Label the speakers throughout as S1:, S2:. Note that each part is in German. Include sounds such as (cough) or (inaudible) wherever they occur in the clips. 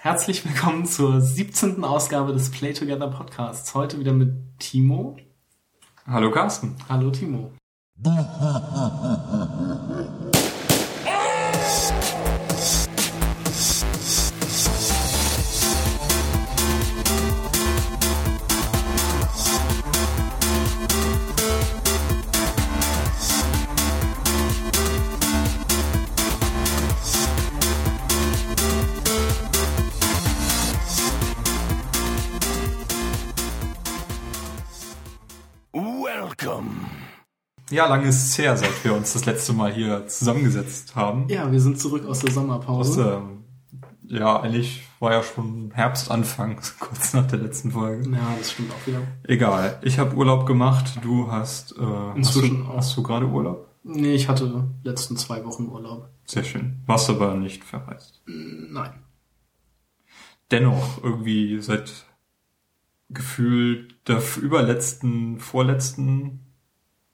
S1: Herzlich willkommen zur 17. Ausgabe des Play Together Podcasts. Heute wieder mit Timo.
S2: Hallo Carsten.
S1: Hallo Timo. (laughs)
S2: Ja, lange ist es her, seit wir uns das letzte Mal hier zusammengesetzt haben.
S1: Ja, wir sind zurück aus der Sommerpause.
S2: Aus, ähm, ja, eigentlich war ja schon Herbstanfang, (laughs) kurz nach der letzten Folge.
S1: Ja, das stimmt auch wieder.
S2: Egal, ich habe Urlaub gemacht, du hast... Äh,
S1: Inzwischen
S2: hast du,
S1: auch.
S2: Hast du gerade Urlaub?
S1: Nee, ich hatte letzten zwei Wochen Urlaub.
S2: Sehr schön. Warst aber nicht verreist.
S1: Nein.
S2: Dennoch, irgendwie seit gefühlt der überletzten, vorletzten,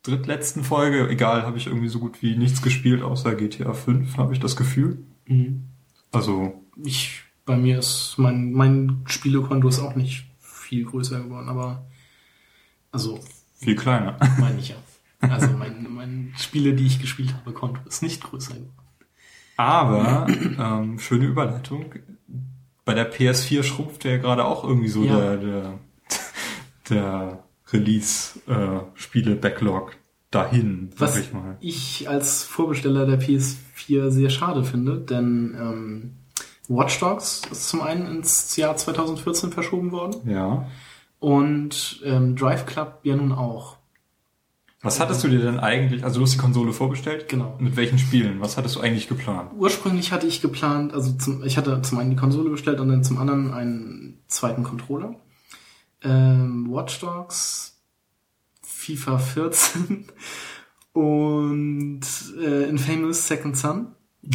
S2: drittletzten Folge, egal, habe ich irgendwie so gut wie nichts gespielt, außer GTA 5, habe ich das Gefühl.
S1: Mhm.
S2: Also,
S1: Ich, bei mir ist mein, mein Spielekonto ist auch nicht viel größer geworden, aber also
S2: viel kleiner. (laughs)
S1: meine ich ja. Also mein, mein Spiele, die ich gespielt habe, Konto ist nicht größer geworden.
S2: Aber, ähm, schöne Überleitung. Bei der PS4 schrumpft ja gerade auch irgendwie so
S1: Ja.
S2: der, der, der Release-Spiele-Backlog dahin, sag
S1: Was
S2: ich mal.
S1: ich als Vorbesteller der PS4 sehr schade finde, denn ähm, Watch Dogs ist zum einen ins Jahr 2014 verschoben worden
S2: Ja.
S1: und ähm, Drive Club ja nun auch.
S2: Was hattest du dir denn eigentlich, also du hast die Konsole vorbestellt?
S1: Genau.
S2: Mit welchen Spielen? Was hattest du eigentlich geplant?
S1: Ursprünglich hatte ich geplant, also zum, ich hatte zum einen die Konsole bestellt und dann zum anderen einen zweiten Controller. Ähm, Watch Dogs, FIFA 14 (laughs) und äh, Infamous Second Son.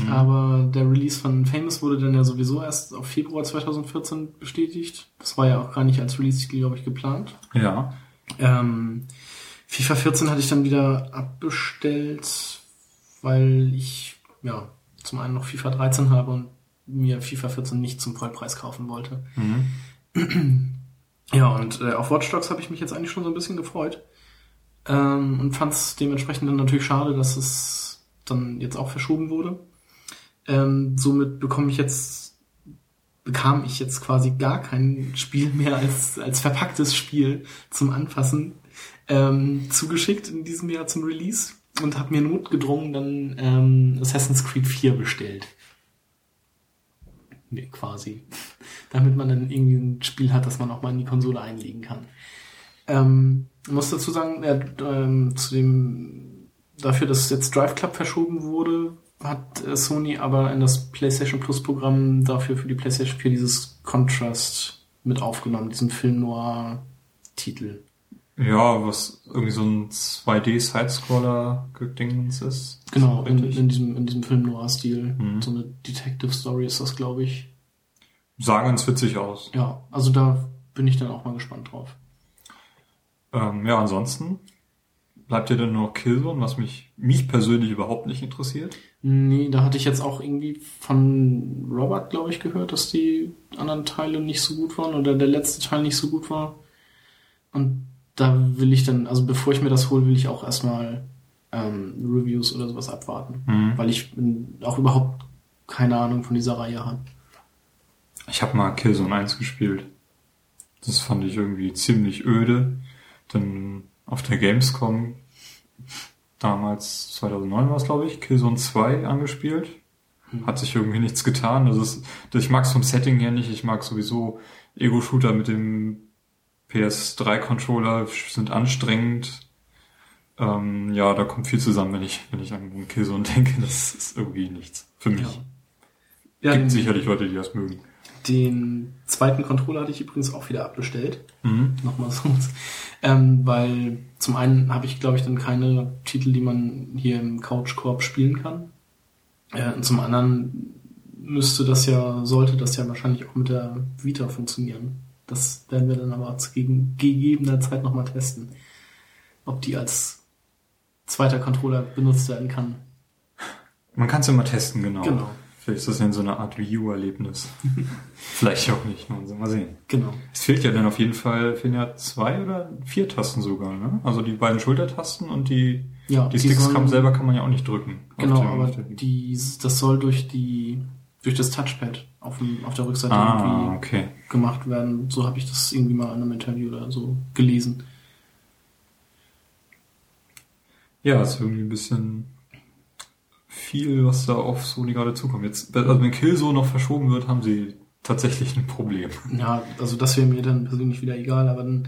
S1: Aber der Release von Infamous wurde dann ja sowieso erst auf Februar 2014 bestätigt. Das war ja auch gar nicht als Release, glaube ich, geplant.
S2: Ja.
S1: Ähm, FIFA 14 hatte ich dann wieder abbestellt, weil ich ja zum einen noch FIFA 13 habe und mir FIFA 14 nicht zum Vollpreis kaufen wollte.
S2: Mhm. (clears throat)
S1: Ja, und äh, auf Watch Dogs habe ich mich jetzt eigentlich schon so ein bisschen gefreut. Ähm, und fand es dementsprechend dann natürlich schade, dass es dann jetzt auch verschoben wurde. Ähm, somit bekomme ich jetzt, bekam ich jetzt quasi gar kein Spiel mehr als, als verpacktes Spiel zum Anfassen ähm, zugeschickt in diesem Jahr zum Release und habe mir notgedrungen dann ähm, Assassin's Creed 4 bestellt. Nee, quasi. (laughs) Damit man dann irgendwie ein Spiel hat, das man auch mal in die Konsole einlegen kann. Ähm, muss dazu sagen, äh, zu dem, dafür, dass jetzt Drive Club verschoben wurde, hat äh, Sony aber in das PlayStation Plus Programm dafür für die PlayStation 4 dieses Contrast mit aufgenommen, diesen Film Noir Titel.
S2: Ja, was irgendwie so ein 2D-Sidescroller-Gedingens ist.
S1: Genau, in, in diesem, in diesem Film Noir-Stil.
S2: Mhm.
S1: So eine Detective Story ist das, glaube ich.
S2: Sah ganz witzig aus.
S1: Ja, also da bin ich dann auch mal gespannt drauf.
S2: Ähm, ja, ansonsten bleibt dir dann nur Killzone, was mich, mich persönlich überhaupt nicht interessiert.
S1: Nee, da hatte ich jetzt auch irgendwie von Robert, glaube ich, gehört, dass die anderen Teile nicht so gut waren oder der letzte Teil nicht so gut war. Und da will ich dann, also bevor ich mir das hole, will ich auch erstmal ähm, Reviews oder sowas abwarten.
S2: Mhm.
S1: Weil ich auch überhaupt keine Ahnung von dieser Reihe habe.
S2: Ich habe mal Killzone 1 gespielt. Das fand ich irgendwie ziemlich öde. Dann auf der Gamescom damals 2009 war es glaube ich, Killzone 2 angespielt. Hat sich irgendwie nichts getan. Also es, ich mag es vom Setting her nicht. Ich mag sowieso Ego-Shooter mit dem PS3-Controller sind anstrengend. Ähm, ja, da kommt viel zusammen, wenn ich, wenn ich an Killzone (laughs) denke. Das ist irgendwie nichts. Für mich.
S1: Ja,
S2: Gibt
S1: den,
S2: sicherlich Leute, die das mögen.
S1: den zweiten Controller hatte ich übrigens auch wieder abbestellt.
S2: Mhm.
S1: Nochmal so. Ähm, weil zum einen habe ich, glaube ich, dann keine Titel, die man hier im Couch Corp spielen kann. Äh, und zum anderen müsste das ja, sollte das ja wahrscheinlich auch mit der Vita funktionieren. Das werden wir dann aber zu gegen, gegebener Zeit nochmal testen. Ob die als zweiter Controller benutzt werden kann.
S2: Man kann es immer testen, genau.
S1: Genau.
S2: Vielleicht ist das ja so eine Art Wii U-Erlebnis. (laughs) Vielleicht auch nicht, mal sehen.
S1: Genau.
S2: Es fehlt ja dann auf jeden Fall, fehlen ja zwei oder vier Tasten sogar, ne? Also die beiden Schultertasten und die,
S1: Ja,
S2: die Sticks
S1: sollen-
S2: kann, selber kann man ja auch nicht drücken.
S1: Genau, aber die, das soll durch die, durch das Touchpad auf, dem, auf der Rückseite
S2: Ah,
S1: irgendwie
S2: okay.
S1: gemacht werden. So habe ich das irgendwie mal in einem Interview oder so gelesen.
S2: Ja, ist irgendwie ein bisschen viel, was da auf Sony gerade zukommt. Jetzt, also wenn Killzone noch verschoben wird, haben sie tatsächlich ein Problem.
S1: Ja, also das wäre mir dann persönlich wieder egal, aber dann,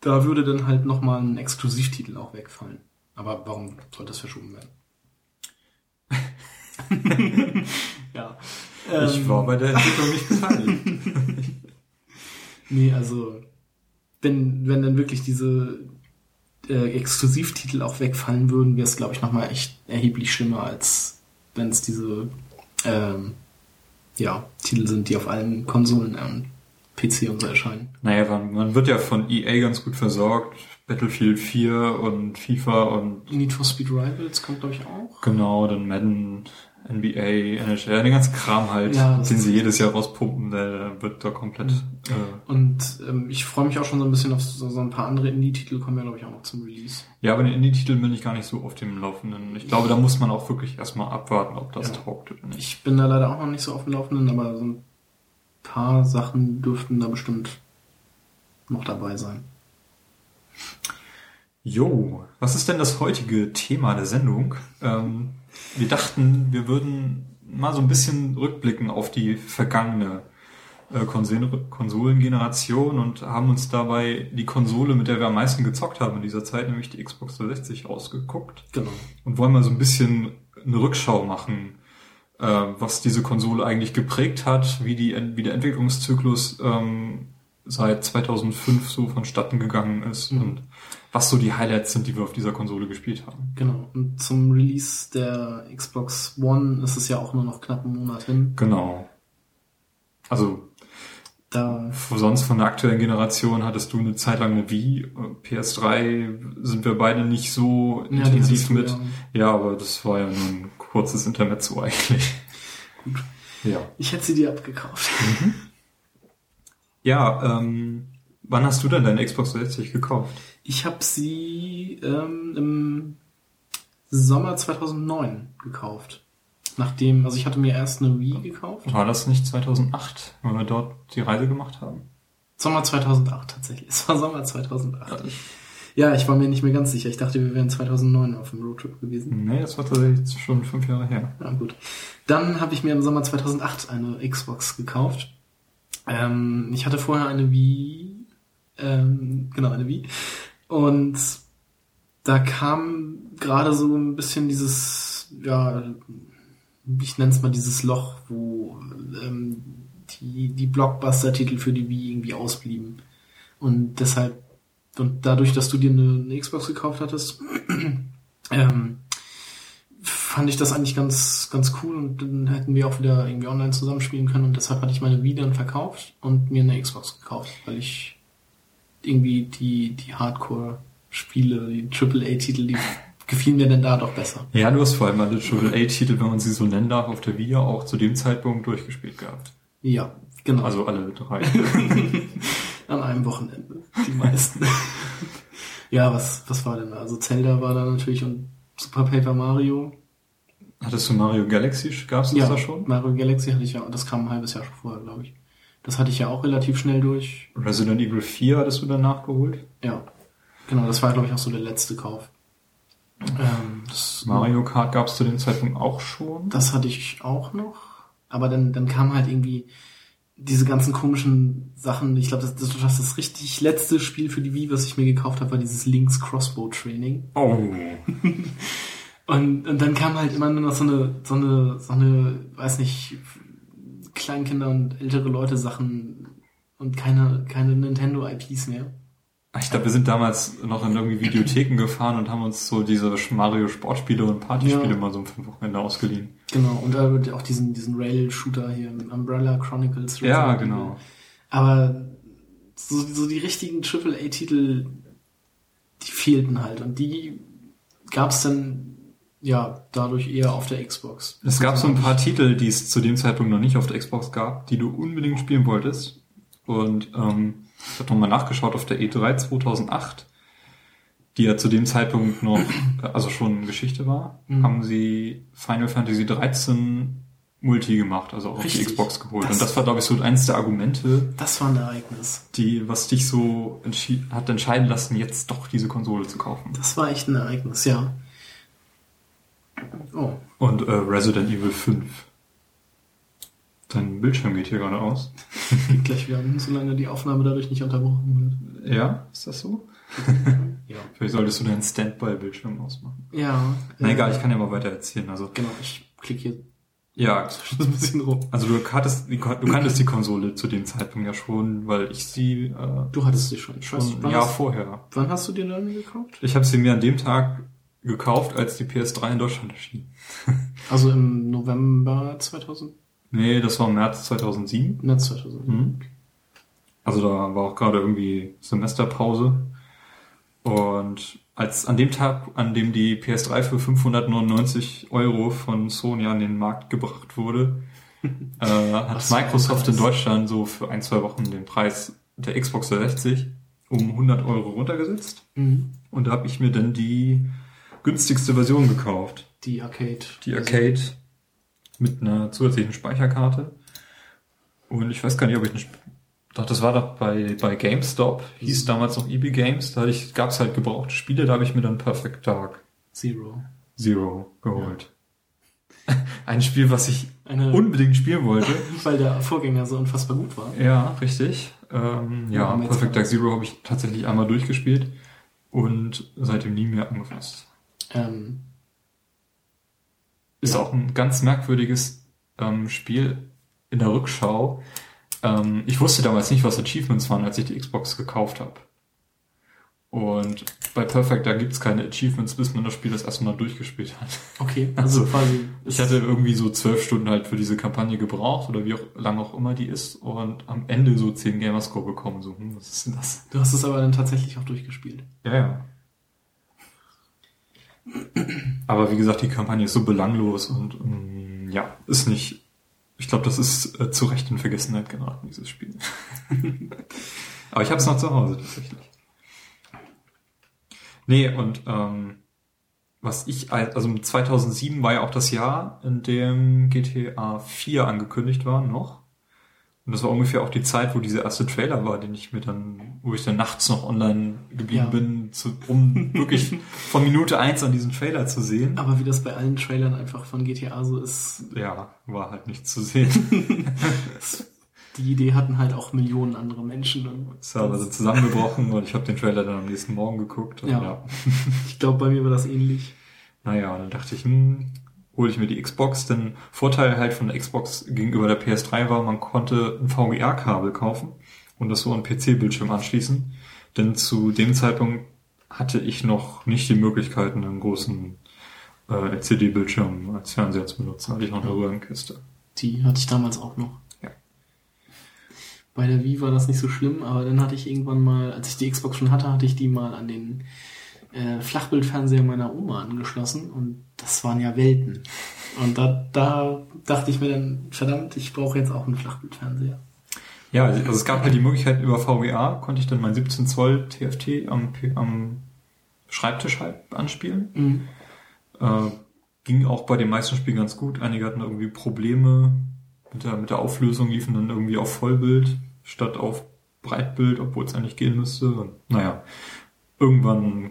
S1: da würde dann halt nochmal ein Exklusivtitel auch wegfallen. Aber warum soll das verschoben werden? (laughs) ja.
S2: ich
S1: Ähm,
S2: war bei der Entwicklung nicht beteiligt. (laughs)
S1: Nee, also wenn, wenn dann wirklich diese äh, Exklusivtitel auch wegfallen würden, wäre es, glaube ich, nochmal echt erheblich schlimmer, als wenn es diese ähm, ja, Titel sind, die auf allen Konsolen und PC und so erscheinen.
S2: Naja, man, man wird ja von EA ganz gut versorgt. Battlefield 4 und FIFA und
S1: Need for Speed Rivals kommt, glaube ich, auch.
S2: genau, dann Madden, NBA, NHL, den ganzen Kram halt,
S1: Ja,
S2: den sie jedes Jahr rauspumpen, der wird da komplett äh,
S1: Und ähm, ich freue mich auch schon so ein bisschen auf so, so ein paar andere Indie-Titel, kommen ja, glaube ich, auch noch zum Release.
S2: Ja, aber den Titeln bin ich gar nicht so auf dem Laufenden. Ich glaube, da muss man auch wirklich erstmal abwarten, ob das
S1: Ja.
S2: taugt oder nicht.
S1: Ich bin da leider auch noch nicht so auf dem Laufenden, aber so ein paar Sachen dürften da bestimmt noch dabei sein.
S2: Jo, was ist denn das heutige Thema der Sendung? Ähm, wir dachten, wir würden mal so ein bisschen rückblicken auf die vergangene äh, Konsolengeneration und haben uns dabei die Konsole, mit der wir am meisten gezockt haben in dieser Zeit, nämlich die Xbox 360 rausgeguckt
S1: Genau.
S2: und wollen mal so ein bisschen eine Rückschau machen, äh, was diese Konsole eigentlich geprägt hat, wie, die, wie der Entwicklungszyklus ähm, seit 2005 so vonstatten gegangen ist
S1: Mhm.
S2: und was so die Highlights sind, die wir auf dieser Konsole gespielt haben.
S1: Genau. Und zum Release der Xbox One ist es ja auch nur noch knapp einen Monat hin.
S2: Genau. Also
S1: Da,
S2: sonst von der aktuellen Generation hattest du eine Zeit lang eine Wii, äh, PS3 sind wir beide nicht so
S1: Ja,
S2: intensiv mit.
S1: ja.
S2: Ja, aber das war ja nur ein kurzes Intermezzo (laughs) eigentlich.
S1: Gut.
S2: Ja.
S1: ich hätte sie dir abgekauft.
S2: Ja, ähm, wann hast du denn deine Xbox 360 gekauft?
S1: Ich habe sie ähm, im Sommer 2009 gekauft. Nachdem, also ich hatte mir erst eine Wii gekauft.
S2: War das nicht 2008, wenn wir dort die Reise gemacht haben?
S1: Sommer 2008 tatsächlich. (laughs) Es war Sommer 2008. Ja, ich war mir nicht mehr ganz sicher. Ich dachte, wir wären 2009 auf dem Roadtrip gewesen.
S2: Nee, das war tatsächlich schon fünf Jahre her.
S1: Ja, gut. Dann habe ich mir im Sommer 2008 eine Xbox gekauft. Ähm, ich hatte vorher eine Wii, ähm, genau, eine Wii. Und da kam gerade so ein bisschen dieses, ja, ich nenne es mal dieses Loch, wo ähm, die, die Blockbuster-Titel für die Wii irgendwie ausblieben. Und deshalb, und dadurch, dass du dir eine, eine Xbox gekauft hattest, (clears throat) ähm, fand ich das eigentlich ganz, ganz cool und dann hätten wir auch wieder irgendwie online zusammenspielen können und deshalb hatte ich meine Wii dann verkauft und mir eine Xbox gekauft, weil ich irgendwie die, die Hardcore-Spiele, die AAA-Titel, die gefielen mir dann da doch besser.
S2: Ja, du hast vor allem alle AAA-Titel, wenn man sie so nennen darf, auf der Wii auch zu dem Zeitpunkt durchgespielt gehabt.
S1: Ja, genau.
S2: Also alle drei. (laughs)
S1: An einem Wochenende, die meisten. (laughs) ja, was, was war denn da? Also Zelda war da natürlich und Super Paper Mario.
S2: Hattest du Mario Galaxy? Gab's das
S1: ja,
S2: da schon?
S1: Mario Galaxy hatte ich ja, das kam ein halbes Jahr schon vorher, glaube ich. Das hatte ich ja auch relativ schnell durch.
S2: Resident Evil 4 hattest du dann nachgeholt?
S1: Ja, genau, das war, glaube ich, auch so der letzte Kauf. Ähm, das,
S2: Mario Kart gab's zu dem Zeitpunkt auch schon?
S1: Das hatte ich auch noch. Aber dann, dann kam halt irgendwie diese ganzen komischen Sachen. Ich glaube, das, das, das das richtig letzte Spiel für die Wii, was ich mir gekauft habe, war dieses Link's Crossbow Training.
S2: Oh. (laughs)
S1: Und, und dann kam halt immer nur noch so eine, so eine, so eine, weiß nicht, Kleinkinder und ältere Leute Sachen und keine, keine Nintendo IPs mehr.
S2: Ich glaube, wir sind damals noch in irgendwie Videotheken gefahren und haben uns so diese Mario Sportspiele und Partyspiele
S1: Ja.
S2: mal so ein Wochenende ausgeliehen.
S1: Genau, und da wird auch diesen, diesen Rail-Shooter hier, Umbrella Chronicles.
S2: Ja, genau.
S1: Aber so, so die richtigen AAA-Titel, die fehlten halt. Und die gab's dann ja, dadurch eher auf der Xbox.
S2: Es gab so ein paar Titel, die es zu dem Zeitpunkt noch nicht auf der Xbox gab, die du unbedingt spielen wolltest. Und ähm, ich habe nochmal nachgeschaut auf der E3 2008, die ja zu dem Zeitpunkt noch, also schon Geschichte war,
S1: Mhm.
S2: haben sie Final Fantasy 13 Multi gemacht, also auch auf die
S1: Richtig.
S2: Xbox geholt.
S1: Das-
S2: Und das war, glaube ich, so eins der Argumente,
S1: Das war ein Ereignis.
S2: die, was dich so entschied, hat entscheiden lassen, jetzt doch diese Konsole zu kaufen.
S1: Das war echt ein Ereignis, ja. Oh,
S2: Und äh, Resident Evil 5. Dein Bildschirm geht hier gerade aus. (laughs)
S1: gleich wieder an, solange die Aufnahme dadurch nicht unterbrochen
S2: Ja, ist das so?
S1: wird. (laughs) Ja.
S2: Vielleicht solltest du deinen Standby-Bildschirm ausmachen.
S1: Ja.
S2: Na
S1: äh,
S2: egal, ich kann ja mal weiter erzählen. Also,
S1: Genau, ich klicke hier
S2: ja, (laughs)
S1: ein bisschen rum.
S2: also du hattest, die- du kanntest die Konsole zu dem Zeitpunkt ja schon, weil ich sie äh,
S1: Du hattest sie schon.
S2: Schon ein Jahr vorher.
S1: wann hast du dir dann gekauft?
S2: Ich habe sie mir an dem Tag gekauft, als die PS3 in Deutschland erschien. (laughs)
S1: Also im November 2000?
S2: Nee, das war im März 2007.
S1: März 2000.
S2: Mhm. Also da war auch gerade irgendwie Semesterpause. Und als an dem Tag, an dem die PS3 für 599 Euro von Sony an den Markt gebracht wurde, (laughs) äh, hat
S1: ein
S2: Microsoft in. Deutschland so für ein, zwei Wochen den Preis der Xbox 360 um 100 Euro runtergesetzt.
S1: Mhm.
S2: Und da habe ich mir dann die günstigste Version gekauft.
S1: Die Arcade.
S2: Die Arcade mit einer zusätzlichen Speicherkarte. Und ich weiß gar nicht, ob ich nicht. Doch, das war doch bei, bei GameStop, hieß damals noch EB Games, da ich, gab's halt gebrauchte Spiele, da habe ich mir dann Perfect Dark
S1: Zero.
S2: Zero geholt. (laughs) Ein Spiel, was ich
S1: Eine,
S2: unbedingt spielen wollte. (laughs)
S1: weil der Vorgänger so unfassbar gut war.
S2: Ja, richtig. Ähm, ja,
S1: Ja,
S2: Perfect Dark Zero habe ich tatsächlich einmal durchgespielt und seitdem nie mehr angefasst.
S1: Ähm,
S2: Ist
S1: Ja.
S2: auch ein ganz merkwürdiges ähm, Spiel in der Rückschau. Ähm, ich wusste damals nicht, was Achievements waren, als ich die Xbox gekauft habe. Und bei Perfect, da gibt's keine Achievements, bis man das Spiel das erste Mal durchgespielt hat.
S1: okay, (laughs) also,
S2: Also,
S1: quasi.
S2: Ich hatte irgendwie so zwölf Stunden halt für diese Kampagne gebraucht oder wie auch lang auch immer die ist und am Ende so 10 Gamerscore bekommen. So, hm, was ist denn das?
S1: Du hast es aber dann tatsächlich auch durchgespielt.
S2: Ja, ja. Aber wie gesagt, die Kampagne ist so belanglos und ähm, ja, ist nicht. Ich glaube, das ist äh, zu Recht in Vergessenheit geraten, dieses Spiel. (laughs) Aber ich habe es noch zu Hause tatsächlich. Nee, und ähm, was ich, als- also 2007 war ja auch das Jahr, in dem GTA 4 angekündigt war, noch. Und das war ungefähr auch die Zeit, wo dieser erste Trailer war, den ich mir dann, wo ich dann nachts noch online geblieben
S1: Ja.
S2: bin, zu, um wirklich (laughs) von Minute eins an diesen Trailer zu sehen.
S1: Aber wie das bei allen Trailern einfach von GTA so ist,
S2: Ja, war halt nicht zu sehen. (laughs)
S1: die Idee hatten halt auch Millionen andere Menschen. Und
S2: Server sind zusammengebrochen und ich habe den Trailer dann am nächsten Morgen geguckt. Und
S1: Ja.
S2: ja.
S1: ich glaube, bei mir war das ähnlich.
S2: Naja, und dann dachte ich, hm, hole ich mir die Xbox. Denn Vorteil halt von der Xbox gegenüber der PS3 war, man konnte ein VGA-Kabel kaufen und das so an PC-Bildschirm anschließen. Denn zu dem Zeitpunkt hatte ich noch nicht die Möglichkeiten, einen großen äh, LCD-Bildschirm als Fernseher zu benutzen. Hatte ich noch eine Röhrenkiste.
S1: Die hatte ich damals auch noch.
S2: Ja.
S1: Bei der Wii war das nicht so schlimm, aber dann hatte ich irgendwann mal, als ich die Xbox schon hatte, hatte ich die mal an den äh, Flachbildfernseher meiner Oma angeschlossen und das waren ja Welten. Und da, da dachte ich mir dann, verdammt, ich brauche jetzt auch einen Flachbildfernseher.
S2: Ja, also es gab halt die Möglichkeit über VGA, konnte ich dann mein 17 Zoll TFT am, am Schreibtisch halt anspielen.
S1: Mhm.
S2: Äh, ging auch bei den meisten Spielen ganz gut. Einige hatten irgendwie Probleme mit der, mit der Auflösung, liefen dann irgendwie auf Vollbild statt auf Breitbild, obwohl es eigentlich gehen müsste. Und, naja, irgendwann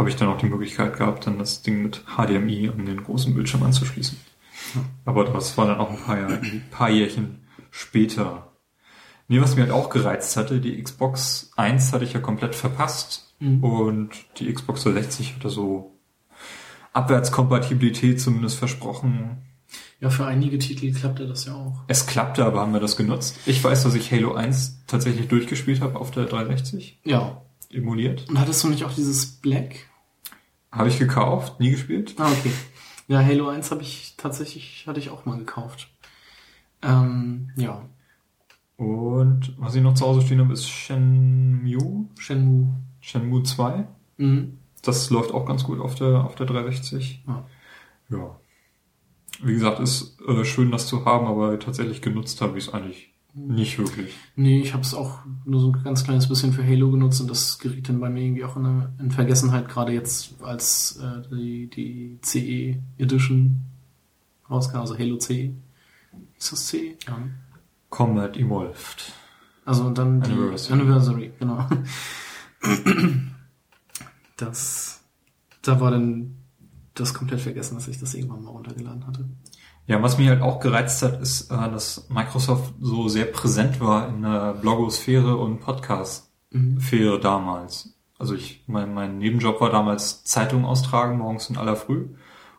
S2: habe ich dann auch die Möglichkeit gehabt, dann das Ding mit HDMI an den großen Bildschirm anzuschließen. Aber das war dann auch ein paar, Jahr, ein paar Jährchen später. Nee, was mir halt auch gereizt hatte, die Xbox 1 hatte ich ja komplett verpasst.
S1: Mhm.
S2: Und die Xbox 360 hatte so Abwärtskompatibilität zumindest versprochen.
S1: Ja, für einige Titel klappte das ja auch.
S2: Es klappte, aber haben wir das genutzt. Ich weiß, dass ich Halo 1 tatsächlich durchgespielt habe auf der 360,
S1: Ja.
S2: emuliert.
S1: Und hattest du nicht auch dieses Black?
S2: Habe ich gekauft, nie gespielt.
S1: Ah, okay. Ja, Halo 1 habe ich tatsächlich, hatte ich auch mal gekauft. Ähm, ja.
S2: Und was ich noch zu Hause stehen habe, ist Shenmue,
S1: Shenmue.
S2: Shenmue 2.
S1: Mhm.
S2: Das läuft auch ganz gut auf der, auf der 360.
S1: Ja.
S2: Ja. Wie gesagt, ist äh, schön, das zu haben, aber tatsächlich genutzt habe ich es eigentlich nicht wirklich.
S1: Nee, ich habe es auch nur so ein ganz kleines bisschen für Halo genutzt und das geriet dann bei mir irgendwie auch in, eine, in Vergessenheit, gerade jetzt als äh, die, die CE Edition rauskam, also Halo C. Ist das C? Ja.
S2: Combat Evolved.
S1: Also und dann die
S2: Anniversary.
S1: Anniversary, genau. Das, da war dann das komplett vergessen, dass ich das irgendwann mal runtergeladen hatte.
S2: Ja, was mich halt auch gereizt hat, ist, äh, dass Microsoft so sehr präsent war in der Blogosphäre und Podcast-Sphäre damals. Also ich, mein, mein Nebenjob war damals Zeitung austragen, morgens in aller Früh.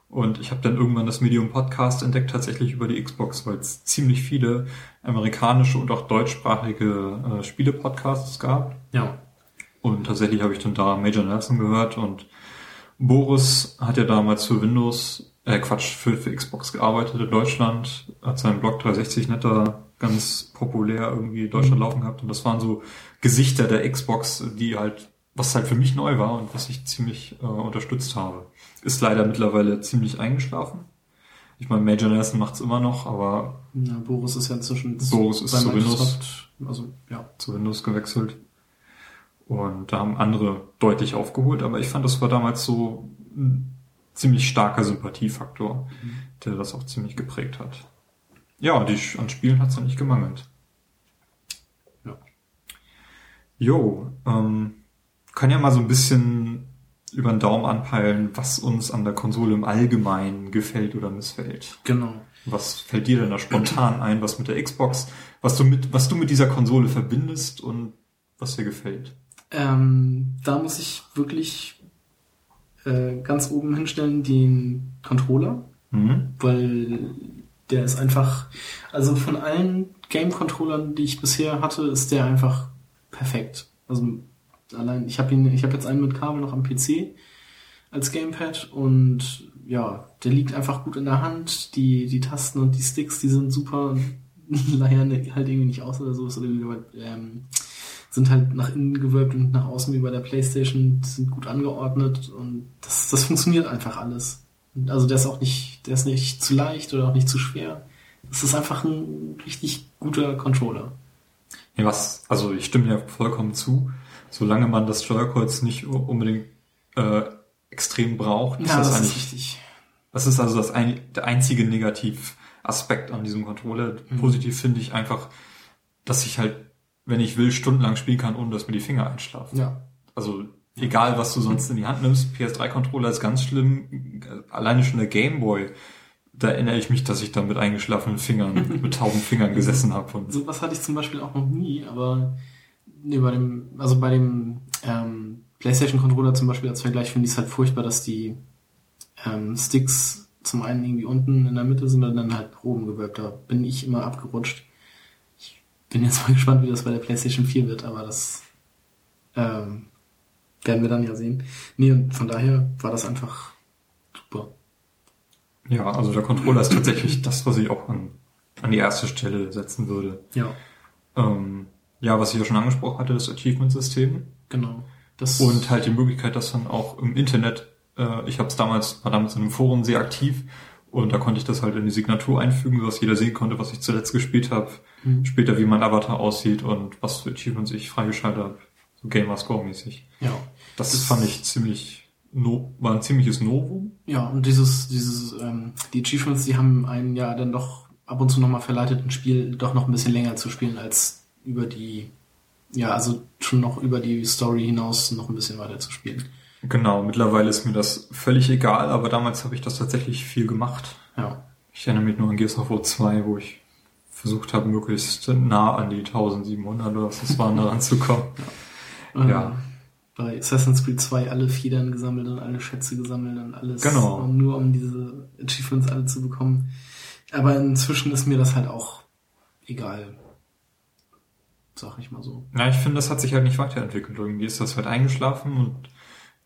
S2: Und ich habe dann irgendwann das Medium Podcast entdeckt, tatsächlich über die Xbox, weil es ziemlich viele amerikanische und auch deutschsprachige äh, Spiele-Podcasts gab.
S1: Ja.
S2: Und tatsächlich habe ich dann da Major Nelson gehört und Boris hat ja damals für Windows, äh Quatsch, für, für Xbox gearbeitet in Deutschland, hat seinen Blog 360 netter ganz populär irgendwie in Deutschland laufen gehabt und das waren so Gesichter der Xbox, die halt, was halt für mich neu war und was ich ziemlich äh, unterstützt habe. Ist leider mittlerweile ziemlich eingeschlafen. Ich meine, Major Nelson macht's immer noch, aber
S1: ja Boris ist ja inzwischen
S2: Boris ist zu
S1: Microsoft, Also, ja.
S2: zu Windows gewechselt. Und da haben andere deutlich aufgeholt, aber ich fand, das war damals so ein ziemlich starker Sympathiefaktor, der das auch ziemlich geprägt hat. Ja, und die, an Spielen hat's ja nicht gemangelt.
S1: Ja.
S2: Jo, ähm, kann ja mal so ein bisschen über den Daumen anpeilen, was uns an der Konsole im Allgemeinen gefällt oder missfällt.
S1: Genau.
S2: Was fällt dir denn da spontan ein, was mit der Xbox, was du mit, was du mit dieser Konsole verbindest und was dir gefällt?
S1: Ähm, da muss ich wirklich äh, ganz oben hinstellen den Controller,
S2: Mhm.
S1: weil der ist einfach, also von allen Game-Controllern, die ich bisher hatte, ist der einfach perfekt. Also allein, ich habe ihn, ich habe jetzt einen mit Kabel noch am PC als Gamepad und ja, der liegt einfach gut in der Hand. Die, die Tasten und die Sticks, die sind super, (laughs) leiern halt irgendwie nicht aus oder so, ist irgendwie, ähm, sind halt nach innen gewölbt und nach außen wie bei der Playstation, sind gut angeordnet und das, das funktioniert einfach alles. Und Also der ist auch nicht, der ist nicht zu leicht oder auch nicht zu schwer. Es ist einfach ein richtig guter Controller.
S2: Ja, was, also ich stimme dir vollkommen zu. Solange man das Steuerkreuz nicht unbedingt äh, extrem braucht, ist
S1: Ja,
S2: das,
S1: das ist
S2: eigentlich.
S1: richtig.
S2: Das ist also das ein, der einzige Negativaspekt an diesem Controller.
S1: Mhm.
S2: Positiv finde ich einfach, dass ich halt, wenn ich will, stundenlang spielen kann, ohne dass mir die Finger einschlafen.
S1: Ja.
S2: Also egal, was du sonst in die Hand nimmst, PS3-Controller ist ganz schlimm. Alleine schon der Gameboy. Da erinnere ich mich, dass ich da mit eingeschlafenen Fingern, (laughs) mit tauben Fingern gesessen habe. Und
S1: Sowas hatte ich zum Beispiel auch noch nie, aber nee, bei dem, also bei dem ähm, PlayStation Controller zum Beispiel als Vergleich finde ich es halt furchtbar, dass die ähm, Sticks zum einen irgendwie unten in der Mitte sind und dann halt oben gewölbt. Da bin ich immer abgerutscht. Bin jetzt mal (laughs) gespannt, wie das bei der PlayStation 4 wird, aber das ähm, werden wir dann ja sehen. Nee, und von daher war das einfach super.
S2: ja, also der Controller ist tatsächlich das, was ich auch an, an die erste Stelle setzen würde.
S1: Ja,
S2: Ähm, ja, was ich ja schon angesprochen hatte, das Achievement-System.
S1: genau. Das
S2: Und halt die Möglichkeit, dass dann auch im Internet, äh, ich habe es damals, war damals in einem Forum sehr aktiv und da konnte ich das halt in die Signatur einfügen, sodass jeder sehen konnte, was ich zuletzt gespielt habe,
S1: Mhm.
S2: später wie mein Avatar aussieht und was für Achievements ich freigeschaltet habe, so Gamerscore-mäßig.
S1: ja.
S2: Das,
S1: Das-
S2: fand ich ziemlich, no, war ein ziemliches Novum.
S1: Ja, und dieses, dieses, ähm, die Achievements, die haben einen ja dann doch ab und zu nochmal verleitet, ein Spiel doch noch ein bisschen länger zu spielen, als über die, ja, also schon noch über die Story hinaus noch ein bisschen weiter zu spielen.
S2: Genau, mittlerweile ist mir das völlig egal, aber damals habe ich das tatsächlich viel gemacht.
S1: Ja.
S2: Ich erinnere mich nur an Gears of War 2, wo ich versucht habe, möglichst nah an die 1700 oder was das waren, da ranzukommen.
S1: Ähm,
S2: Ja.
S1: Bei Assassin's Creed 2 alle Federn gesammelt und alle Schätze gesammelt und alles.
S2: Genau.
S1: Nur um diese Achievements alle zu bekommen. Aber inzwischen ist mir das halt auch egal. Sag ich mal so.
S2: Ja, ich finde, das hat sich halt nicht weiterentwickelt. Irgendwie ist das halt eingeschlafen und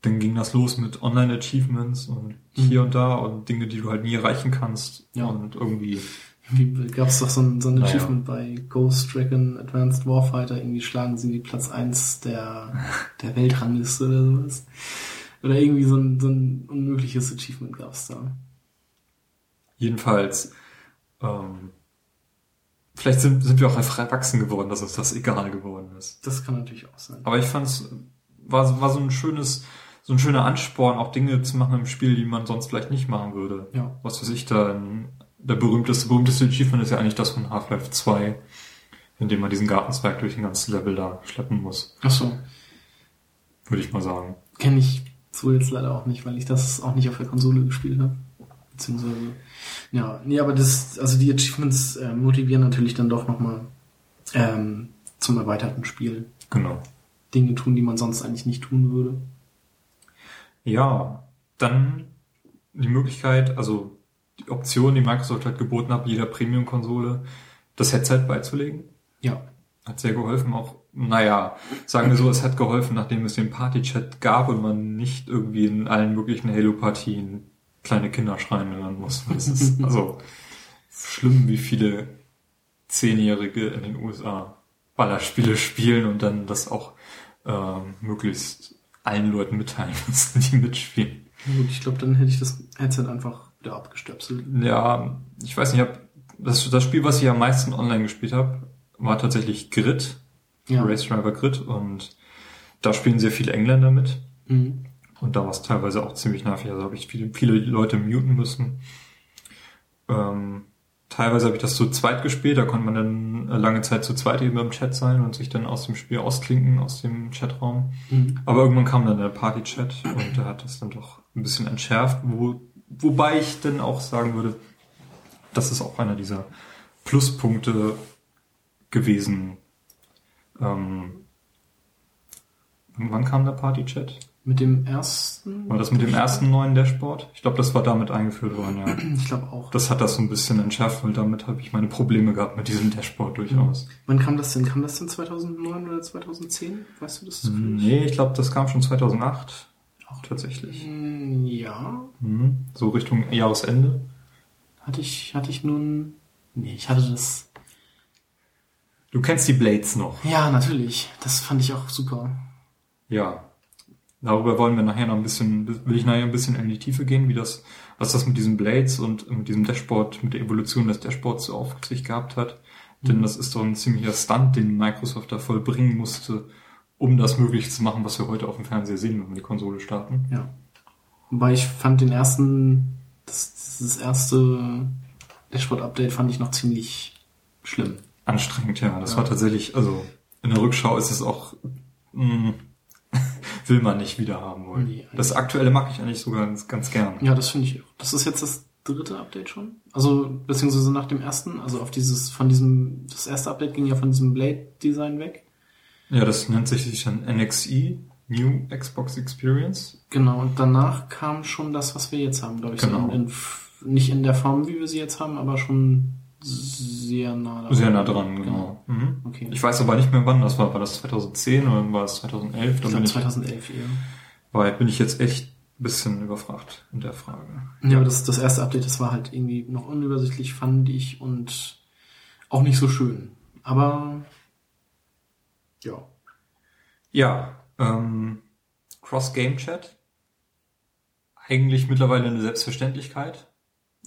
S2: dann ging das los mit Online-Achievements und hier und da und Dinge, die du halt nie erreichen kannst.
S1: Ja.
S2: Und irgendwie,
S1: Wie gab's doch so ein, so ein. Achievement bei Ghost Recon Advanced Warfighter, irgendwie schlagen sie die Platz 1 der, der Weltrangliste oder sowas. Oder irgendwie so ein, so ein unmögliches Achievement gab's da.
S2: Jedenfalls, ähm, vielleicht sind, sind wir auch einfach erwachsen geworden, dass uns das egal geworden ist.
S1: Das kann natürlich auch sein.
S2: Aber ich fand es war, war so ein schönes, so ein schöner Ansporn, auch Dinge zu machen im Spiel, die man sonst vielleicht nicht machen würde.
S1: Ja.
S2: Was weiß ich da, der berühmteste, berühmteste Achievement ist ja eigentlich das von Half-Life 2, in dem man diesen Gartenzwerg durch den ganzen Level da schleppen muss,
S1: Ach so.
S2: würde ich mal sagen.
S1: Kenne ich so jetzt leider auch nicht, weil ich das auch nicht auf der Konsole gespielt habe. Beziehungsweise, ja, nee, aber das, also die Achievements äh, motivieren natürlich dann doch nochmal ähm, zum erweiterten Spiel.
S2: Genau.
S1: Dinge tun, die man sonst eigentlich nicht tun würde.
S2: Ja, dann die Möglichkeit, also die Option, die Microsoft halt geboten hat, jeder Premium-Konsole das Headset beizulegen.
S1: Ja.
S2: Hat sehr geholfen, auch, naja, sagen wir so, es hat geholfen, nachdem es den Party-Chat gab und man nicht irgendwie in allen möglichen Halo-Partien kleine Kinder schreien hören musste. Das ist also schlimm, wie viele Zehnjährige in den USA Ballerspiele spielen und dann das auch ähm, möglichst allen Leuten mitteilen (laughs) müssen, die mitspielen.
S1: Gut, ich glaube, dann hätte ich das Headset einfach wieder abgestöpselt.
S2: Ja, ich weiß nicht, ich hab, das, das Spiel, was ich am meisten online gespielt habe, war tatsächlich Grid,
S1: Ja.
S2: Race Driver Grid und da spielen sehr viele Engländer mit
S1: Mhm.
S2: und da war es teilweise auch ziemlich nervig, also habe ich viele, viele Leute muten müssen. Ähm, teilweise habe ich das zu zweit gespielt, da konnte man dann äh, lange Zeit zu zweit eben im Chat sein und sich dann aus dem Spiel ausklinken, aus dem Chatraum.
S1: Mhm.
S2: Aber irgendwann kam dann der Party-Chat und der hat das dann doch ein bisschen entschärft, wo, wobei ich dann auch sagen würde, das ist auch einer dieser Pluspunkte gewesen. Ähm, wann kam der Party-Chat?
S1: Mit dem ersten?
S2: War das mit dem ersten neuen Dashboard? Ich glaube, das war damit eingeführt worden, ja. (clears throat)
S1: Ich glaube auch.
S2: Das hat das so ein bisschen entschärft, weil damit habe ich meine Probleme gehabt mit diesem Dashboard durchaus.
S1: Wann kam das denn? Kam das denn 2009 oder 2010? Weißt du das zufällig?
S2: Nee, ich glaube, das kam schon 2008. Auch tatsächlich.
S1: Mm, Ja.
S2: Mhm. So Richtung Jahresende.
S1: Hatte ich, hatte ich nun. Nee, ich hatte das.
S2: Du kennst die Blades noch.
S1: Ja, natürlich. Das fand ich auch super.
S2: Ja. Darüber wollen wir nachher noch ein bisschen, will ich nachher ein bisschen in die Tiefe gehen, wie das, was das mit diesen Blades und mit diesem Dashboard, mit der Evolution des Dashboards so auf sich gehabt hat. Denn das ist doch ein ziemlicher Stunt, den Microsoft da vollbringen musste, um das möglich zu machen, was wir heute auf dem Fernseher sehen, wenn wir die Konsole starten.
S1: Ja. Wobei ich fand den ersten, das, das erste Dashboard-Update fand ich noch ziemlich schlimm.
S2: Anstrengend, ja. Das
S1: Ja.
S2: war tatsächlich, also in der Rückschau ist es auch, mh, (laughs) will man nicht wieder haben wollen.
S1: Nee,
S2: das aktuelle mag ich eigentlich sogar ganz, ganz gern.
S1: Ja, das finde ich auch. Das ist jetzt das dritte Update schon. Also, beziehungsweise nach dem ersten, also auf dieses, von diesem, das erste Update ging ja von diesem Blade-Design weg.
S2: Ja, das nennt sich dann NXE, New Xbox Experience.
S1: Genau, und danach kam schon das, was wir jetzt haben, glaube ich.
S2: Genau.
S1: So in, in, nicht in der Form, wie wir sie jetzt haben, aber schon sehr nah dran.
S2: Sehr nah dran, genau. Mhm.
S1: Okay.
S2: Ich weiß aber nicht mehr wann das war. War das 2010 oder war es 2011?
S1: Ich glaube
S2: bin ich,
S1: 2011 eher.
S2: weil bin ich jetzt echt ein bisschen überfragt in der Frage.
S1: Ja, aber das, das erste Update, das war halt irgendwie noch unübersichtlich, fand ich, und auch nicht so schön. Aber, ja.
S2: Ja, ähm, Cross-Game-Chat. Eigentlich mittlerweile eine Selbstverständlichkeit.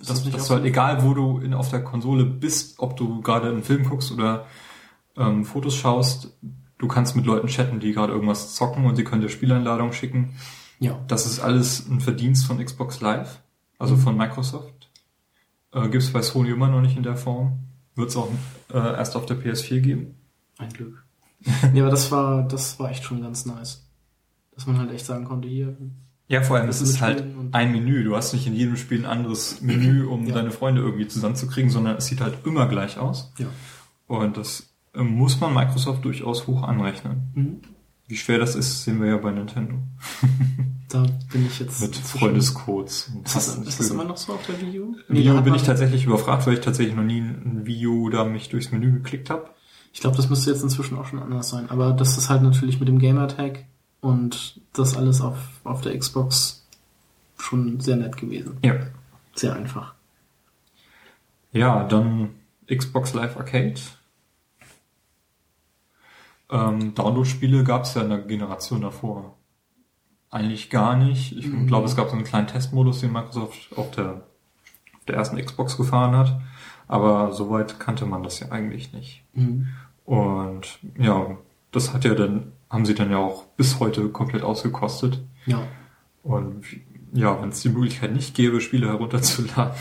S1: Ist
S2: dass,
S1: das nicht
S2: dass halt egal, wo du in, auf der Konsole bist, ob du gerade einen Film guckst oder ähm, Fotos schaust, du kannst mit Leuten chatten, die gerade irgendwas zocken und sie können dir Spieleinladungen schicken.
S1: Ja.
S2: Das ist alles ein Verdienst von Xbox Live, also
S1: Mhm.
S2: von Microsoft. Äh, Gibt es bei Sony immer noch nicht in der Form. Wird es auch äh, erst auf der PS4 geben.
S1: Ein Glück. (laughs) ja, aber das war, das war echt schon ganz nice. Dass man halt echt sagen konnte, hier,
S2: Ja, vor allem, es ist halt ein Menü. Du hast nicht in jedem Spiel ein anderes (clears throat) Menü, um
S1: Ja.
S2: deine Freunde irgendwie zusammenzukriegen, sondern es sieht halt immer gleich aus.
S1: ja.
S2: Und das äh, muss man Microsoft durchaus hoch anrechnen.
S1: Mhm.
S2: Wie schwer das ist, sehen wir ja bei Nintendo. (laughs)
S1: Da bin ich jetzt.
S2: Mit Freundescodes. und
S1: Ist das, ist das immer noch so auf der Wii U?
S2: Wii U bin ich tatsächlich überfragt, weil ich tatsächlich noch nie ein Wii U da mich durchs Menü geklickt habe.
S1: Ich glaube, das müsste jetzt inzwischen auch schon anders sein. Aber das ist halt natürlich mit dem Gamertag und das alles auf, auf der Xbox schon sehr nett gewesen.
S2: Ja.
S1: Sehr einfach.
S2: Ja, dann Xbox Live Arcade. Ähm, Download-Spiele gab es ja in der Generation davor. Eigentlich gar nicht. Ich
S1: Mhm.
S2: glaube, es gab so einen kleinen Testmodus, den Microsoft auf der, auf der ersten Xbox gefahren hat. Aber soweit kannte man das ja eigentlich nicht.
S1: Mhm.
S2: Und ja, das hat ja dann, haben sie dann ja auch bis heute komplett ausgekostet.
S1: Ja.
S2: Und ja, wenn es die Möglichkeit nicht gäbe, Spiele herunterzuladen,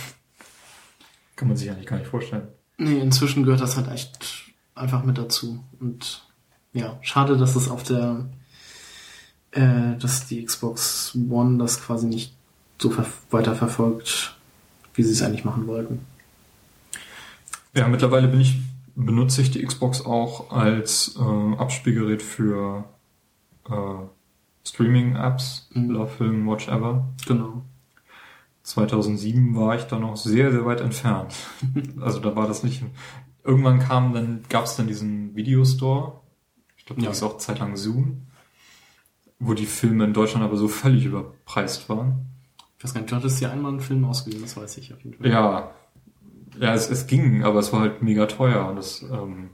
S2: (laughs) kann man sich eigentlich gar nicht vorstellen.
S1: Nee, inzwischen gehört das halt echt einfach mit dazu. Und ja, schade, dass es auf der, äh, dass die Xbox One das quasi nicht so weiter verfolgt, wie sie es eigentlich machen wollten.
S2: Ja, mittlerweile bin ich, benutze ich die Xbox auch als äh, Abspielgerät für äh, Streaming-Apps,
S1: Mhm.
S2: Love Film, Watch Ever.
S1: Genau.
S2: 2007 war ich da noch sehr, sehr weit entfernt. (laughs) also da war das nicht. Irgendwann kam dann, gab es dann diesen Videostore. Ich glaube,
S1: Ja.
S2: das ist auch zeitlang Zoom, wo die Filme in Deutschland aber so völlig überpreist waren.
S1: Ich weiß gar nicht, du hattest dir einmal einen Film ausgeliehen, das weiß ich auf jeden Fall.
S2: Ja, ja, es, es ging, aber es war halt mega teuer und das ähm,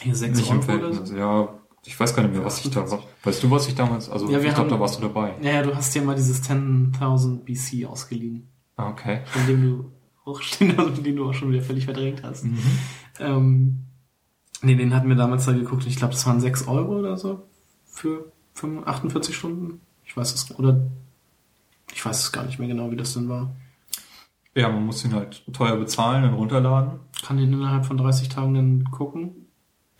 S1: Hier 6
S2: nicht im
S1: Euro oder
S2: Verhältnis. Ja, ich weiß gar nicht mehr, was ich da war. Weißt du, was ich damals? Also
S1: Ja,
S2: ich glaube, da warst du dabei.
S1: Ja, ja, du hast dir mal dieses 10.000 BC ausgeliehen,
S2: Ah, okay.
S1: von dem du auch, also den du auch schon wieder völlig verdrängt hast.
S2: Mhm.
S1: Ähm, nee, den hatten wir damals da geguckt. Ich glaube, das waren 6 Euro oder so für 45, 48 Stunden. Ich weiß es oder ich weiß es gar nicht mehr genau, wie das denn war.
S2: Ja, man muss ihn halt teuer bezahlen und runterladen.
S1: Kann den innerhalb von 30 Tagen dann gucken?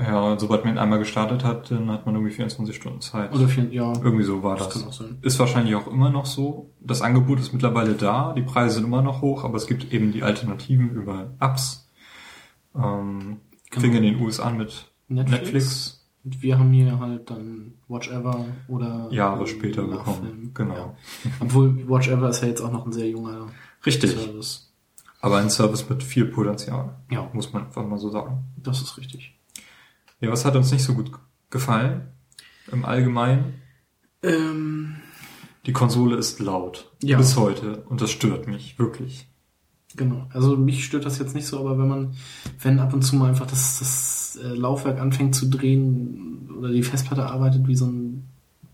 S2: Ja, sobald man ihn einmal gestartet hat, dann hat man irgendwie 24 Stunden Zeit.
S1: Oder viel, ja,
S2: Irgendwie so war
S1: das
S2: das.
S1: kann auch sein.
S2: Ist wahrscheinlich auch immer noch so. Das Angebot ist mittlerweile da, die Preise sind immer noch hoch, aber es gibt eben die Alternativen über Apps. Ähm,
S1: Genau.
S2: Fing in den USA an mit
S1: Netflix.
S2: Netflix,
S1: Und wir haben hier halt dann Watch Ever oder
S2: Jahre später bekommen.
S1: Film.
S2: Genau.
S1: Ja. Obwohl Watch Ever ist ja jetzt auch noch ein sehr junger
S2: Richtig.
S1: Service.
S2: Aber ein Service mit viel Potenzial,
S1: Ja,
S2: muss man einfach mal so sagen.
S1: das ist richtig.
S2: Ja, was hat uns nicht so gut gefallen? Im Allgemeinen?
S1: Ähm,
S2: Die Konsole ist laut.
S1: Ja.
S2: Bis heute. Und das stört mich, wirklich.
S1: Genau. Also mich stört das jetzt nicht so, aber wenn man, wenn ab und zu mal einfach das, das äh, Laufwerk anfängt zu drehen oder die Festplatte arbeitet wie so ein,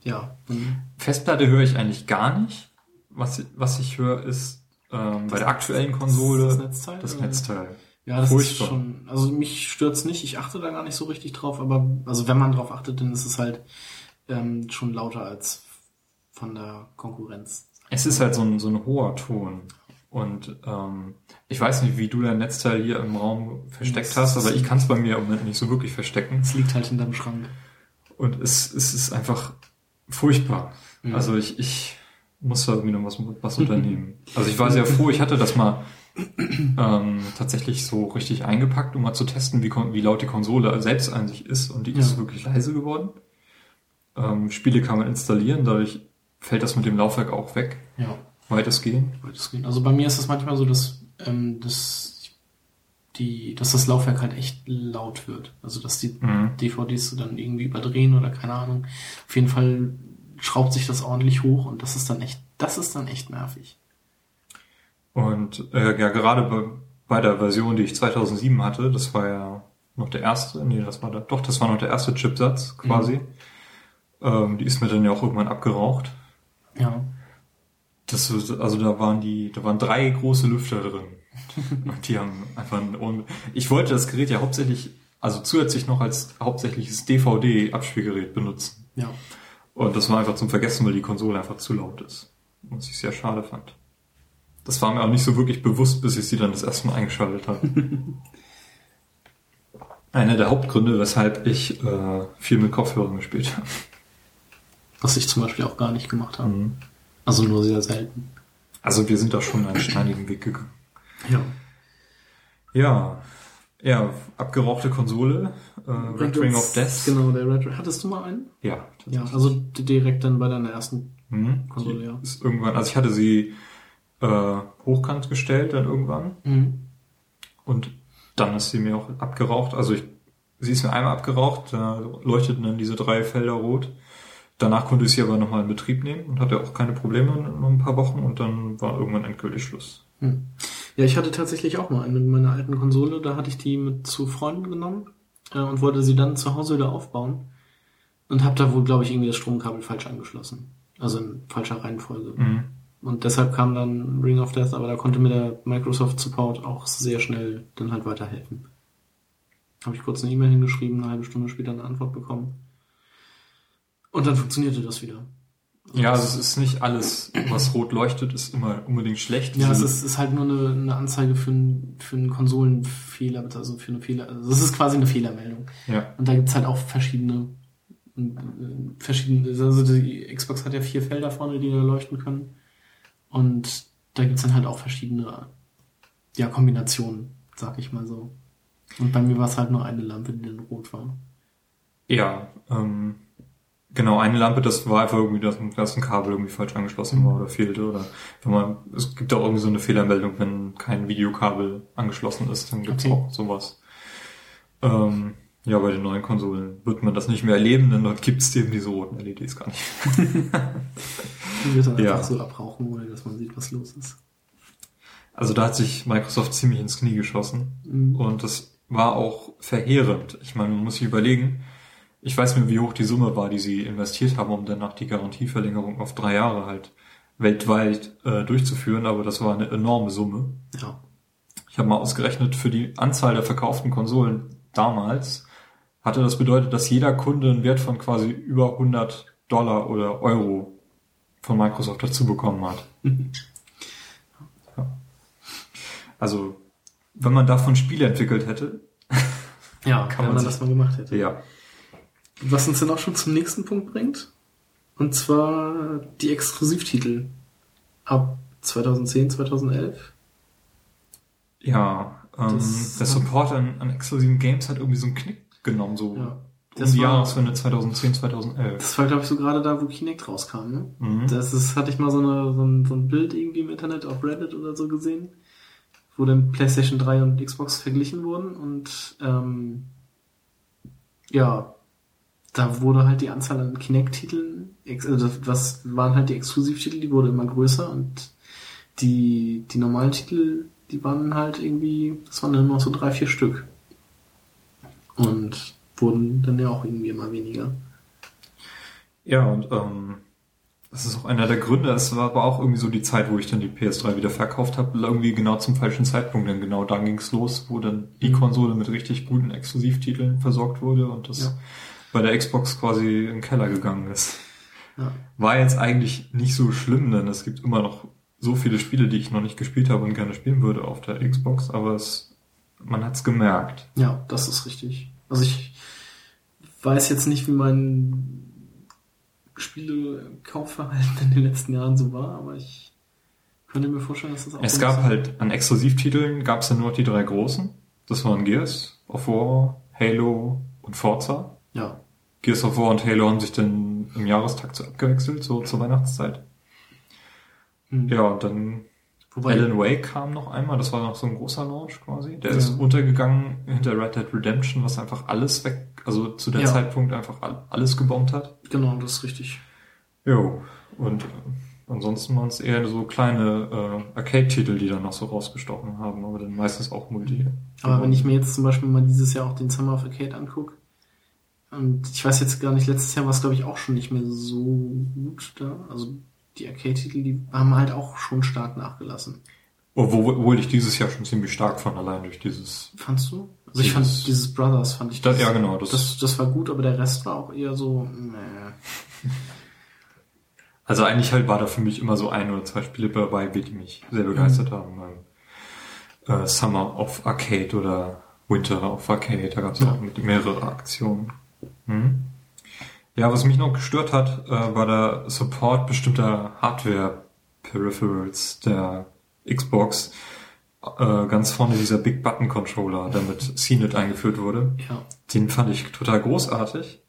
S1: ja, ein,
S2: Festplatte höre ich eigentlich gar nicht. Was, was ich höre, ist ähm, bei der aktuellen Konsole
S1: das
S2: das,
S1: Netzteil. oder?
S2: Netzteil.
S1: Ja, das
S2: Furchtbar.
S1: ist schon, also mich stört's nicht, ich achte da gar nicht so richtig drauf, aber also wenn man drauf achtet, dann ist es halt ähm, schon lauter als von der Konkurrenz.
S2: Es ist halt so ein, so ein hoher Ton. Und ähm, ich weiß nicht, wie du dein Netzteil hier im Raum versteckt
S1: Das
S2: hast, aber ich kann es bei mir im Moment nicht so wirklich verstecken.
S1: Es liegt halt hinterm Schrank.
S2: Und es, es ist einfach furchtbar.
S1: Mhm.
S2: Also ich, ich muss da irgendwie noch was, was unternehmen. Also ich war sehr froh, ich hatte das mal (clears throat) ähm, tatsächlich so richtig eingepackt, um mal zu testen, wie, wie laut die Konsole selbst sich ist. Und die
S1: Ja.
S2: ist wirklich leise geworden. Ähm, Spiele kann man installieren, dadurch fällt das mit dem Laufwerk auch weg,
S1: Ja,
S2: weitestgehend.
S1: weitestgehend. Also bei mir ist es manchmal so, dass, ähm, dass, die, dass das Laufwerk halt echt laut wird. Also dass die
S2: Mhm.
S1: DVDs dann irgendwie überdrehen oder keine Ahnung. Auf jeden Fall schraubt sich das ordentlich hoch und das ist dann echt, das ist dann echt nervig.
S2: Und äh, ja, gerade bei, bei der Version, die ich 2007 hatte, das war ja noch der erste, nee, das war der, doch, das war noch der erste Chipsatz quasi. Ähm, die ist mir dann ja auch irgendwann abgeraucht.
S1: Ja.
S2: Das, also da waren die, da waren drei große Lüfter drin. (laughs) Und die haben einfach ein, ich wollte das Gerät ja hauptsächlich, also zusätzlich noch als hauptsächliches DVD-Abspielgerät benutzen.
S1: Ja.
S2: Und das war einfach zum Vergessen, weil die Konsole einfach zu laut ist. Was ich sehr schade fand. Das war mir auch nicht so wirklich bewusst, bis ich sie dann das erste Mal eingeschaltet habe. (laughs) Einer der Hauptgründe, weshalb ich äh, viel mit Kopfhörern gespielt habe.
S1: Was ich zum Beispiel auch gar nicht gemacht habe. Also nur sehr selten.
S2: Also wir sind da schon einen steinigen Weg gegangen.
S1: Ja.
S2: Ja, ja, abgerauchte Konsole, äh, Red Ring of Death.
S1: Genau, der Red Ring. Hattest du mal einen?
S2: Ja,
S1: Ja, also direkt dann bei deiner ersten.
S2: Mhm.
S1: Konsole, ja.
S2: Ist irgendwann, also ich hatte sie äh, hochkant gestellt dann irgendwann
S1: Mhm.
S2: und dann ist sie mir auch abgeraucht. Also ich, sie ist mir einmal abgeraucht, da leuchteten dann diese drei Felder rot. Danach konnte ich sie aber nochmal in Betrieb nehmen und hatte auch keine Probleme in noch ein paar Wochen und dann war irgendwann endgültig Schluss.
S1: Hm. Ja, ich hatte tatsächlich auch mal eine mit meiner alten Konsole. Da hatte ich die mit zu Freunden genommen äh, und wollte sie dann zu Hause wieder aufbauen. Und habe da wohl, glaube ich, irgendwie das Stromkabel falsch angeschlossen. Also in falscher Reihenfolge.
S2: Mhm.
S1: Und deshalb kam dann Ring of Death, aber da konnte mir der Microsoft Support auch sehr schnell dann halt weiterhelfen. Habe ich kurz eine E-Mail hingeschrieben, eine halbe Stunde später eine Antwort bekommen. Und dann funktionierte das wieder.
S2: Ja, also es ist nicht alles, was rot leuchtet, ist immer unbedingt schlecht.
S1: Ja, es ist, ist halt nur eine, eine Anzeige für, einen für einen Konsolenfehler, also für eine Fehler. Also es ist quasi eine Fehlermeldung.
S2: ja.
S1: Und da gibt's halt auch verschiedene, äh, verschiedene, also die Xbox hat ja vier Felder vorne, die da leuchten können. Und da gibt's dann halt auch verschiedene, ja, Kombinationen, sag ich mal so. Und bei mir war es halt nur eine Lampe, die dann rot war.
S2: Ja, ähm, genau, eine Lampe, das war einfach irgendwie, dass, dass ein Kabel irgendwie falsch angeschlossen war oder fehlte. Oder wenn man, es gibt auch irgendwie so eine Fehlermeldung, wenn kein Videokabel angeschlossen ist, dann gibt's
S1: Okay.
S2: auch sowas. Ähm, ja, bei den neuen Konsolen wird man das nicht mehr erleben, denn dort gibt's eben diese roten LEDs gar nicht. (laughs)
S1: Die wird dann
S2: Ja.
S1: einfach so abrauchen, ohne dass man sieht, was los ist.
S2: Also da hat sich Microsoft ziemlich ins Knie geschossen.
S1: Mhm.
S2: Und das war auch verheerend. Ich meine, man muss sich überlegen, ich weiß nicht, wie hoch die Summe war, die sie investiert haben, um danach die Garantieverlängerung auf drei Jahre halt weltweit äh, durchzuführen, aber das war eine enorme Summe.
S1: Ja.
S2: Ich habe mal ausgerechnet, für die Anzahl der verkauften Konsolen damals hatte das bedeutet, dass jeder Kunde einen Wert von quasi über 100 Dollar oder Euro von Microsoft dazu bekommen hat. Ja. Also, wenn man davon Spiele entwickelt hätte,
S1: Ja, (laughs)
S2: Kann
S1: wenn
S2: man
S1: man das mal gemacht hätte.
S2: ja,
S1: Was uns dann auch schon zum nächsten Punkt bringt. Und zwar die Exklusivtitel. Ab 2010, 2011.
S2: ja, ähm,
S1: Das-
S2: der Support an, an exklusiven Games hat irgendwie so einen Knick genommen, so
S1: Ja.
S2: um
S1: Das
S2: die
S1: war-
S2: Jahreswende 2010, 2011.
S1: Das war, glaube ich, so gerade da, wo Kinect rauskam. Ne?
S2: Mhm.
S1: Das ist, hatte ich mal so, eine, so, ein, so ein Bild irgendwie im Internet auf Reddit oder so gesehen, wo dann PlayStation 3 und Xbox verglichen wurden und ähm, ja, da wurde halt die Anzahl an Kinect-Titeln, also das waren halt die Exklusivtitel, die wurde immer größer und die, die normalen Titel, die waren halt irgendwie, das waren dann noch so drei, vier Stück. Und wurden dann ja auch irgendwie immer weniger.
S2: Ja, und ähm, das ist auch einer der Gründe. Es war aber auch irgendwie so die Zeit, wo ich dann die PS3 wieder verkauft habe, irgendwie genau zum falschen Zeitpunkt. Denn genau dann ging's los, wo dann die
S1: Mhm.
S2: Konsole mit richtig guten Exklusivtiteln versorgt wurde und das
S1: Ja.
S2: Bei der Xbox quasi in den Keller gegangen ist.
S1: Ja.
S2: War jetzt eigentlich nicht so schlimm, denn es gibt immer noch so viele Spiele, die ich noch nicht gespielt habe und gerne spielen würde auf der Xbox, aber es, man hat's gemerkt.
S1: Ja, das ist richtig. Also ich weiß jetzt nicht, wie mein Spielekaufverhalten in den letzten Jahren so war, aber ich könnte mir vorstellen, dass das auch
S2: Es gab halt an Exklusivtiteln gab es dann nur die drei großen. Das waren Gears of War, Halo und Forza.
S1: Ja,
S2: Gears of War und Halo haben sich dann im Jahrestakt so abgewechselt, so zur Weihnachtszeit.
S1: Hm.
S2: Ja, und dann
S1: wobei
S2: Alan Wake kam noch einmal, das war noch so ein großer Launch quasi. Der
S1: Ja.
S2: ist untergegangen hinter Red Dead Redemption, was einfach alles weg, also zu der
S1: Ja.
S2: Zeitpunkt einfach all- alles gebombt hat.
S1: genau, das ist richtig.
S2: Jo, und äh, ansonsten waren es eher so kleine äh, Arcade-Titel, die dann noch so rausgestochen haben, aber dann meistens auch Multi.
S1: Aber wenn ich mir jetzt zum Beispiel mal dieses Jahr auch den Summer of Arcade angucke, und ich weiß jetzt gar nicht, letztes Jahr war es glaube ich auch schon nicht mehr so gut da. Also die Arcade-Titel, die haben halt auch schon stark nachgelassen.
S2: Obwohl ich dieses Jahr schon ziemlich stark fand, allein durch dieses.
S1: Fandst du? Also ich fand dieses Brothers fand ich
S2: Das, ja, genau. Das,
S1: Das, das war gut, aber der Rest war auch eher so, nee. (laughs)
S2: also eigentlich halt war da für mich immer so ein oder zwei Spiele dabei, die mich sehr begeistert haben. Ähm, Äh, Summer of Arcade oder Winter of Arcade, da gab es
S1: Ja.
S2: auch mehrere Aktionen. Mhm. Ja, was mich noch gestört hat, äh, war der Support bestimmter Hardware-Peripherals der Xbox. Äh, ganz vorne dieser Big Button Controller, der mit CNET eingeführt wurde.
S1: Ja.
S2: Den fand ich total großartig,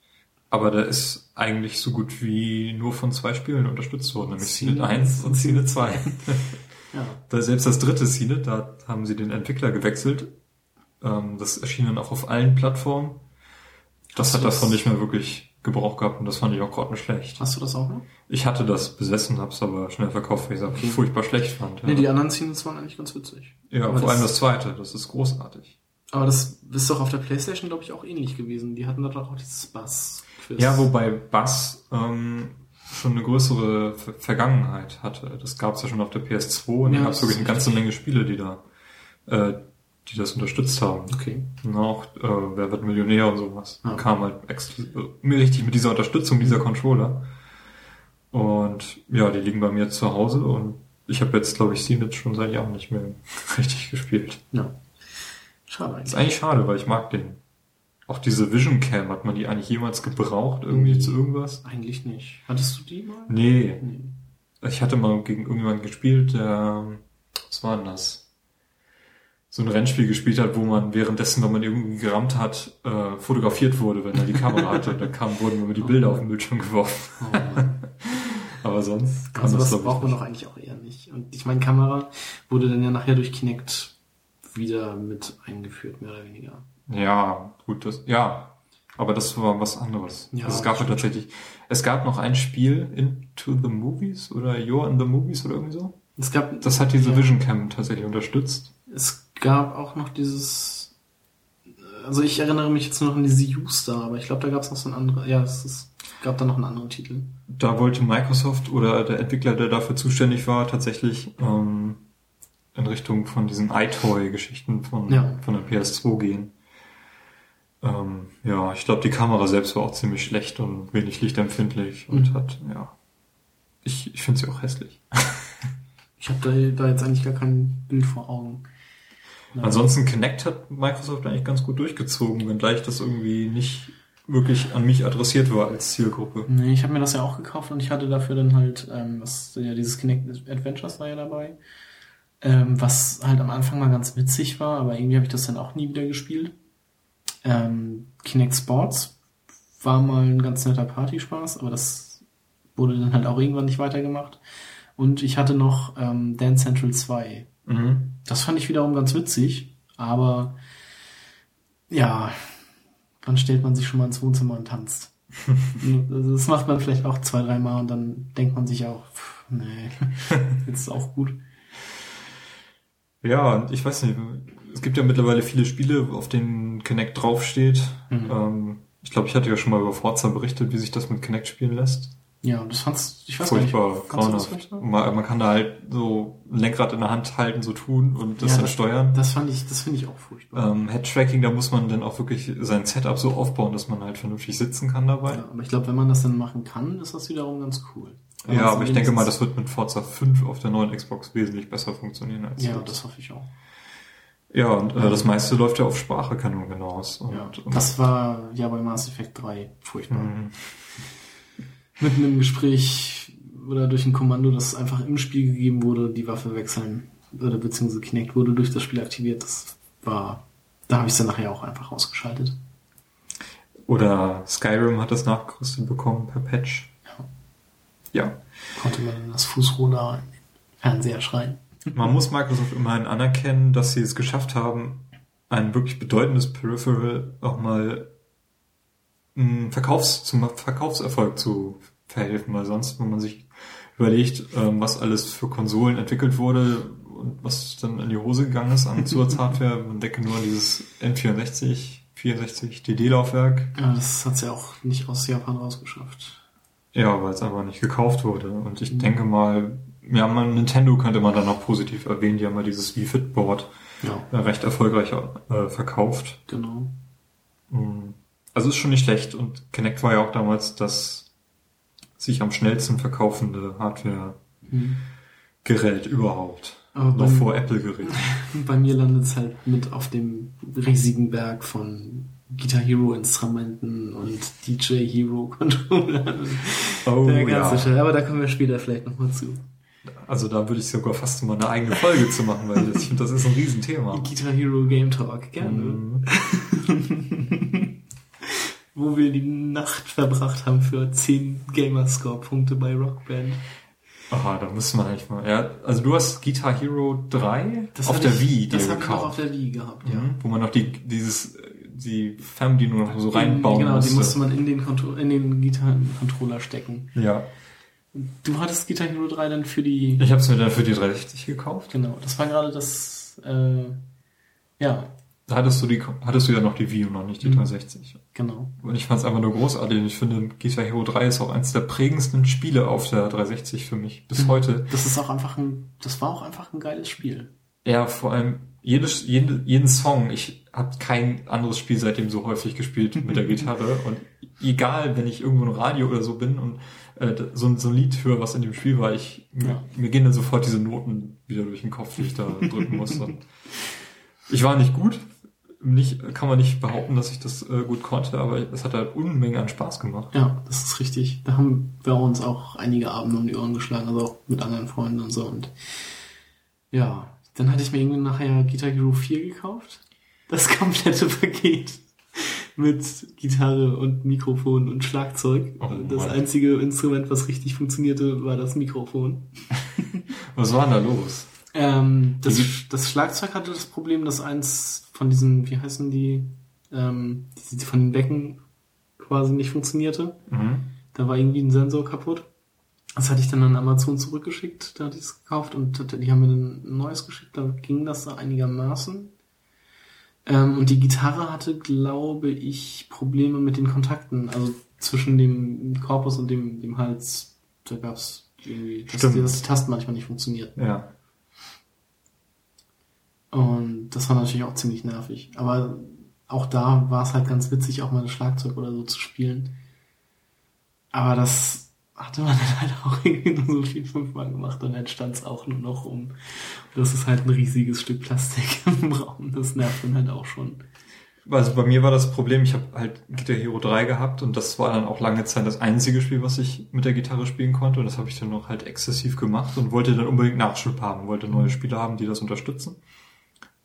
S2: aber der ist eigentlich so gut wie nur von zwei Spielen unterstützt worden, nämlich CNET 1 und CNET 2. (laughs)
S1: Ja.
S2: Da selbst das dritte CNET, da haben sie den Entwickler gewechselt. Ähm, das erschien dann auch auf allen Plattformen. Das
S1: Hast
S2: hat
S1: das-
S2: davon nicht mehr wirklich Gebrauch gehabt und das fand ich auch grottenschlecht.
S1: Hast du das auch noch?
S2: Ich hatte das besessen, hab's aber schnell verkauft, weil ich es
S1: Okay.
S2: furchtbar schlecht fand. Ja,
S1: Nee, die anderen Scenes waren eigentlich ganz witzig.
S2: ja
S1: aber
S2: vor allem
S1: das-
S2: zweite, das ist großartig.
S1: Aber das ist doch auf der Playstation, glaube ich, auch ähnlich gewesen. Die hatten da doch auch dieses Bass-Quiz.
S2: Ja, wobei Bass ähm, schon eine größere Ver- Vergangenheit hatte. Das gab es ja schon auf der PS2 und
S1: Ja,
S2: da gab es
S1: das
S2: wirklich eine ganze. Menge Spiele, die da, äh, die das unterstützt haben.
S1: Okay.
S2: Und auch äh, Wer wird Millionär und sowas.
S1: Ja.
S2: Kam halt exklusiv, mir richtig mit dieser Unterstützung dieser Controller. Und ja, die liegen bei mir zu Hause und ich habe jetzt, glaube ich, sie jetzt schon seit Jahren nicht mehr (laughs) richtig gespielt.
S1: Ja. Schade
S2: Ist
S1: eigentlich.
S2: eigentlich schade, weil ich mag den. Auch diese Vision Cam, hat man die eigentlich jemals gebraucht irgendwie
S1: Nee.
S2: zu irgendwas?
S1: Eigentlich nicht. Hattest du die mal?
S2: Nee.
S1: Nee.
S2: Ich hatte mal gegen irgendjemanden gespielt, der, was war denn das? So ein Rennspiel gespielt hat, wo man währenddessen, wenn man irgendwie gerammt hat, äh, fotografiert wurde, wenn er die Kamera hatte. Da kam, wurden immer die Bilder auf den Bildschirm geworfen.
S1: Oh. (laughs)
S2: Aber sonst kann
S1: Also das
S2: ich,
S1: braucht man doch eigentlich auch eher nicht. Und ich meine, Kamera wurde dann ja nachher durch Kinect wieder mit eingeführt, mehr oder weniger.
S2: Ja, gut, das, ja. Aber das war was anderes.
S1: Ja,
S2: also es gab ja tatsächlich, es gab noch ein Spiel, Into the Movies oder You're in the Movies oder irgendwie so.
S1: Es gab,
S2: Das hat diese
S1: ja,
S2: Vision Cam tatsächlich unterstützt.
S1: Es gab auch noch dieses, also ich erinnere mich jetzt nur noch an diese U-Star, aber ich glaube, da gab es noch so ein anderer, ja, es ist, gab da noch einen anderen Titel.
S2: Da wollte Microsoft oder der Entwickler, der dafür zuständig war, tatsächlich ähm, in Richtung von diesen iToy-Geschichten von,
S1: Ja.
S2: von der PS2 gehen. Ähm, ja, ich glaube, die Kamera selbst war auch ziemlich schlecht und wenig lichtempfindlich und
S1: Mhm.
S2: hat, ja. Ich, ich finde sie auch hässlich. (laughs)
S1: Ich habe da, da jetzt eigentlich gar kein Bild vor Augen. Ja.
S2: Ansonsten Kinect hat Microsoft eigentlich ganz gut durchgezogen, wenngleich das irgendwie nicht wirklich an mich adressiert war als Zielgruppe.
S1: Nee, ich habe mir das ja auch gekauft und ich hatte dafür dann halt, ähm, was, ja, dieses Kinect Adventures war ja dabei. Ähm, was halt am Anfang mal ganz witzig war, aber irgendwie habe ich das dann auch nie wieder gespielt. Ähm, Kinect Sports war mal ein ganz netter Partyspaß, aber das wurde dann halt auch irgendwann nicht weitergemacht. Und ich hatte noch ähm, Dance Central 2.
S2: Mhm.
S1: Das fand ich wiederum ganz witzig, aber ja, wann stellt man sich schon mal ins Wohnzimmer und tanzt? (laughs) Also das macht man vielleicht auch zwei, dreimal und dann denkt man sich auch, pff, nee, (laughs) jetzt ist auch gut.
S2: Ja, ich weiß nicht, es gibt ja mittlerweile viele Spiele, auf denen Kinect draufsteht.
S1: Mhm.
S2: Ähm, ich glaube, ich hatte ja schon mal über Forza berichtet, wie sich das mit Kinect spielen lässt.
S1: Ja, und das fandst ich weiß
S2: Furchtbar,
S1: nicht,
S2: grauenhaft. Man, man kann da halt so ein Lenkrad in der Hand halten, so tun und das
S1: Ja,
S2: dann
S1: das-
S2: steuern.
S1: Das fand ich, das finde ich auch furchtbar.
S2: Ähm, Head-Tracking, da muss man dann auch wirklich sein Setup so aufbauen, dass man halt vernünftig sitzen kann dabei.
S1: Ja, aber ich glaube, wenn man das dann machen kann, ist das wiederum ganz cool. Wenn
S2: Ja, aber ich denke mal, das wird mit Forza 5 auf der neuen Xbox wesentlich besser funktionieren als
S1: Ja, das hoffe ich auch.
S2: Ja, und äh, das meiste läuft ja auf Spracherkennung hinaus. Und,
S1: Ja, das war ja bei Mass Effect 3 furchtbar.
S2: Mhm.
S1: Mitten im Gespräch oder durch ein Kommando, das einfach im Spiel gegeben wurde, die Waffe wechseln oder beziehungsweise Kinect wurde durch das Spiel aktiviert. Das war, da habe ich es dann nachher auch einfach ausgeschaltet.
S2: Oder Skyrim hat das nachgerüstet bekommen per Patch. Ja.
S1: Konnte man in das Fußroller in den Fernseher schreien.
S2: Man muss Microsoft immerhin anerkennen, dass sie es geschafft haben, ein wirklich bedeutendes Peripheral auch mal Verkaufs zum Verkaufserfolg zu verhelfen, weil sonst, wenn man sich überlegt, ähm, was alles für Konsolen entwickelt wurde und was dann in die Hose gegangen ist an Zusatzhardware, (laughs) man denke nur an dieses N64, 64 DD-Laufwerk.
S1: Ja, das hat sie auch nicht aus Japan rausgeschafft.
S2: Ja, weil es einfach nicht gekauft wurde. Und ich denke mal, ja, man, Nintendo könnte man da noch positiv erwähnen, die haben ja dieses Wii Fit Board
S1: Ja,
S2: recht erfolgreich äh, verkauft.
S1: genau.
S2: Mm. Also ist schon nicht schlecht und Kinect war ja auch damals das sich am schnellsten verkaufende Hardware-Gerät
S1: Hm.
S2: überhaupt.
S1: Aber
S2: Noch vor Apple-Geräten. (laughs)
S1: Bei mir landet es halt mit auf dem riesigen Berg von Guitar Hero Instrumenten und DJ Hero Controllern.
S2: Oh
S1: Der ganze
S2: ja.
S1: Scheiß. Aber da kommen wir später vielleicht nochmal zu.
S2: Also da würde ich sogar fast mal eine eigene Folge zu machen, weil ich finde, das ist ein Riesenthema.
S1: Guitar Hero Game Talk, gerne.
S2: Mm. (laughs)
S1: Wo wir die Nacht verbracht haben für 10 Gamerscore-Punkte bei Rockband.
S2: Aha, da müsste man eigentlich mal. Ja, also du hast Guitar Hero 3 auf
S1: hab
S2: der
S1: ich,
S2: Wii
S1: Das habe ich noch auf der Wii gehabt, ja.
S2: Mhm. Wo man noch die, dieses, die Fernbedienung noch so reinbauen
S1: Genau,
S2: musste.
S1: die musste man in den, Kontro in den Gitarrencontroller stecken.
S2: ja.
S1: Du hattest Guitar Hero 3 dann für die...
S2: Ich habe es mir dann für die 360 gekauft.
S1: Genau, das war gerade das, äh, ja,
S2: Da hattest du die, hattest du ja noch die Wii und noch nicht die
S1: Mhm.
S2: 360.
S1: Genau.
S2: Und ich fand es einfach nur großartig. Und ich finde, Guitar Hero 3 ist auch eines der prägendsten Spiele auf der 360 für mich. Bis
S1: Mhm.
S2: heute.
S1: Das ist auch einfach ein, das war auch einfach ein geiles Spiel.
S2: Ja, vor allem jedes, jeden, jeden Song. Ich habe kein anderes Spiel seitdem so häufig gespielt mit der (laughs) Gitarre. Und egal, wenn ich irgendwo im Radio oder so bin und äh, so, ein- so ein Lied höre, was in dem Spiel war, ich,
S1: Ja.
S2: mir, mir gehen dann sofort diese Noten wieder durch den Kopf, die ich da drücken muss. Und (laughs) ich war nicht gut. Nicht, kann man nicht behaupten, dass ich das äh, gut konnte, aber es hat halt Unmengen an Spaß gemacht.
S1: Ja, das ist richtig. Da haben wir uns auch einige Abende um die Ohren geschlagen, also auch mit anderen Freunden und so. Und ja, dann hatte ich mir irgendwie nachher Guitar Hero 4 gekauft. Das (laughs) komplette Paket. Mit Gitarre und Mikrofon und Schlagzeug.
S2: Oh
S1: das einzige Instrument, was richtig funktionierte, war das Mikrofon. (laughs)
S2: Was war denn da los?
S1: Ähm, das, das Schlagzeug hatte das Problem, dass eins von diesen, wie heißen die, ähm, die von den Becken quasi nicht funktionierte.
S2: Mhm.
S1: Da war irgendwie ein Sensor kaputt. Das hatte ich dann an Amazon zurückgeschickt, da hatte ich es gekauft und die haben mir dann ein neues geschickt, da ging das so einigermaßen. Ähm, und die Gitarre hatte, glaube ich, Probleme mit den Kontakten, also zwischen dem Korpus und dem, dem Hals. Da gab es irgendwie, dass dass die Tasten manchmal nicht funktionierten.
S2: Ja.
S1: Und das war natürlich auch ziemlich nervig. Aber auch da war es halt ganz witzig, auch mal das Schlagzeug oder so zu spielen. Aber das hatte man (laughs) dann halt auch irgendwie nur so vier, fünfmal gemacht und dann stand es auch nur noch um. Das ist halt ein riesiges Stück Plastik (laughs) im Raum. Das nervt dann halt auch schon.
S2: Also bei mir war das Problem, ich habe halt Guitar Hero 3 gehabt und das war dann auch lange Zeit das einzige Spiel, was ich mit der Gitarre spielen konnte und das habe ich dann noch halt exzessiv gemacht und wollte dann unbedingt Nachschub haben, wollte neue Spiele haben, die das unterstützen.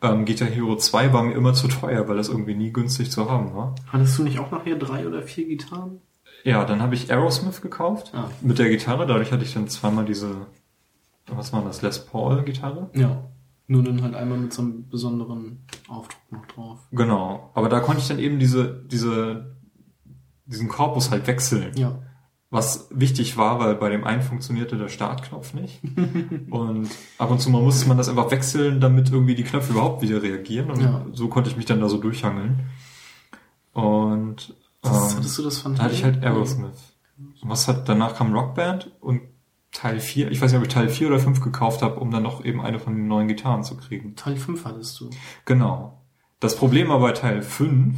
S2: Ähm, Guitar Hero 2 war mir immer zu teuer, weil das irgendwie nie günstig zu haben war.
S1: Hattest du nicht auch nachher drei oder vier Gitarren?
S2: Ja, dann habe ich Aerosmith gekauft
S1: Ah.
S2: mit der Gitarre, dadurch hatte ich dann zweimal diese, was war das, Les Paul Gitarre?
S1: Ja. Nur dann halt einmal mit so einem besonderen Aufdruck noch drauf.
S2: Genau, aber da konnte ich dann eben diese, diese, diesen Korpus halt wechseln.
S1: Ja.
S2: Was wichtig war, weil bei dem einen funktionierte der Startknopf nicht. (laughs) und ab und zu mal musste man das einfach wechseln, damit irgendwie die Knöpfe überhaupt wieder reagieren. Und
S1: Ja.
S2: so konnte ich mich dann da so durchhangeln. Und
S1: Das,
S2: ähm,
S1: hattest du das von
S2: da hatte ich halt Aerosmith. Und was hat, danach kam Rockband und Teil 4, ich weiß nicht, ob ich Teil 4 oder 5 gekauft habe, um dann noch eben eine von den neuen Gitarren zu kriegen.
S1: Teil 5 hattest du.
S2: Genau. Das Problem war bei Teil 5,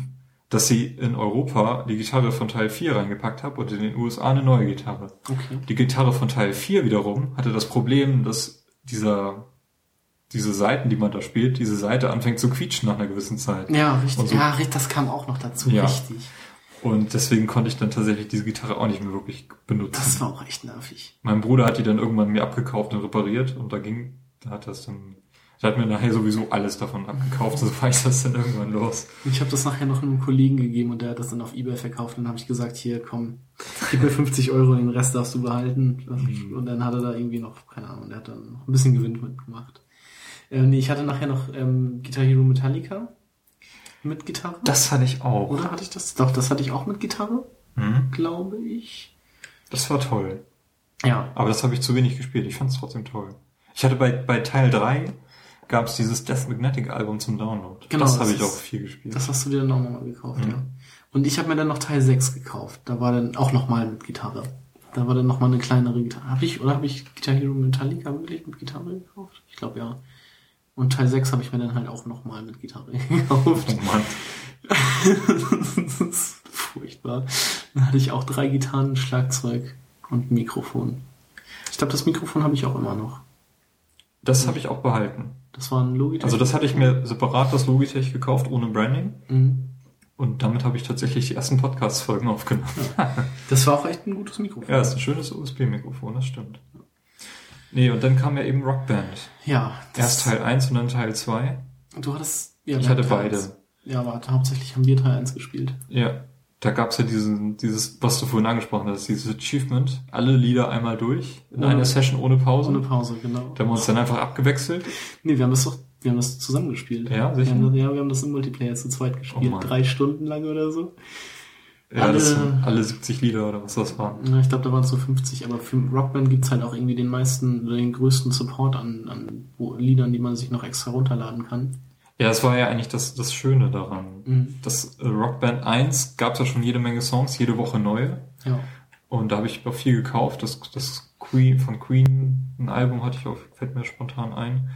S2: dass sie in Europa die Gitarre von Teil 4 reingepackt haben und in den USA eine neue Gitarre.
S1: Okay.
S2: Die Gitarre von Teil 4 wiederum hatte das Problem, dass dieser, diese Seiten, die man da spielt, diese Seite anfängt zu quietschen nach einer gewissen Zeit.
S1: Ja, richtig.
S2: So-
S1: Ja, richtig, das kam auch noch dazu.
S2: Ja.
S1: Richtig.
S2: Und deswegen konnte ich dann tatsächlich diese Gitarre auch nicht mehr wirklich benutzen.
S1: Das war auch echt nervig.
S2: mein Bruder hat die dann irgendwann mir abgekauft und repariert und da ging, da hat das dann, der hat mir nachher sowieso alles davon abgekauft, so war ich das dann irgendwann los.
S1: Ich habe das nachher noch einem Kollegen gegeben und der hat das dann auf Ebay verkauft und dann habe ich gesagt, hier komm, gib mir 50 Euro, den Rest darfst du behalten.
S2: Mhm.
S1: Und dann hat er da irgendwie noch, keine Ahnung, der hat dann noch ein bisschen Gewinn mitgemacht. Ähm, nee, ich hatte nachher noch ähm, Guitar Hero Metallica mit Gitarre.
S2: Das hatte ich auch.
S1: Oder hatte ich das? Doch, das hatte ich auch mit Gitarre,
S2: Mhm.
S1: glaube ich.
S2: Das war toll.
S1: Ja.
S2: Aber das habe ich zu wenig gespielt. Ich fand es trotzdem toll. Ich hatte bei, bei Teil 3 gab es dieses Death Magnetic Album zum Download.
S1: Genau,
S2: das
S1: das
S2: habe ich auch viel gespielt.
S1: Das hast du dir dann auch nochmal gekauft,
S2: Mhm.
S1: ja. Und ich habe mir dann noch Teil 6 gekauft. Da war dann auch nochmal mit Gitarre. Da war dann nochmal eine kleinere Gitarre. Habe ich, oder habe ich Guitar Hero Metallica wirklich mit Gitarre gekauft? Ich glaube ja. Und Teil 6 habe ich mir dann halt auch nochmal mit Gitarre (laughs) gekauft.
S2: oh Mann.
S1: das ist furchtbar. Dann hatte ich auch drei Gitarren, Schlagzeug und Mikrofon. Ich glaube, das Mikrofon habe ich auch immer noch.
S2: Das habe ich auch behalten.
S1: Das war ein Logitech.
S2: Also das hatte ich mir separat das Logitech gekauft, ohne Branding.
S1: Mhm.
S2: Und damit habe ich tatsächlich die ersten Podcast-Folgen aufgenommen.
S1: Das war auch echt ein gutes Mikrofon.
S2: Ja, ist ein schönes USB-Mikrofon, das stimmt. Nee, und dann kam ja eben Rockband.
S1: Ja.
S2: Erst Teil 1 und dann Teil 2.
S1: Du hattest. Ja,
S2: Ich hatte beide.
S1: eins. Ja, aber hauptsächlich haben wir Teil 1 gespielt.
S2: Ja. Da gab's ja diesen, dieses, was du vorhin angesprochen hast, dieses Achievement. Alle Lieder einmal durch, in
S1: Ohne-
S2: einer Session ohne Pause.
S1: Ohne Pause, genau.
S2: Da haben wir uns dann einfach abgewechselt.
S1: Nee, wir haben das doch, wir haben das zusammen gespielt.
S2: Ja,
S1: wir
S2: sicher?
S1: haben das, ja, wir haben das im Multiplayer zu zweit gespielt.
S2: Mann.
S1: Drei Stunden lang oder so.
S2: Ja, das
S1: Alle-
S2: sind alle 70 Lieder oder was das waren.
S1: Ja, ich glaube, da waren es so 50, aber für Rockband gibt's halt auch irgendwie den meisten, den größten Support an, an Liedern, die man sich noch extra runterladen kann.
S2: Ja, es war ja eigentlich das, das Schöne daran.
S1: Mhm.
S2: Das äh, Rockband 1 gab es ja schon jede Menge Songs, jede Woche neue.
S1: Ja.
S2: Und da habe ich auch viel gekauft. Das, das Queen von Queen, ein Album hatte ich auch, fällt mir spontan ein.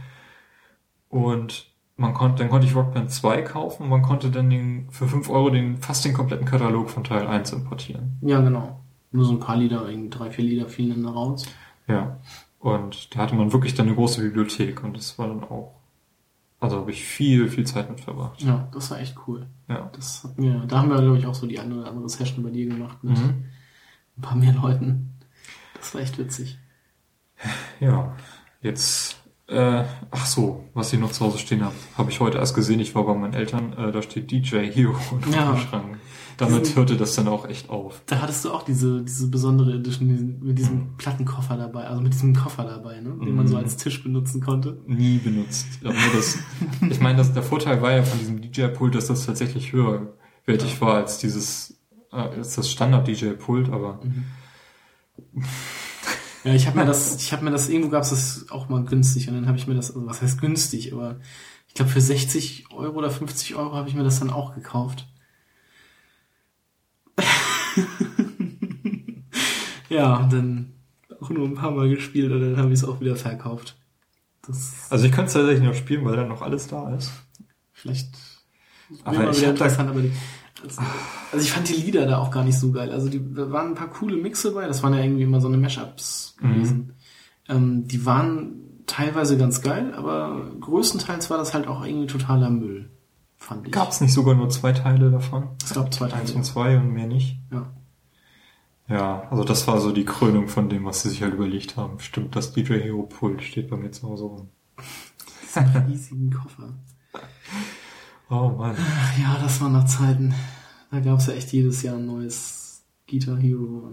S2: Und man konnte, dann konnte ich Rockband 2 kaufen und man konnte dann den, für 5 Euro den, fast den kompletten Katalog von Teil 1 importieren.
S1: Ja, genau. Nur so ein paar Lieder, irgendwie drei, vier Lieder fielen dann da raus.
S2: Ja. Und da hatte man wirklich dann eine große Bibliothek und das war dann auch, also habe ich viel, viel Zeit mit verbracht.
S1: Ja, das war echt cool.
S2: Ja.
S1: Das hat mir, da haben wir, glaube ich, auch so die eine oder andere Session bei dir gemacht mit
S2: Mhm.
S1: ein paar mehr Leuten. Das war echt witzig.
S2: Ja. Jetzt, äh, ach so, was ich noch zu Hause stehen habe, habe ich heute erst gesehen. Ich war bei meinen Eltern, äh, da steht DJ Hero (laughs)
S1: Ja.
S2: im Schrank. Damit hörte das dann auch echt auf.
S1: Da hattest du auch diese, diese besondere Edition mit diesem Plattenkoffer dabei, also mit diesem Koffer dabei, ne? den man so
S2: Mhm.
S1: als Tisch benutzen konnte.
S2: Nie benutzt. Das, (laughs) ich meine, das, der Vorteil war ja von diesem DJ-Pult, dass das tatsächlich höherwertig war als dieses, äh, als das Standard-DJ-Pult, aber
S1: Ja, ich habe mir das, ich habe mir das, irgendwo gab es das auch mal günstig und dann habe ich mir das, also was heißt günstig, aber ich glaube für 60 Euro oder 50 Euro habe ich mir das dann auch gekauft. (laughs) ja, dann auch nur ein paar Mal gespielt und dann habe ich es auch wieder verkauft. Das
S2: also ich könnte es tatsächlich noch spielen, weil dann noch alles da ist.
S1: vielleicht
S2: Aber ich
S1: wieder
S2: hab da-
S1: interessant, aber die, also, also ich fand die Lieder da auch gar nicht so geil. Also die da waren ein paar coole Mixe bei, das waren ja irgendwie immer so eine Mashups
S2: Mhm.
S1: gewesen. Ähm, die waren teilweise ganz geil, aber größtenteils war das halt auch irgendwie totaler Müll, fand ich.
S2: Gab es nicht sogar nur zwei Teile davon?
S1: Ich glaube zwei
S2: Eins
S1: Teile.
S2: und zwei und mehr nicht?
S1: Ja.
S2: Ja, also das war so die Krönung von dem, was sie sich halt überlegt haben. Stimmt, das DJ Hero Pult steht bei mir zu Hause rum. (laughs)
S1: Diesen riesigen Koffer. (laughs)
S2: Oh Mann.
S1: Ja, das waren noch Zeiten. Da gab's ja echt jedes Jahr ein neues Guitar Hero.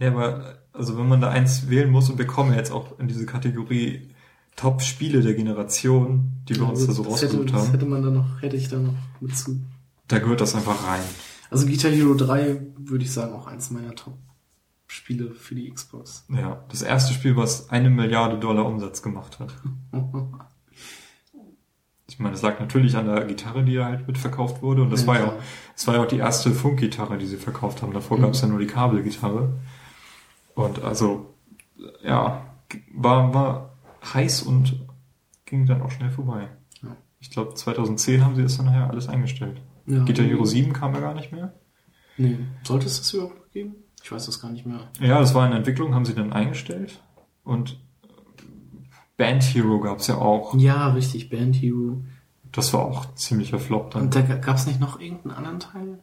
S2: Ja, aber also wenn man da eins wählen muss und wir kommen jetzt auch in diese Kategorie Top-Spiele der Generation, die wir uns da so
S1: das
S2: rausgesucht
S1: das
S2: haben,
S1: hätte man dann noch, hätte ich da noch mit zu.
S2: da gehört das einfach rein.
S1: Also Guitar Hero 3 würde ich sagen auch eins meiner Top-Spiele für die Xbox.
S2: Ja, das erste Spiel, was eine Milliarde Dollar Umsatz gemacht hat. (laughs) Ich meine, es lag natürlich an der Gitarre, die da halt mitverkauft wurde. Und das
S1: Ja,
S2: war ja auch, das war ja auch die erste Funkgitarre, die sie verkauft haben. Davor
S1: Mhm.
S2: gab es ja nur die Kabelgitarre. Und also, ja, war, war heiß und ging dann auch schnell vorbei.
S1: Ja.
S2: Ich glaube, 2010 haben sie das dann nachher alles eingestellt.
S1: Ja,
S2: Guitar Hero 7 kam ja gar nicht mehr.
S1: Nee. Sollte es das überhaupt noch geben? Ich weiß das gar nicht mehr.
S2: Ja, das war in Entwicklung, haben sie dann eingestellt. Und Band Hero gab es ja auch.
S1: Ja, richtig, Band Hero.
S2: Das war auch ziemlicher Flop dann.
S1: Und da gab es nicht noch irgendeinen anderen Teil?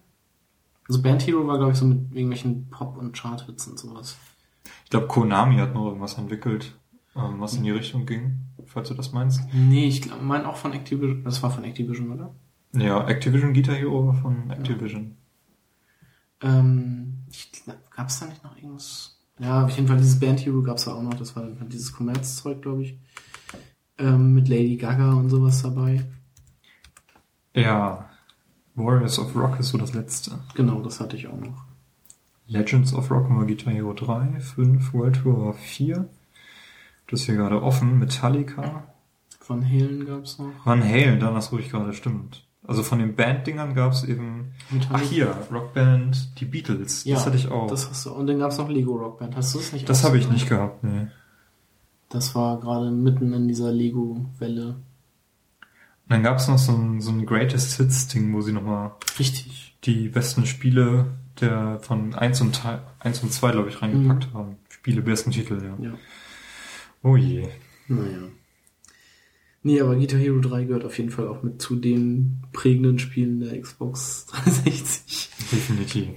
S1: Also Band Hero war, glaube ich, so mit irgendwelchen Pop- und Charthits und sowas.
S2: Ich glaube, Konami hat noch irgendwas entwickelt, was in die Richtung ging, falls du das meinst.
S1: Nee, ich glaube, mein auch von Activision. Das war von Activision, oder?
S2: Ja, Activision Guitar Hero war von Activision.
S1: Ähm, ich gab es da nicht noch irgendwas? Ja, auf jeden Fall dieses Band Hero gab es ja auch noch. Das war dann dieses Kommerzzeug, glaube ich. Ähm, mit Lady Gaga und sowas dabei.
S2: Ja. Warriors of Rock ist so das letzte.
S1: Genau, das hatte ich auch noch.
S2: Legends of Rock war Guitar Hero 3, 5, World Tour war 4. Das ist hier gerade offen. Metallica.
S1: Von Halen gab es noch.
S2: Van Halen, dann das ruhig gerade stimmt. Also von den Banddingern gab es eben. Ach
S1: Metallica.
S2: hier, Rockband, die Beatles.
S1: Ja,
S2: das hatte ich auch.
S1: Das hast du. Und dann gab es noch Lego Rockband. Hast du es nicht?
S2: Das habe ich nicht gehabt, nee.
S1: Das war gerade mitten in dieser Lego-Welle.
S2: Und dann gab es noch so ein, so ein Greatest Hits Ding, wo sie nochmal
S1: Richtig.
S2: die besten Spiele der von 1 und, Teil, 1 und 2, glaube ich, reingepackt haben. Spiele, besten Titel, ja.
S1: Ja.
S2: Oh je.
S1: Naja. Nee, aber Guitar Hero 3 gehört auf jeden Fall auch mit zu den prägenden Spielen der Xbox 360.
S2: Definitiv.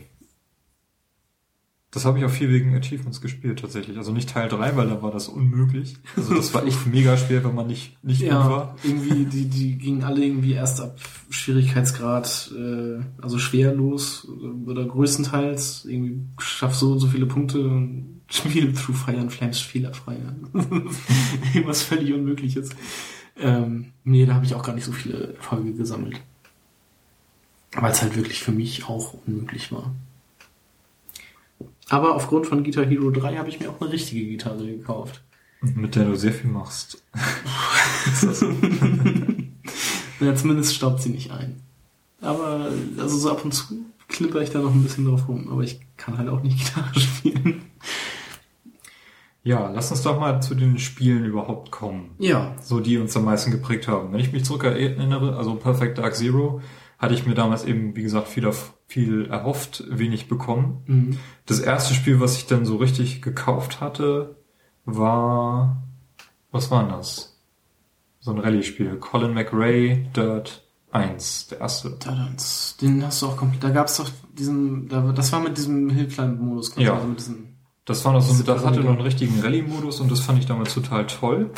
S2: Das habe ich auch viel wegen Achievements gespielt tatsächlich. Also nicht Teil 3, weil da war das unmöglich. Also das war echt mega schwer, wenn man nicht, nicht gut
S1: Ja,
S2: war.
S1: irgendwie, die, die gingen alle irgendwie erst ab Schwierigkeitsgrad, äh, also schwer los oder größtenteils irgendwie schaff so und so viele Punkte und spiel through Fire and Flames fehlerfrei. (laughs) Irgendwas völlig Unmögliches. Ähm, nee, da habe ich auch gar nicht so viele Erfolge gesammelt. Weil es halt wirklich für mich auch unmöglich war. Aber aufgrund von Guitar Hero 3 habe ich mir auch eine richtige Gitarre gekauft.
S2: Mit der du sehr viel machst. (laughs)
S1: Ja, zumindest staubt sie nicht ein. Aber, also so ab und zu klipper ich da noch ein bisschen drauf rum, aber ich kann halt auch nicht Gitarre (laughs) spielen.
S2: Ja, lass uns doch mal zu den Spielen überhaupt kommen.
S1: Ja.
S2: So, die uns am meisten geprägt haben. Wenn ich mich zurück erinnere, also Perfect Dark Zero, hatte ich mir damals eben, wie gesagt, viel, viel erhofft, wenig bekommen.
S1: Mhm.
S2: Das erste Spiel, was ich dann so richtig gekauft hatte, war, was war denn das? So ein Rallye-Spiel. Colin McRae, Dirt 1, der erste.
S1: Da, das, den hast du auch komplett. Da gab's doch diesen, da, das war mit diesem Hillclimb-Modus,
S2: Ja.
S1: also mit diesem.
S2: Das war noch so,
S1: Diese
S2: das hatte noch einen richtigen Rallye-Modus und das fand ich damals total toll.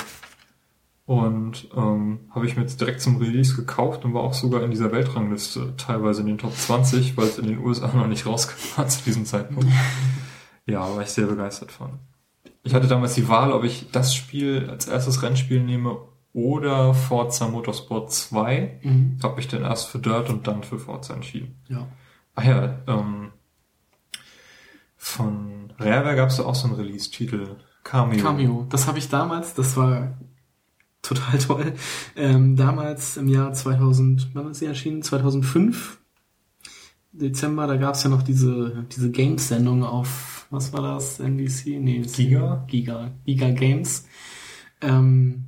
S2: Und ähm, habe ich mir jetzt direkt zum Release gekauft und war auch sogar in dieser Weltrangliste teilweise in den Top 20, weil es in den USA noch nicht rauskam (laughs) zu diesem Zeitpunkt. (laughs) Ja, war ich sehr begeistert von. Ich hatte damals die Wahl, ob ich das Spiel als erstes Rennspiel nehme oder Forza Motorsport 2.
S1: Mhm.
S2: Habe mich dann erst für Dirt und dann für Forza entschieden.
S1: Ja.
S2: Ah ja, ähm, von Rareware gab es da auch so einen Release-Titel. Cameo.
S1: Cameo. Das habe ich damals, das war total toll. Ähm, damals im Jahr 2000, wann ist sie erschienen? 2005. Dezember, da gab's ja noch diese, diese Games-Sendung auf, was war das? NBC? Nee,
S2: Giga?
S1: Giga. Giga Games. Ähm,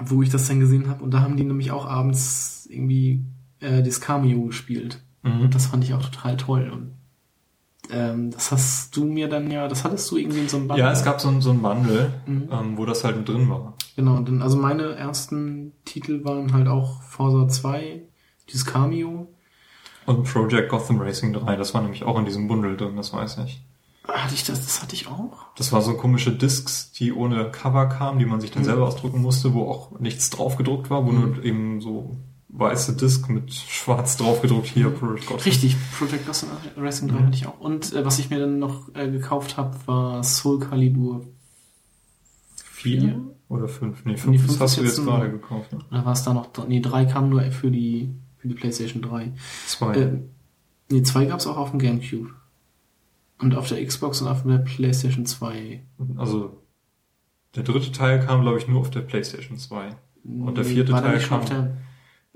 S1: wo ich das dann gesehen habe. Und da haben die nämlich auch abends irgendwie äh, das Cameo gespielt.
S2: Mhm.
S1: Und das fand ich auch total toll. Und ähm, das hast du mir dann ja, das hattest du irgendwie in so einem Band.
S2: Ja, es gab so so ein Bundle,
S1: Mhm.
S2: ähm, wo das halt mit drin war.
S1: Genau, denn, also meine ersten Titel waren halt auch Forza 2, dieses Cameo.
S2: Und Project Gotham Racing 3, das war nämlich auch in diesem Bundle drin, das weiß ich.
S1: Hatte ich das, das hatte ich auch?
S2: Das war so komische Discs, die ohne Cover kamen, die man sich dann
S1: Mhm.
S2: selber ausdrucken musste, wo auch nichts drauf gedruckt war, wo
S1: Mhm.
S2: nur eben so weiße Disc mit schwarz drauf gedruckt hier, Project Gotham.
S1: Richtig, Project Gotham Racing 3
S2: Mhm.
S1: hatte ich auch. Und äh, was ich mir dann noch äh, gekauft habe, war Soul Calibur.
S2: Vier oder fünf? Nee,
S1: Nee,
S2: fünf,
S1: fünf
S2: das hast du
S1: jetzt
S2: gerade gekauft, ne?
S1: Oder war es da noch? Nee, drei kam nur für die, für die PlayStation 3.
S2: Zwei.
S1: Äh, nee, zwei gab's auch auf dem Gamecube. Und auf der Xbox und auf der PlayStation 2.
S2: Also, der dritte Teil kam, glaube ich, nur auf der PlayStation 2. Und der
S1: Nee,
S2: vierte Teil
S1: schon auf
S2: kam-
S1: der,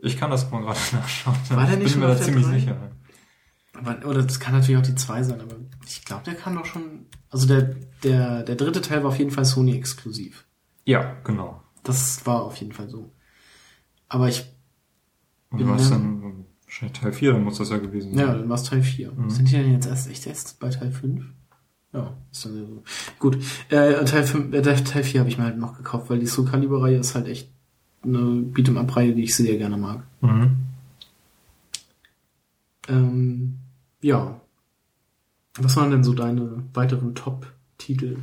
S2: Ich kann das mal gerade (laughs) nachschauen.
S1: War der
S2: ich
S1: nicht
S2: bin
S1: schon
S2: mir da ziemlich
S1: drei?
S2: sicher.
S1: Aber- Oder das kann natürlich auch die 2 sein, aber ich glaube, der kam doch schon. Also der, der, der dritte Teil war auf jeden Fall Sony exklusiv.
S2: Ja, genau.
S1: Das war auf jeden Fall so. Aber ich,
S2: Und
S1: Ja.
S2: was dann, wahrscheinlich Teil 4, dann muss das ja gewesen
S1: ja,
S2: sein.
S1: dann war es Teil 4.
S2: Mhm.
S1: Sind die denn jetzt erst echt erst bei Teil 5? Ja, ist dann so. Gut. Äh, Teil 5, äh, Teil 4 habe ich mir halt noch gekauft, weil die Soul Calibur Reihe ist halt echt eine Beat'em Up Reihe, die ich sehr gerne mag.
S2: Mhm.
S1: Ähm, ja. Was waren denn so deine weiteren Top-Titel?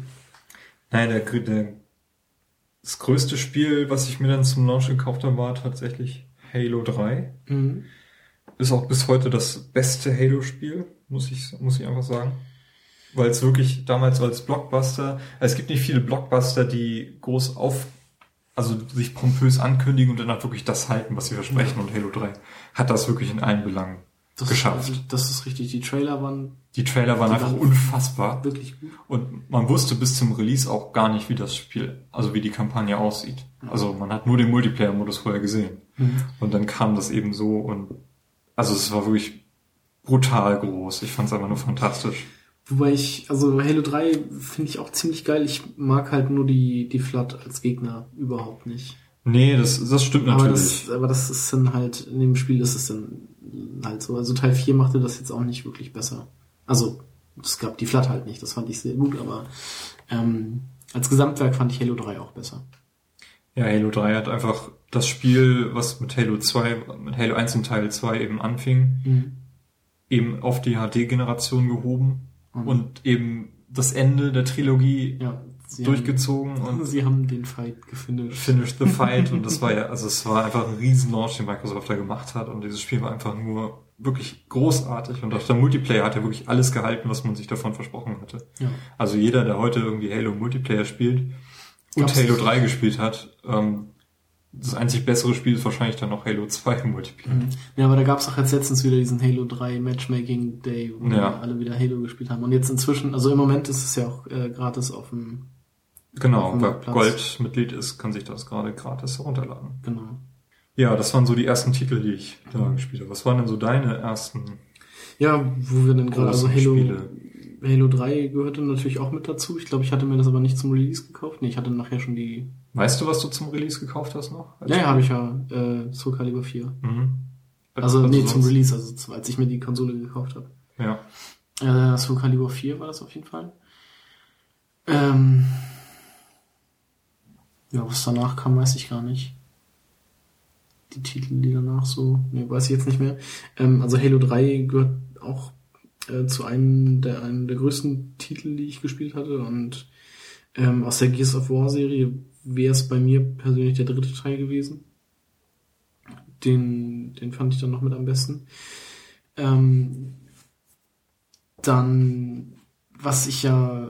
S2: Nein, der, der, das größte Spiel, was ich mir dann zum Launch gekauft habe, war tatsächlich Halo 3.
S1: Mhm.
S2: Ist auch bis heute das beste Halo-Spiel, muss ich, muss ich einfach sagen. Weil es wirklich damals als Blockbuster, es gibt nicht viele Blockbuster, die groß auf, also sich pompös ankündigen und dann auch wirklich das halten, was sie versprechen. Und Halo 3 hat das wirklich in allen Belangen
S1: Das
S2: geschafft.
S1: Ist, also, das ist richtig. Die Trailer waren
S2: Die Trailer waren
S1: Die
S2: einfach
S1: waren-
S2: unfassbar.
S1: wirklich gut.
S2: Und man wusste bis zum Release auch gar nicht, wie das Spiel, also wie die Kampagne aussieht. Also man hat nur den Multiplayer-Modus vorher gesehen. Und dann kam das eben so und also es war wirklich brutal groß. Ich fand es einfach nur fantastisch.
S1: Wobei ich, also Halo 3 finde ich auch ziemlich geil. Ich mag halt nur die, die Flood als Gegner überhaupt nicht.
S2: Nee, das, das stimmt
S1: Aber
S2: natürlich.
S1: das, aber das ist dann halt, in dem Spiel ist es dann halt so. Also Teil 4 machte das jetzt auch nicht wirklich besser. Also, es gab die Flood halt nicht, das fand ich sehr gut, aber ähm, als Gesamtwerk fand ich Halo 3 auch besser.
S2: ja, Halo 3 hat einfach das Spiel, was mit Halo 2, mit Halo 1 und Teil 2 eben anfing,
S1: Mhm.
S2: eben auf die HD-Generation gehoben
S1: Und-
S2: und eben das Ende der Trilogie
S1: Ja,
S2: durchgezogen
S1: haben,
S2: und (laughs)
S1: sie haben den Fight gefinisht.
S2: Finish the Fight und das war ja, (laughs) also es war einfach ein riesen Launch, den Microsoft da gemacht hat und dieses Spiel war einfach nur wirklich großartig und auch der Multiplayer hat ja wirklich alles gehalten, was man sich davon versprochen hatte.
S1: Ja.
S2: Also jeder, der heute irgendwie Halo Multiplayer spielt und
S1: Gab's-
S2: Halo 3 gespielt hat, ähm, das einzig bessere Spiel ist wahrscheinlich dann noch Halo 2 Multiplayer.
S1: Mhm. Ja, aber da gab es auch jetzt letztens wieder diesen Halo 3 Matchmaking Day, wo
S2: Ja.
S1: alle wieder Halo gespielt haben. Und jetzt inzwischen, also im Moment ist es ja auch äh, gratis auf dem,
S2: Genau,
S1: Auf dem
S2: wer. Goldmitglied ist, kann sich das gerade gratis herunterladen.
S1: genau.
S2: Ja, das waren so die ersten Titel, die ich da gespielt habe. Was waren denn so deine ersten
S1: Ja, wo wir dann gerade, also Halo,
S2: Spiele?
S1: Halo 3 gehörte natürlich auch mit dazu. Ich glaube, ich hatte mir das aber nicht zum Release gekauft. Nee, ich hatte nachher schon die.
S2: Weißt du, was du zum Release gekauft hast noch?
S1: Ja, ja, habe ich ja, äh, Soul Calibur 4.
S2: Mhm.
S1: Also,
S2: Hast
S1: nee, zum Release, also als ich mir die Konsole gekauft habe.
S2: Ja.
S1: Äh, Soul Calibur 4 war das auf jeden Fall. Ähm, ja, was danach kam, weiß ich gar nicht. Die Titel, die danach so, nee, weiß ich jetzt nicht mehr. Ähm, also Halo 3 gehört auch äh, zu einem der, einem der größten Titel, die ich gespielt hatte. Und ähm, aus der Gears of War Serie wäre es bei mir persönlich der dritte Teil gewesen. Den, den fand ich dann noch mit am besten. Ähm, dann, was ich ja,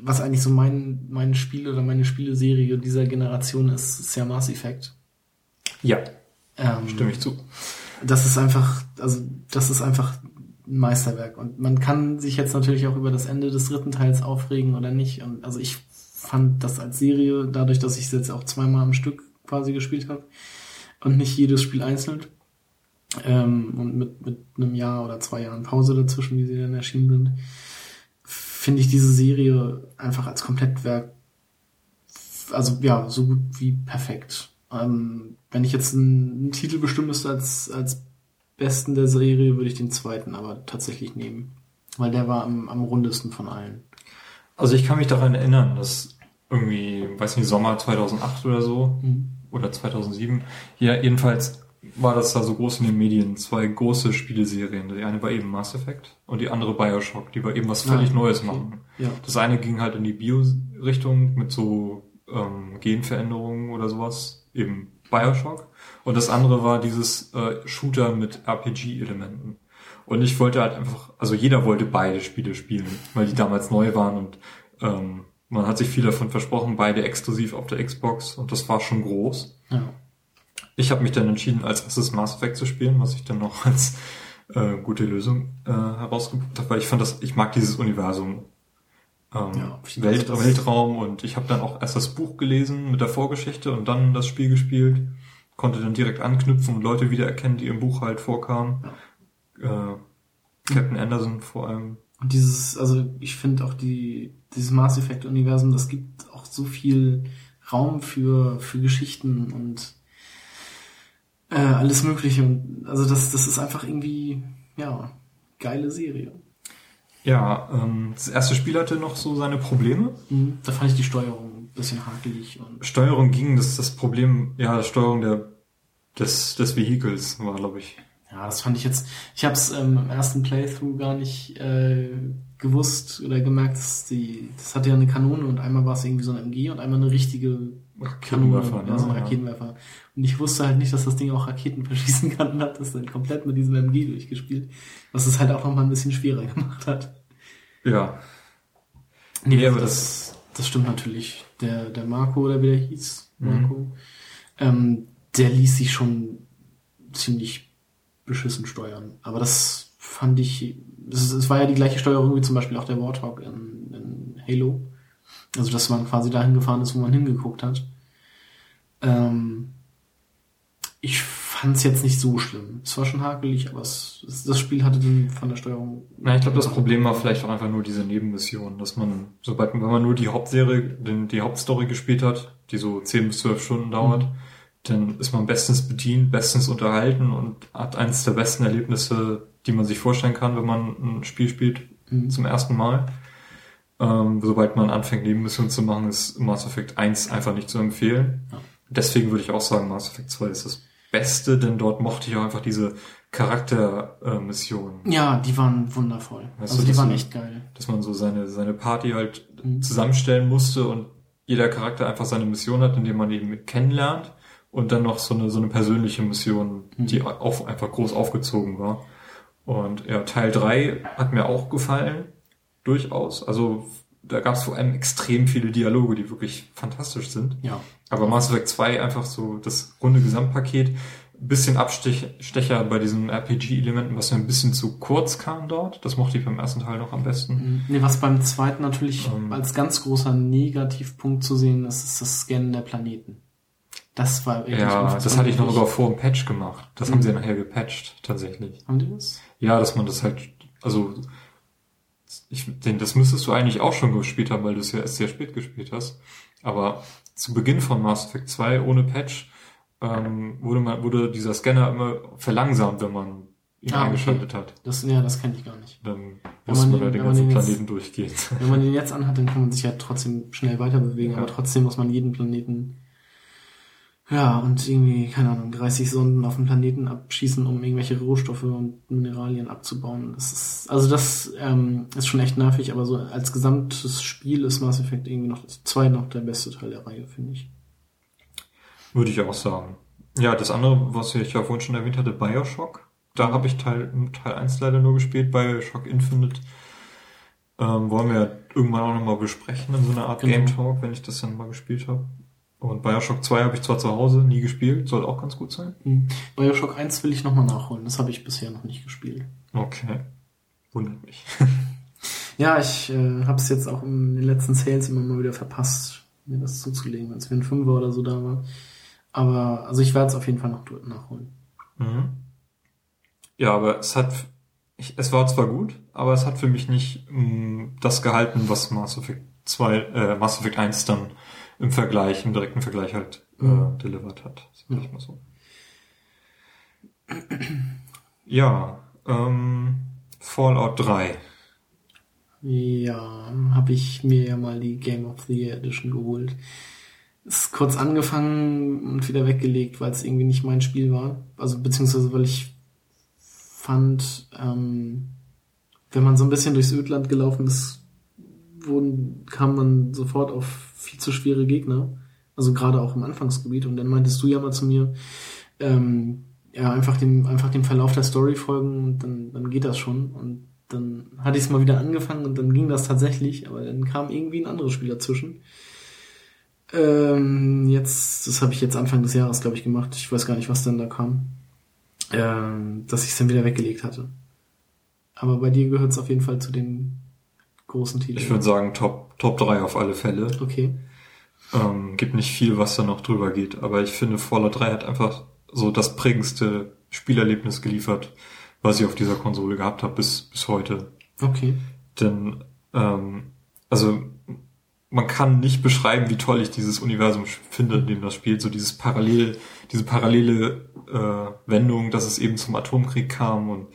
S1: was eigentlich so mein, mein Spiel oder meine Spieleserie dieser Generation ist, ist ja Mass Effect.
S2: Ja,
S1: Ähm,
S2: stimme ich zu.
S1: Das ist einfach, also das ist einfach ein Meisterwerk. Und man kann sich jetzt natürlich auch über das Ende des dritten Teils aufregen oder nicht. Und also ich fand das als Serie, dadurch, dass ich es jetzt auch zweimal am Stück quasi gespielt habe und nicht jedes Spiel einzeln. Ähm, und mit, mit einem Jahr oder zwei Jahren Pause dazwischen, wie sie dann erschienen sind, finde ich diese Serie einfach als Komplettwerk, also ja, so gut wie perfekt. Ähm, wenn ich jetzt einen, einen Titel bestimmen müsste als, als besten der Serie, würde ich den zweiten aber tatsächlich nehmen. Weil der war am, am rundesten von allen.
S2: Also ich kann mich daran erinnern, dass irgendwie, weiß nicht, Sommer 2008 oder so,
S1: Mhm.
S2: oder 2007, ja, jedenfalls war das da so groß in den Medien, zwei große Spieleserien. Die eine war eben Mass Effect und die andere Bioshock, die war eben was völlig
S1: Ah,
S2: Neues
S1: okay.
S2: machen.
S1: Ja.
S2: Das eine ging halt in die Bio-Richtung mit so ähm, Genveränderungen oder sowas, eben Bioshock. Und das andere war dieses äh, Shooter mit RPG-Elementen. Und ich wollte halt einfach, also jeder wollte beide Spiele spielen, weil die damals neu waren und ähm, man hat sich viel davon versprochen, beide exklusiv auf der Xbox und das war schon groß.
S1: Ja.
S2: Ich habe mich dann entschieden, als erstes Mass Effect zu spielen, was ich dann noch (laughs) als äh, gute Lösung äh, herausgebracht habe, weil ich fand das, ich mag dieses Universum. Ähm,
S1: Ja,
S2: Welt, Weltraum und ich habe dann auch erst das Buch gelesen mit der Vorgeschichte und dann das Spiel gespielt, konnte dann direkt anknüpfen und Leute wiedererkennen, die im Buch halt vorkamen. Äh, Captain Anderson vor allem.
S1: Und dieses, also ich finde auch die, dieses Mass Effect Universum, das gibt auch so viel Raum für, für Geschichten und äh, alles Mögliche. Und also das, das ist einfach irgendwie, ja, geile Serie.
S2: Ja, ähm, das erste Spiel hatte noch so seine Probleme.
S1: Mhm. Da fand ich die Steuerung ein bisschen hakelig und
S2: Steuerung ging, das ist das Problem, ja, Steuerung der, des, des Vehikels war, glaube ich.
S1: Ja, das fand ich jetzt. Ich habe es ähm, im ersten Playthrough gar nicht äh, gewusst oder gemerkt, dass die. Das hatte ja eine Kanone und einmal war es irgendwie so eine MG und einmal eine richtige Kanone,
S2: Raketenwerfer, ne?
S1: ja, so ein
S2: Ja.
S1: Raketenwerfer. Und ich wusste halt nicht, dass das Ding auch Raketen (laughs) verschießen kann und hab das dann komplett mit diesem MG durchgespielt, was es halt auch nochmal ein bisschen schwerer (laughs) gemacht hat.
S2: Ja,
S1: Nee,
S2: Nee, aber
S1: das, das stimmt natürlich. Der, der Marco oder wie der hieß,
S2: Mhm.
S1: Marco, ähm, der ließ sich schon ziemlich beschissen steuern. Aber das fand ich, es, war ja die gleiche Steuerung wie zum Beispiel auch der Warthog in, in Halo. Also, dass man quasi dahin gefahren ist, wo man hingeguckt hat. Ähm, ich fand es jetzt nicht so schlimm. Es war schon hakelig, aber es, das Spiel hatte den von der Steuerung.
S2: Na, ich glaube, das Problem war vielleicht auch einfach nur diese Nebenmission, dass man, sobald man, wenn man nur die Hauptserie, den, die Hauptstory gespielt hat, die so 10 bis 12 Stunden dauert, dann ist man bestens bedient, bestens unterhalten und hat eines der besten Erlebnisse, die man sich vorstellen kann, wenn man ein Spiel spielt
S1: Mhm.
S2: zum ersten Mal. Ähm, sobald man anfängt, Nebenmissionen zu machen, ist Mass Effect 1 einfach nicht zu empfehlen.
S1: Ja.
S2: Deswegen würde ich auch sagen, Mass Effect 2 ist das Beste, denn dort mochte ich auch einfach diese Charaktermissionen.
S1: Ja, die waren wundervoll.
S2: Weißt
S1: also
S2: du,
S1: die waren echt geil.
S2: dass man so seine, seine Party halt
S1: Mhm.
S2: zusammenstellen musste und jeder Charakter einfach seine Mission hat, indem man ihn kennenlernt und dann noch so eine, so eine persönliche Mission,
S1: Mhm.
S2: die auch einfach groß aufgezogen war. Und ja, Teil 3 hat mir auch gefallen, durchaus. Also da gab es vor allem extrem viele Dialoge, die wirklich fantastisch sind.
S1: Ja.
S2: Aber Mass Effect 2 einfach so das runde Gesamtpaket, bisschen Abstecher bei diesen RPG-Elementen, was mir ein bisschen zu kurz kam dort. Das mochte ich beim ersten Teil noch am besten.
S1: Mhm. Nee, was beim zweiten natürlich
S2: Ähm.
S1: als ganz großer Negativpunkt zu sehen ist, ist das Scannen der Planeten. Das war wirklich
S2: Ja, das hatte ich noch sogar vor dem Patch gemacht. Das
S1: Mhm.
S2: haben sie ja nachher gepatcht, tatsächlich.
S1: Haben die das?
S2: Ja, dass man das halt, also ich, den, das müsstest du eigentlich auch schon gespielt haben, weil du es ja erst sehr spät gespielt hast. Aber zu Beginn von Mass Effect 2 ohne Patch ähm, wurde, man, wurde dieser Scanner immer verlangsamt, wenn man ihn
S1: Ah, okay.
S2: eingeschaltet hat.
S1: Das, ja, das kenne ich gar nicht.
S2: Dann musste
S1: man den- wenn man
S2: ganzen
S1: den jetzt-
S2: Planeten durchgehen.
S1: Wenn man den jetzt anhat, dann kann man sich ja trotzdem schnell weiter bewegen, (laughs)
S2: Ja.
S1: aber trotzdem muss man jeden Planeten, ja, und irgendwie, keine Ahnung, 30 Sonden auf dem Planeten abschießen, um irgendwelche Rohstoffe und Mineralien abzubauen. Das ist, also das ähm, ist schon echt nervig, aber so als gesamtes Spiel ist Mass Effect irgendwie noch, zwei noch der beste Teil der Reihe, finde ich.
S2: Würde ich auch sagen. Ja, das andere, was ich ja vorhin schon erwähnt hatte, Bioshock. Da habe ich Teil, Teil 1 leider nur gespielt, Bioshock Infinite. Ähm, wollen wir ja irgendwann auch nochmal besprechen in so einer Art
S1: Genau.
S2: Game Talk, wenn ich das dann mal gespielt habe. Und Bioshock 2 habe ich zwar zu Hause nie gespielt, soll auch ganz gut sein.
S1: Hm. Bioshock 1 will ich nochmal nachholen, das habe ich bisher noch nicht gespielt.
S2: Okay. Wundert mich. (laughs)
S1: Ja, ich äh, habe es jetzt auch in den letzten Sales immer mal wieder verpasst, mir das zuzulegen, wenn es für ein Fünfer oder so da war. Aber also ich werde es auf jeden Fall noch nachholen.
S2: Mhm. Ja, aber es hat, ich, es war zwar gut, aber es hat für mich nicht mh, das gehalten, was Mass Effect 2, äh, Mass Effect 1 dann im Vergleich, im direkten Vergleich halt äh,
S1: Mhm.
S2: delivered hat. Sag ich mal so. Ja, ähm, Fallout 3.
S1: Ja, habe ich mir ja mal die Game of the Year Edition geholt. Ist kurz angefangen und wieder weggelegt, weil es irgendwie nicht mein Spiel war. Also beziehungsweise weil ich fand, ähm, wenn man so ein bisschen durchs Ödland gelaufen ist, wurden, kam man sofort auf viel zu schwere Gegner. Also gerade auch im Anfangsgebiet. Und dann meintest du ja mal zu mir, ähm, ja, einfach dem, einfach dem Verlauf der Story folgen und dann, dann geht das schon. Und dann hatte ich es mal wieder angefangen und dann ging das tatsächlich, aber dann kam irgendwie ein anderes Spiel dazwischen. Ähm, jetzt, das habe ich jetzt Anfang des Jahres, glaube ich, gemacht. Ich weiß gar nicht, was denn da kam. Ähm, dass ich es dann wieder weggelegt hatte. Aber bei dir gehört es auf jeden Fall zu den großen Titeln.
S2: Ich würde sagen Top, Top 3 auf alle Fälle.
S1: Okay.
S2: Ähm, gibt nicht viel, was da noch drüber geht, aber ich finde Fallout 3 hat einfach so das prägendste Spielerlebnis geliefert, was ich auf dieser Konsole gehabt habe bis, bis heute.
S1: Okay.
S2: Denn, ähm, also man kann nicht beschreiben, wie toll ich dieses Universum finde, in dem das spielt. So dieses parallel, diese parallele äh, Wendung, dass es eben zum Atomkrieg kam und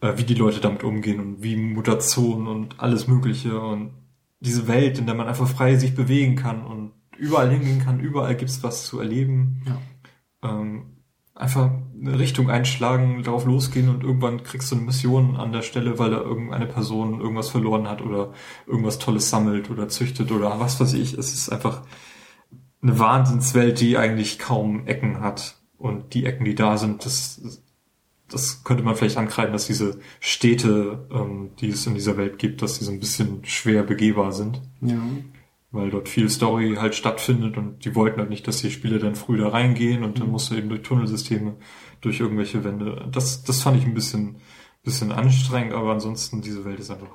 S2: wie die Leute damit umgehen und wie Mutationen und alles Mögliche und diese Welt, in der man einfach frei sich bewegen kann und überall hingehen kann, überall gibt's was zu erleben.
S1: Ja.
S2: Ähm, einfach eine Richtung einschlagen, darauf losgehen und irgendwann kriegst du eine Mission an der Stelle, weil da irgendeine Person irgendwas verloren hat oder irgendwas Tolles sammelt oder züchtet oder was weiß ich. Es ist einfach eine Wahnsinnswelt, die eigentlich kaum Ecken hat. Und die Ecken, die da sind, das, das könnte man vielleicht ankreiden, dass diese Städte, ähm, die es in dieser Welt gibt, dass die so ein bisschen schwer begehbar sind
S1: Ja.
S2: weil dort viel Story halt stattfindet und die wollten halt nicht, dass die Spieler dann früh da reingehen und dann musst du eben durch Tunnelsysteme, durch irgendwelche Wände. Das, das fand ich ein bisschen, bisschen anstrengend, aber ansonsten diese Welt ist einfach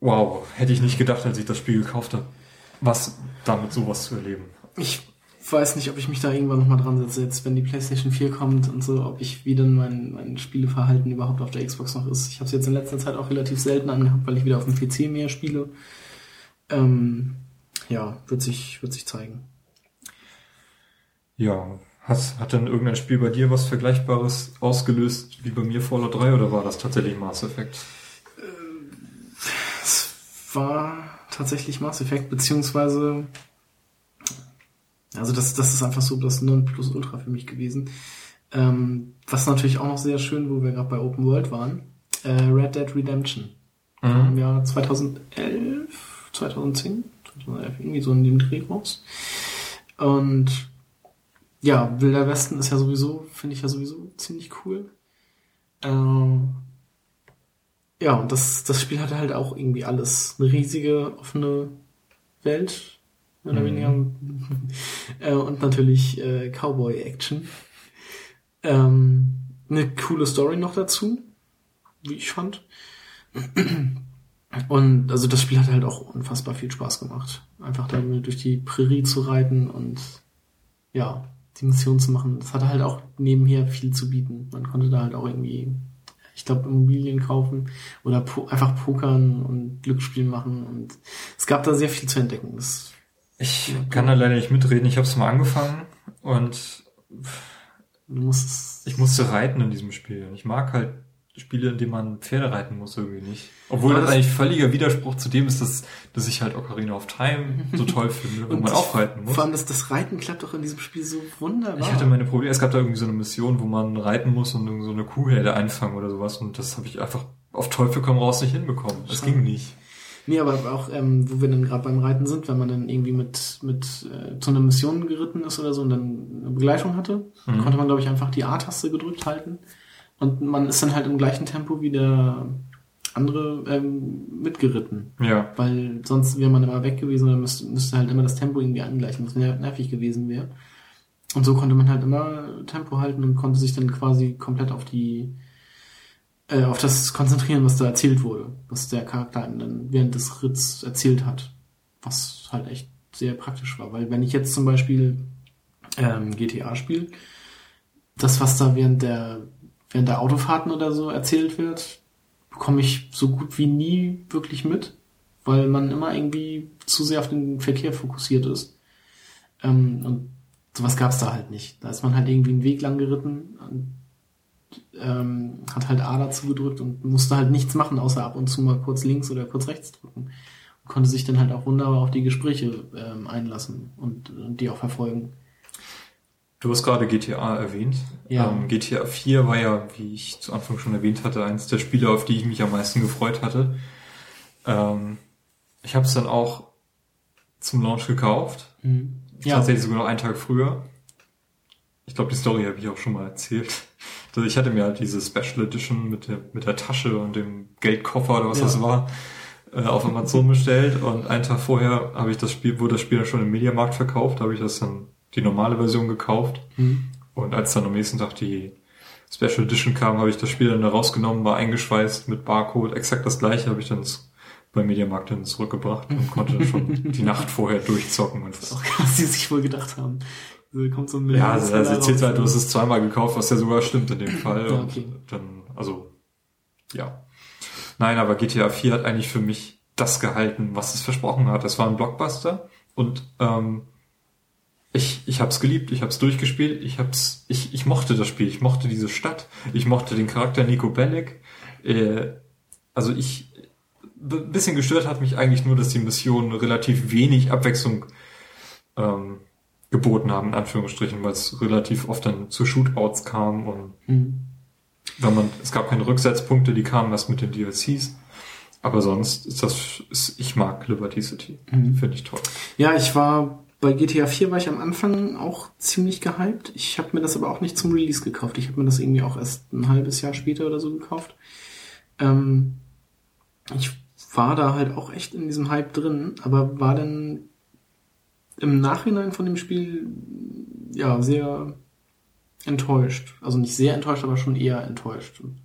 S2: wow. Hätte ich nicht gedacht, als ich das Spiel gekauft habe, was damit sowas zu erleben.
S1: Ich weiß nicht, ob ich mich da irgendwann nochmal dran setze, jetzt wenn die PlayStation 4 kommt und so, ob ich wie denn mein, mein Spieleverhalten überhaupt auf der Xbox noch ist. Ich habe es jetzt in letzter Zeit auch relativ selten angehabt, weil ich wieder auf dem PC mehr spiele. Ähm, ja, wird sich, wird sich zeigen.
S2: Ja, hast, hat denn irgendein Spiel bei dir was Vergleichbares ausgelöst wie bei mir Fallout 3 oder war das tatsächlich Mass Effect?
S1: Es war tatsächlich Mass Effect, beziehungsweise also das, das ist einfach so das Nonplusultra für mich gewesen. Ähm, was natürlich auch noch sehr schön, wo wir gerade bei Open World waren, äh, Red Dead Redemption. Im Jahr 2011, 2010, 2011, irgendwie so in dem Dreh raus. Und ja, Wilder Westen ist ja sowieso, finde ich ja sowieso ziemlich cool. Ähm, ja, und das, das Spiel hatte halt auch irgendwie alles. Eine riesige, offene Welt, mehr oder
S2: Mhm.
S1: weniger. äh, und natürlich äh, Cowboy-Action. Ähm, eine coole Story noch dazu, wie ich fand. Und also das Spiel hat halt auch unfassbar viel Spaß gemacht. Einfach da durch die Prärie zu reiten und ja, die Mission zu machen. Das hatte halt auch nebenher viel zu bieten. Man konnte da halt auch irgendwie, ich glaube, Immobilien kaufen oder po einfach pokern und Glücksspiel machen und es gab da sehr viel zu entdecken. Das,
S2: Ich kann da leider nicht mitreden. Ich habe es mal angefangen und ich musste reiten in diesem Spiel. Ich mag halt Spiele, in denen man Pferde reiten muss, irgendwie nicht. Obwohl das,
S1: das-
S2: eigentlich völliger Widerspruch zu dem ist, dass, dass ich halt Ocarina of Time so (laughs) toll finde, wo
S1: Und
S2: man auch reiten muss.
S1: Vor allem das, das Reiten klappt doch in diesem Spiel so wunderbar.
S2: Ich hatte meine Probleme. Es gab da irgendwie so eine Mission, wo man reiten muss und irgend so eine Kuhherde einfangen oder sowas. Und das habe ich einfach auf Teufel komm raus nicht hinbekommen. Das
S1: Schade.
S2: ging nicht.
S1: Nee, aber auch, ähm, wo wir dann gerade beim Reiten sind, wenn man dann irgendwie mit, mit äh, zu einer Mission geritten ist oder so und dann eine Begleitung hatte,
S2: Mhm.
S1: konnte man, glaube ich, einfach die A-Taste gedrückt halten. Und man ist dann halt im gleichen Tempo wie der andere ähm, mitgeritten.
S2: Ja.
S1: Weil sonst wäre man immer weg gewesen oder müsste, müsste halt immer das Tempo irgendwie angleichen, was ner- nervig gewesen wäre. Und so konnte man halt immer Tempo halten und konnte sich dann quasi komplett auf die äh, auf das konzentrieren, was da erzählt wurde, was der Charakter dann während des Ritts erzählt hat. Was halt echt sehr praktisch war. Weil wenn ich jetzt zum Beispiel ähm, GTA spiele, das, was da während der während der Autofahrten oder so erzählt wird, bekomme ich so gut wie nie wirklich mit, weil man immer irgendwie zu sehr auf den Verkehr fokussiert ist. Ähm, und sowas gab es da halt nicht. Da ist man halt irgendwie einen Weg lang geritten ähm, hat halt A dazu gedrückt und musste halt nichts machen, außer ab und zu mal kurz links oder kurz rechts drücken. Und konnte sich dann halt auch wunderbar auf die Gespräche ähm, einlassen und, und die auch verfolgen.
S2: Du hast gerade GTA erwähnt.
S1: Ja.
S2: Ähm, GTA 4 war ja, wie ich zu Anfang schon erwähnt hatte, eines der Spiele, auf die ich mich am meisten gefreut hatte. Ähm, ich habe es dann auch zum Launch gekauft.
S1: Ja,
S2: Tatsächlich sogar noch einen Tag früher. Ich glaube, die Story habe ich auch schon mal erzählt. Also ich hatte mir halt diese Special Edition mit der, mit der Tasche und dem Geldkoffer oder was
S1: Ja.
S2: das war, äh, auf Amazon bestellt und einen Tag vorher habe ich das Spiel, wurde das Spiel dann schon im Mediamarkt verkauft, habe ich das dann die normale Version gekauft
S1: Mhm.
S2: und als dann am nächsten Tag die Special Edition kam, habe ich das Spiel dann da rausgenommen, war eingeschweißt mit Barcode, exakt das gleiche habe ich dann beim Mediamarkt dann zurückgebracht und konnte dann schon (laughs) die Nacht vorher durchzocken und das
S1: auch was sie sich wohl gedacht haben. Kommt so ein
S2: ja, also, also
S1: raus.
S2: halt, du hast es zweimal gekauft, was ja sogar stimmt in dem (clears throat) Fall.
S1: Ja,
S2: Und
S1: okay.
S2: dann, also, ja. Nein, aber GTA 4 hat eigentlich für mich das gehalten, was es versprochen hat. Es war ein Blockbuster und ähm, ich, ich hab's geliebt, ich hab's durchgespielt, ich hab's, ich, ich mochte das Spiel, ich mochte diese Stadt, ich mochte den Charakter Nico Bellic. Äh, also ich, bisschen gestört hat mich eigentlich nur, dass die Missionen relativ wenig Abwechslung ähm, geboten haben, in Anführungsstrichen, weil es relativ oft dann zu Shootouts kam und
S1: Mhm.
S2: wenn man, es gab keine Rücksetzpunkte, die kamen erst mit den DLCs. Aber sonst ist das, ist, ich mag Liberty City.
S1: Mhm.
S2: Finde ich toll.
S1: Ja, ich war bei GTA 4 war ich am Anfang auch ziemlich gehypt. Ich habe mir das aber auch nicht zum Release gekauft. Ich habe mir das irgendwie auch erst ein halbes Jahr später oder so gekauft. Ähm, ich war da halt auch echt in diesem Hype drin, aber war dann im Nachhinein von dem Spiel ja sehr enttäuscht. Also nicht sehr enttäuscht, aber schon eher enttäuscht. Und,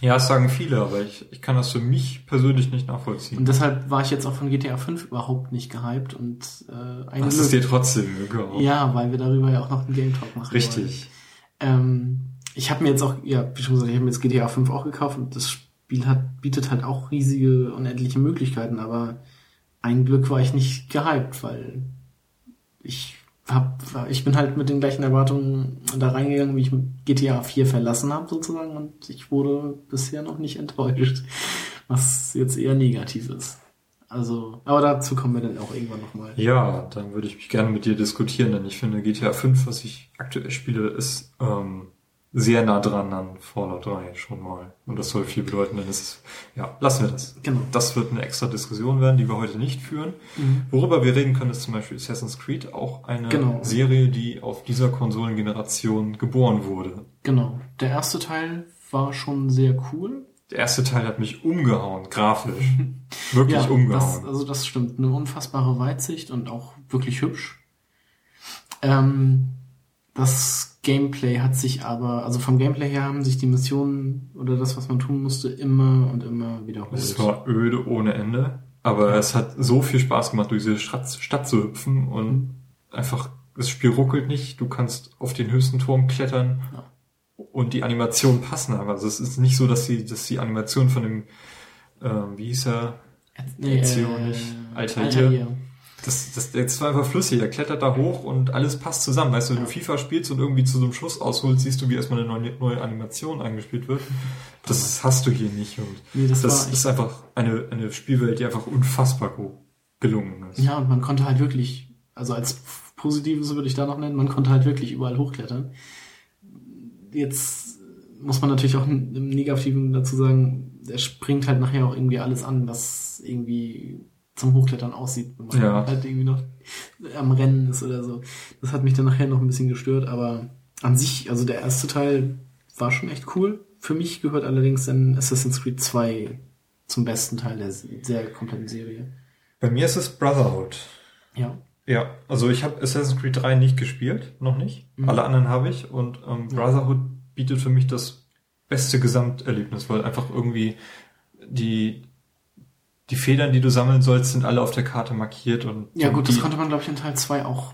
S2: Ja, das sagen viele, aber ich, ich kann das für mich persönlich nicht nachvollziehen.
S1: und deshalb war ich jetzt auch von GTA 5 überhaupt nicht gehypt und äh, ein
S2: Das
S1: Glück.
S2: ist dir trotzdem gekauft.
S1: Ja, weil wir darüber ja auch noch einen Game Talk machen.
S2: Richtig.
S1: Ähm, ich habe mir jetzt auch, ja, wie schon gesagt, ich habe mir jetzt GTA 5 auch gekauft und das Spiel hat, bietet halt auch riesige, unendliche Möglichkeiten, aber ein Glück war ich nicht gehypt, weil ich hab, ich bin halt mit den gleichen Erwartungen da reingegangen, wie ich GTA 4 verlassen habe sozusagen und ich wurde bisher noch nicht enttäuscht, was jetzt eher negativ ist. Also, aber dazu kommen wir dann auch irgendwann nochmal.
S2: Ja, dann würde ich mich gerne mit dir diskutieren, denn ich finde GTA 5, was ich aktuell spiele, ist ähm, sehr nah dran an Fallout 3 schon mal. Und das soll viel bedeuten, denn es ist, ja, lassen wir das.
S1: Genau.
S2: Das wird eine extra Diskussion werden, die wir heute nicht führen.
S1: Mhm.
S2: Worüber wir reden können, ist zum Beispiel Assassin's Creed, auch eine
S1: Genau.
S2: Serie, die auf dieser Konsolengeneration geboren wurde.
S1: Genau. Der erste Teil war schon sehr cool.
S2: Der erste Teil hat mich umgehauen, grafisch. (laughs) Wirklich
S1: das,
S2: umgehauen.
S1: also das stimmt. Eine unfassbare Weitsicht und auch wirklich hübsch. Ähm, das Gameplay hat sich aber, also vom Gameplay her haben sich die Missionen oder das, was man tun musste, immer und immer wiederholt.
S2: Es war öde ohne Ende, aber es hat so viel Spaß gemacht, durch diese Stadt, Stadt zu hüpfen und einfach das Spiel ruckelt nicht, du kannst auf den höchsten Turm klettern
S1: Ja.
S2: und die Animationen passen aber. Also es ist nicht so, dass die, dass die Animation von dem, ähm, wie hieß er, Ezio nicht. Altair. Das, das, das war einfach flüssig. Er klettert da hoch und alles passt zusammen. Weißt du, wenn du FIFA spielst und irgendwie zu so einem Schuss ausholst, siehst du, wie erstmal eine neue, neue Animation eingespielt wird. Das hast du hier nicht. Und
S1: Nee, das,
S2: das ist einfach eine, eine Spielwelt, die einfach unfassbar gelungen ist.
S1: Ja, und man konnte halt wirklich, also als Positives würde ich da noch nennen, man konnte halt wirklich überall hochklettern. Jetzt muss man natürlich auch im Negativen dazu sagen, er springt halt nachher auch irgendwie alles an, was irgendwie zum Hochklettern aussieht, wenn man
S2: Ja.
S1: halt irgendwie noch am Rennen ist oder so. Das hat mich dann nachher noch ein bisschen gestört, aber an sich, also der erste Teil war schon echt cool. Für mich gehört allerdings dann Assassin's Creed 2 zum besten Teil der, der kompletten Serie.
S2: Bei mir ist es Brotherhood.
S1: Ja.
S2: Ja, also ich habe Assassin's Creed 3 nicht gespielt, noch nicht.
S1: Mhm.
S2: Alle anderen habe ich und ähm, Brotherhood bietet für mich das beste Gesamterlebnis, weil einfach irgendwie die die Federn, die du sammeln sollst, sind alle auf der Karte markiert und
S1: Ja gut, das konnte man glaube ich in Teil 2 auch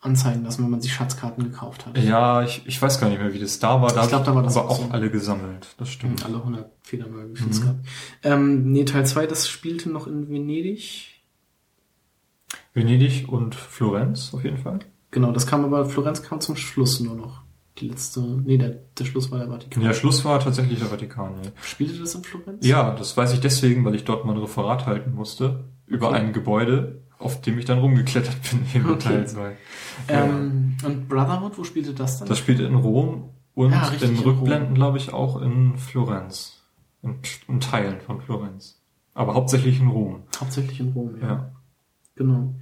S1: anzeigen lassen, wenn man sich Schatzkarten gekauft hat.
S2: ja, ich, ich weiß gar nicht mehr, wie das da war. Da
S1: Ich glaub,
S2: hab
S1: da war das
S2: aber
S1: auch so.
S2: alle gesammelt. Das stimmt.
S1: Alle 100 Federn wie viel es gab. Ähm, nee, Teil 2, das spielte noch in Venedig.
S2: Venedig und Florenz auf jeden Fall.
S1: Genau, das kam aber, Florenz kam zum Schluss nur noch. Die letzte, nee, der, der Schluss war der Vatikan.
S2: Ja, Schluss war tatsächlich der Vatikan. Ja.
S1: Spielte das in Florenz?
S2: Ja, das weiß ich deswegen, weil ich dort mal ein Referat halten musste über
S1: Okay.
S2: ein Gebäude, auf dem ich dann rumgeklettert bin in
S1: Okay.
S2: Teil 2.
S1: Ähm, und Brotherhood, wo spielte das dann?
S2: Das spielt in Rom und
S1: Ja,
S2: in
S1: in
S2: Rückblenden, glaube ich, auch in Florenz. In, in Teilen von Florenz. Aber hauptsächlich in Rom.
S1: Hauptsächlich in Rom, ja.
S2: Ja.
S1: Genau.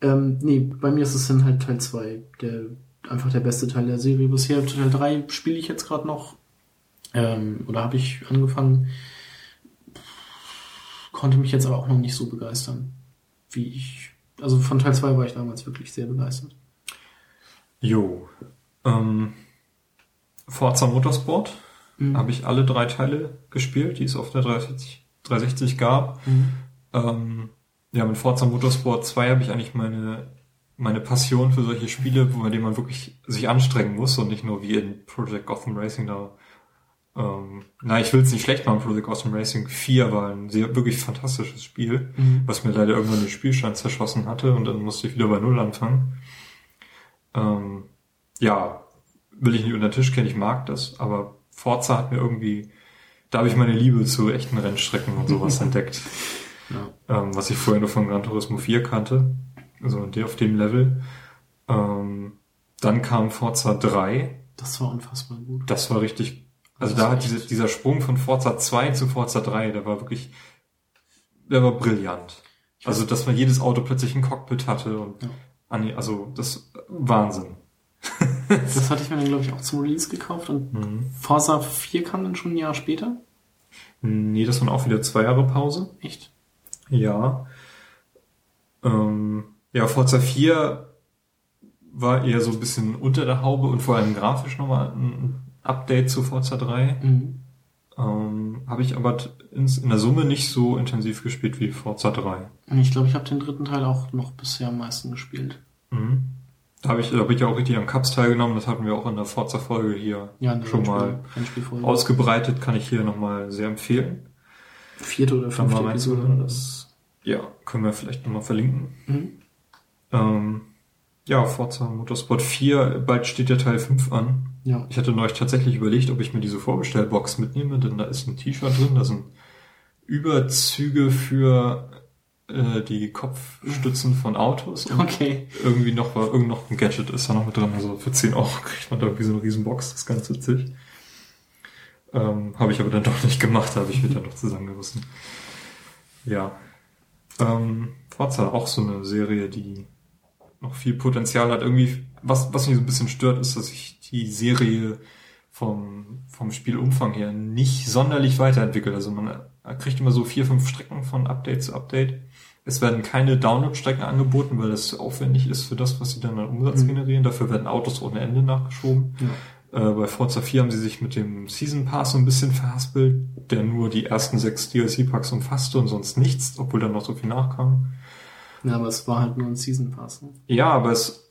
S1: Ähm, nee, bei mir ist es dann halt Teil 2, der einfach der beste Teil der Serie bisher. Teil 3 spiele ich jetzt gerade noch. Ähm, oder habe ich angefangen. Konnte mich jetzt aber auch noch nicht so begeistern, wie ich. Also von Teil 2 war ich damals wirklich sehr begeistert.
S2: Jo. Ähm, Forza Motorsport
S1: Mhm.
S2: habe ich alle drei Teile gespielt, die es auf der 360, 360 gab.
S1: Mhm.
S2: Ähm, ja, mit Forza Motorsport 2 habe ich eigentlich meine, meine Passion für solche Spiele, wo man dem man wirklich sich anstrengen muss und nicht nur wie in Project Gotham Racing da. Ähm, na, ich will es nicht schlecht machen, Project Gotham Racing 4 war ein sehr, wirklich fantastisches Spiel,
S1: Mhm.
S2: was mir leider irgendwann den Spielstand zerschossen hatte und dann musste ich wieder bei Null anfangen. Ähm, ja, will ich nicht unter den Tisch kennen, ich mag das, aber Forza hat mir irgendwie, da habe ich meine Liebe zu echten Rennstrecken und sowas (laughs) entdeckt
S1: Ja.
S2: ähm, was ich vorher nur von Gran Turismo 4 kannte, also der auf dem Level. Ähm, dann kam Forza 3,
S1: Das war unfassbar gut.
S2: das war richtig, also
S1: Das
S2: da hat diese, dieser Sprung von Forza 2 zu Forza 3, der war wirklich, der war brillant. Also, dass man jedes Auto plötzlich ein Cockpit hatte und,
S1: Ja.
S2: an- also, das, Wahnsinn. (laughs)
S1: Das hatte ich mir dann, glaube ich, auch zum Release gekauft und
S2: Mhm.
S1: Forza 4 kam dann schon ein Jahr später.
S2: Nee, das waren auch wieder zwei Jahre Pause.
S1: Echt?
S2: Ja. Ähm, ja, Forza 4 war eher so ein bisschen unter der Haube und vor allem grafisch nochmal ein Update zu Forza 3.
S1: Mhm.
S2: Ähm, Habe ich aber ins, in der Summe nicht so intensiv gespielt wie Forza 3.
S1: Und ich glaube, ich habe den dritten Teil auch noch bisher am meisten gespielt.
S2: Mhm. Da habe ich, da hab ich ja auch richtig am Cups teilgenommen. Das hatten wir auch in der Forza-Folge hier
S1: Ja, in
S2: schon
S1: Rennspiel-
S2: mal ausgebreitet. Kann ich hier nochmal sehr empfehlen.
S1: Vierte oder fünfte Episode.
S2: reinzuhören.
S1: Das,
S2: Ja, können wir vielleicht nochmal verlinken.
S1: mhm.
S2: Ähm, ja, Forza Motorsport 4, bald steht der Teil 5 an.
S1: Ja.
S2: Ich hatte neulich tatsächlich überlegt, ob ich mir diese Vorbestellbox mitnehme, denn da ist ein T-Shirt drin, da sind Überzüge für äh, die Kopfstützen von Autos und
S1: Okay.
S2: irgendwie noch war irgend noch ein Gadget ist da noch mit drin. Also für 10 Euro (laughs) kriegt man da irgendwie so eine Riesenbox, das ist ganz witzig. Ähm, habe ich aber dann doch nicht gemacht, habe ich wieder noch zusammengerissen. Ja. Ähm, Forza, auch so eine Serie, die noch viel Potenzial hat. Irgendwie, was, was mich so ein bisschen stört, ist, dass sich die Serie vom, vom Spielumfang her nicht sonderlich weiterentwickelt. Also man kriegt immer so vier, fünf Strecken von Update zu Update. Es werden keine Download-Strecken angeboten, weil das zu aufwendig ist für das, was sie dann an Umsatz
S1: Mhm.
S2: generieren. Dafür werden Autos ohne Ende nachgeschoben.
S1: Ja.
S2: Äh, bei Forza 4 haben sie sich mit dem Season Pass so ein bisschen verhaspelt, der nur die ersten sechs DLC-Packs umfasste und sonst nichts, obwohl dann noch so viel nachkam.
S1: Ja, aber es war halt nur ein Season Pass. Ne?
S2: Ja, aber es,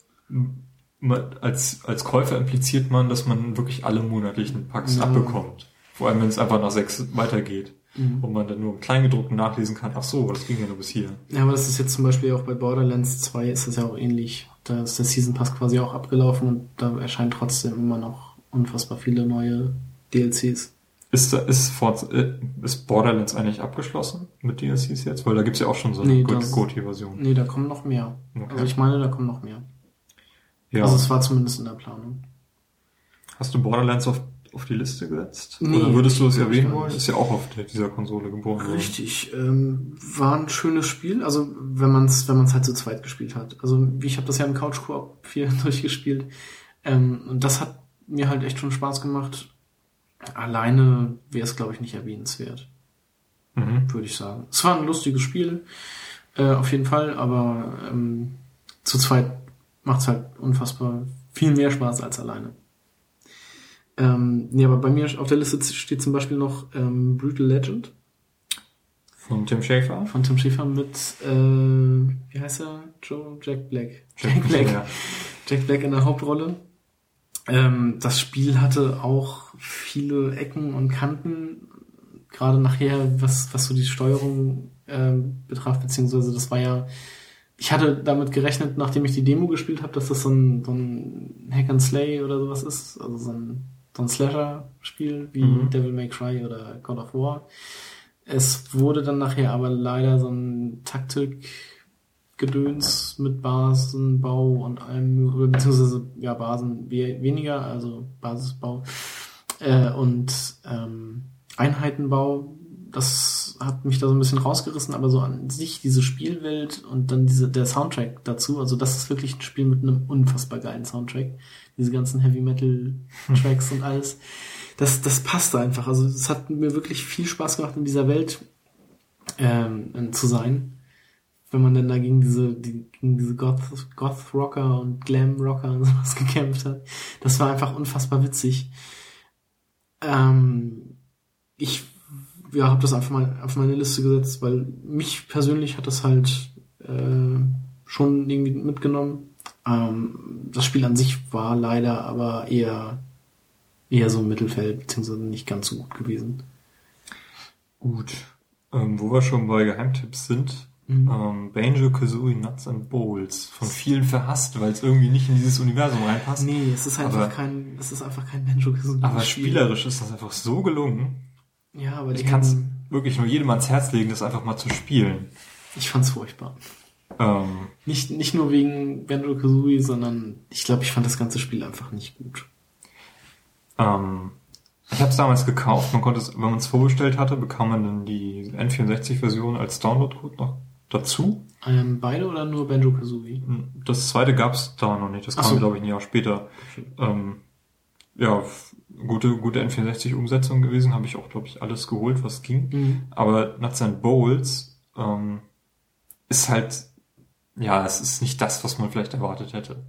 S2: man, als, als Käufer impliziert man, dass man wirklich alle monatlichen Packs
S1: Ja.
S2: abbekommt. Vor allem, wenn es einfach nach sechs weitergeht.
S1: Mhm.
S2: Und man dann nur im Kleingedruckten nachlesen kann, ach so, das ging ja nur bis hier.
S1: Ja, aber das ist jetzt zum Beispiel auch bei Borderlands 2 ist das ja auch ähnlich. Da ist der Season Pass quasi auch abgelaufen und da erscheinen trotzdem immer noch unfassbar viele neue DLCs.
S2: Ist, ist, Forza, äh, ist Borderlands eigentlich abgeschlossen mit DLCs jetzt? Weil da gibt's ja auch schon so eine
S1: Nee,
S2: GOTY-Version.
S1: Nee, da kommen noch mehr.
S2: Okay.
S1: Also ich meine, da kommen noch mehr.
S2: Ja.
S1: Also es war zumindest in der Planung.
S2: Hast du Borderlands auf, auf die Liste gesetzt?
S1: Nee,
S2: Oder würdest du es erwähnen wollen? Ist ja auch auf dieser Konsole geboren worden.
S1: Richtig. Ähm, war ein schönes Spiel, also wenn man es wenn man's halt zu zweit gespielt hat. Also ich habe das ja im Couch 4 (laughs) durchgespielt. Ähm, und das hat mir halt echt schon Spaß gemacht. Alleine wäre es, glaube ich, nicht erwähnenswert,
S2: Mhm.
S1: würde ich sagen. Es war ein lustiges Spiel, äh, auf jeden Fall, aber ähm, zu zweit macht es halt unfassbar viel mehr Spaß als alleine. Ähm, nee, aber bei mir auf der Liste steht zum Beispiel noch ähm, Brutal Legend.
S2: Von Tim Schafer?
S1: von Tim Schäfer mit, äh, wie heißt er? Joe? Jack Black. Jack Black.
S2: Ja.
S1: Jack Black in der Hauptrolle. Ähm, das Spiel hatte auch viele Ecken und Kanten, gerade nachher, was, was so die Steuerung ähm, betraf, beziehungsweise das war ja, ich hatte damit gerechnet, nachdem ich die Demo gespielt habe, dass das so ein, so ein Hack and Slay oder sowas ist, also so ein, so ein Slasher-Spiel wie
S2: Mhm.
S1: Devil May Cry oder God of War. Es wurde dann nachher aber leider so ein Taktik-Gedöns mit Basenbau und allem, beziehungsweise ja Basen we weniger, also Basisbau äh, und ähm, Einheitenbau. Das hat mich da so ein bisschen rausgerissen, aber so an sich diese Spielwelt und dann diese der Soundtrack dazu, also das ist wirklich ein Spiel mit einem unfassbar geilen Soundtrack. Diese ganzen Heavy Metal Tracks und alles das, das passte einfach. Also es hat mir wirklich viel Spaß gemacht, in dieser Welt ähm, zu sein. Wenn man dann da gegen diese, die, gegen diese Goth, Goth-Rocker und Glam-Rocker und sowas (laughs) gekämpft hat. Das war einfach unfassbar witzig. Ähm, ich ja, habe das einfach mal auf meine Liste gesetzt, weil mich persönlich hat das halt äh, schon irgendwie mitgenommen. Ähm, das Spiel an sich war leider aber eher eher so im Mittelfeld, beziehungsweise nicht ganz so gut gewesen.
S2: Gut. Ähm, wo wir schon bei Geheimtipps sind,
S1: Mhm.
S2: ähm, Banjo Kazooie Nuts and Bowls. Von vielen verhasst, weil es irgendwie nicht in dieses Universum reinpasst.
S1: Nee, es ist einfach
S2: Aber-
S1: kein, es ist einfach kein Banjo Kazooie.
S2: Aber spielerisch ist das einfach so gelungen.
S1: Ja, aber
S2: Ich kann es wirklich nur jedem ans Herz legen, das einfach mal zu spielen.
S1: ich fand's furchtbar.
S2: Ähm,
S1: Nicht, nicht nur wegen Banjo Kazooie, sondern ich glaube, ich fand das ganze Spiel einfach nicht gut.
S2: ähm, ich habe es damals gekauft. Man konnte es, wenn man es vorbestellt hatte, bekam man dann die N64-Version als Downloadcode noch dazu.
S1: Ähm, beide oder nur Banjo Kazooie?
S2: Das zweite gab es da noch nicht. Das
S1: Ach
S2: kam,
S1: so.
S2: glaube ich, ein Jahr später.
S1: Okay.
S2: Ähm, ja, gute, gute N64-Umsetzung gewesen. Habe ich auch, glaube ich, alles geholt, was ging.
S1: Mhm.
S2: Aber Nuts and Bowls ähm, ist halt, ja, es ist nicht das, was man vielleicht erwartet hätte.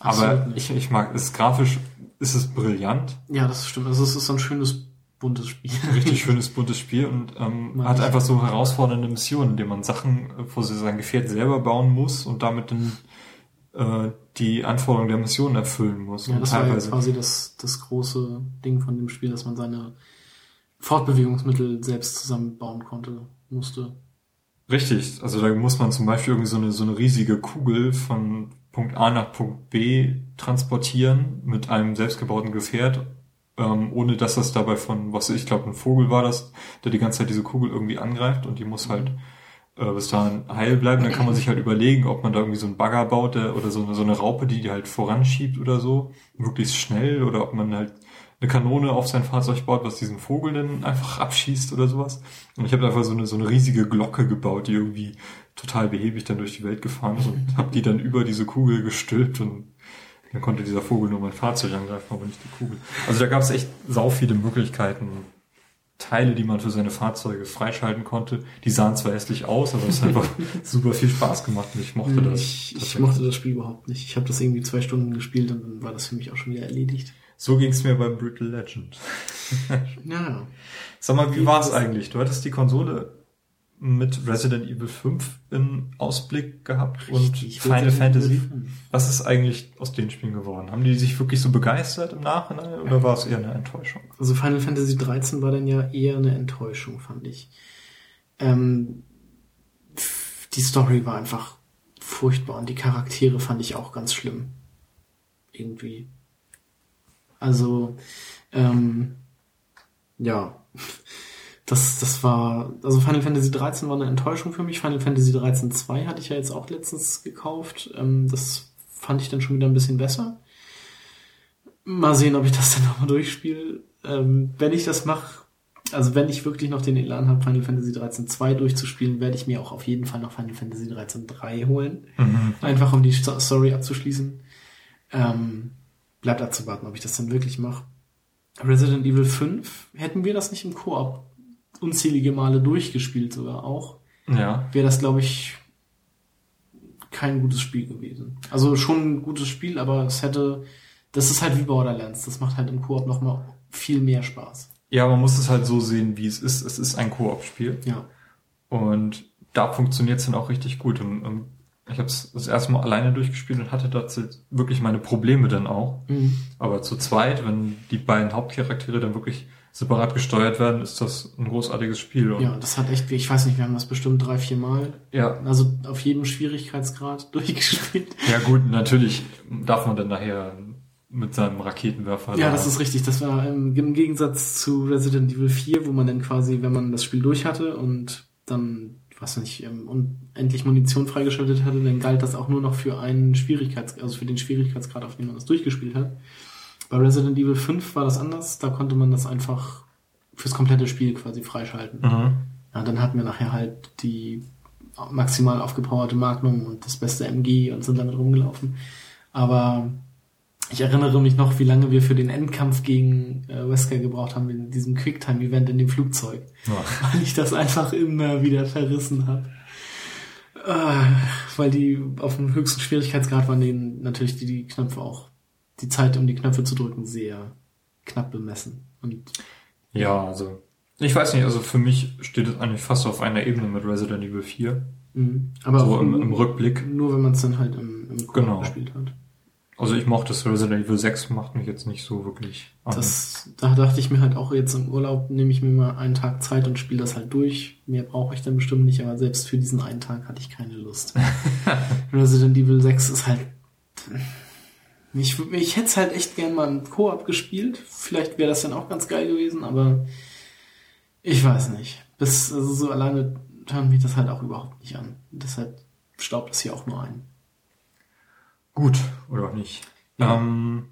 S2: Aber
S1: nicht.
S2: ich, ich mag es grafisch, ist es brillant.
S1: Ja, das stimmt. Also es ist so ein schönes, buntes Spiel.
S2: Richtig schönes, buntes Spiel und ähm, hat einfach so herausfordernde Missionen, in denen man Sachen äh, für sein Gefährt selber bauen muss und damit dann äh, die Anforderungen der Mission erfüllen muss.
S1: Ja, das war ja quasi das, das große Ding von dem Spiel, dass man seine Fortbewegungsmittel selbst zusammenbauen konnte, musste.
S2: Richtig, also da muss man zum Beispiel irgendwie so eine, so eine riesige Kugel von Punkt A nach Punkt B transportieren mit einem selbstgebauten Gefährt, ähm, ohne dass das dabei von, was ich glaube, ein Vogel war das, der die ganze Zeit diese Kugel irgendwie angreift und die muss halt äh, bis dahin heil bleiben. Dann kann man sich halt überlegen, ob man da irgendwie so einen Bagger baut der, oder so eine, so eine Raupe, die die halt voranschiebt oder so, möglichst schnell oder ob man halt eine Kanone auf sein Fahrzeug baut, was diesen Vogel dann einfach abschießt oder sowas. Und ich habe einfach so eine, so eine riesige Glocke gebaut, die irgendwie total behäbig dann durch die Welt gefahren ist und habe die dann über diese Kugel gestülpt und dann konnte dieser Vogel nur mein Fahrzeug angreifen, aber nicht die Kugel. Also da gab es echt sau viele Möglichkeiten, Teile, die man für seine Fahrzeuge freischalten konnte. Die sahen zwar hässlich aus, aber es hat einfach (laughs) super viel Spaß gemacht und ich mochte das.
S1: Ich, ich mochte das Spiel überhaupt nicht. Ich habe das irgendwie zwei Stunden gespielt und dann war das für mich auch schon wieder erledigt.
S2: So ging es mir beim Brutal Legend.
S1: Ja, (laughs)
S2: Sag mal, wie war es eigentlich? Du hattest die Konsole mit Resident Evil 5 in Ausblick gehabt und
S1: Richtig,
S2: Final
S1: Resident
S2: Fantasy.
S1: Evil 5.
S2: Was ist eigentlich aus den Spielen geworden? Haben die sich wirklich so begeistert im Nachhinein oder war es eher eine Enttäuschung?
S1: Also Final Fantasy 13 war dann ja eher eine Enttäuschung, fand ich. Ähm, die Story war einfach furchtbar und die Charaktere fand ich auch ganz schlimm. Irgendwie. Also, ähm, ja. Das, das war, also Final Fantasy 13 war eine Enttäuschung für mich. Final Fantasy 13 2 hatte ich ja jetzt auch letztens gekauft. Ähm, das fand ich dann schon wieder ein bisschen besser. Mal sehen, ob ich das (laughs) dann nochmal durchspiele. Ähm, wenn ich das mache, also wenn ich wirklich noch den Elan habe, Final Fantasy 13 2 durchzuspielen, werde ich mir auch auf jeden Fall noch Final Fantasy 13 3 holen. Einfach um die Sto- Story abzuschließen. Ähm, bleibt abzuwarten, ob ich das dann wirklich mache. Resident Evil 5, hätten wir das nicht im Koop unzählige Male durchgespielt sogar auch,
S2: Ja.
S1: wäre das, glaube ich, kein gutes Spiel gewesen. Also schon ein gutes Spiel, aber es hätte, das ist halt wie Borderlands. Das macht halt im Koop nochmal viel mehr Spaß.
S2: Ja, man muss es halt so sehen, wie es ist. Es ist ein Koop-Spiel.
S1: Ja.
S2: Und da funktioniert es dann auch richtig gut. Und, und ich habe es das erste Mal alleine durchgespielt und hatte dazu wirklich meine Probleme dann auch.
S1: Mhm.
S2: Aber zu zweit, wenn die beiden Hauptcharaktere dann wirklich separat gesteuert werden, ist das ein großartiges Spiel. Und
S1: Ja, das hat echt, ich weiß nicht, wir haben das bestimmt drei, vier Mal,
S2: ja,
S1: also auf jedem Schwierigkeitsgrad (laughs) durchgespielt.
S2: ja gut, natürlich darf man dann nachher mit seinem Raketenwerfer.
S1: Ja,
S2: da-
S1: das ist richtig. Das war im, im Gegensatz zu Resident Evil 4, wo man dann quasi, wenn man das Spiel durch hatte und dann, was nicht, ähm, und endlich Munition freigeschaltet hatte, dann galt das auch nur noch für einen Schwierigkeits, also für den Schwierigkeitsgrad, auf dem man das durchgespielt hat. Bei Resident Evil 5 war das anders. Da konnte man das einfach fürs komplette Spiel quasi freischalten.
S2: Mhm.
S1: Ja, dann hatten wir nachher halt die maximal aufgepowerte Magnum und das beste MG und sind damit rumgelaufen. Aber ich erinnere mich noch, wie lange wir für den Endkampf gegen äh, Wesker gebraucht haben in diesem Quicktime-Event in dem Flugzeug.
S2: Ja. (laughs)
S1: Weil ich das einfach immer wieder verrissen habe. Äh, weil die auf dem höchsten Schwierigkeitsgrad waren denen natürlich die, die Knöpfe auch, die Zeit, um die Knöpfe zu drücken, sehr knapp bemessen. Und
S2: ja, also ich weiß nicht, also für mich steht es eigentlich fast auf einer Ebene mit Resident Evil 4.
S1: mh, aber
S2: so im, im Rückblick.
S1: Nur wenn man es dann halt im, im Koop
S2: Genau.
S1: gespielt hat.
S2: Also ich mochte das Resident Evil 6, macht mich jetzt nicht so wirklich an.
S1: Das, da dachte ich mir halt auch jetzt im Urlaub nehme ich mir mal einen Tag Zeit und spiele das halt durch. Mehr brauche ich dann bestimmt nicht, aber selbst für diesen einen Tag hatte ich keine Lust. (laughs) Resident Evil 6 ist halt. Ich, ich hätte es halt echt gern mal im Koop gespielt. Vielleicht wäre das dann auch ganz geil gewesen, aber ich weiß nicht. Bis also so alleine hört mich das halt auch überhaupt nicht an. Deshalb staubt es hier auch nur ein.
S2: Gut, oder auch nicht.
S1: Ja.
S2: Ähm,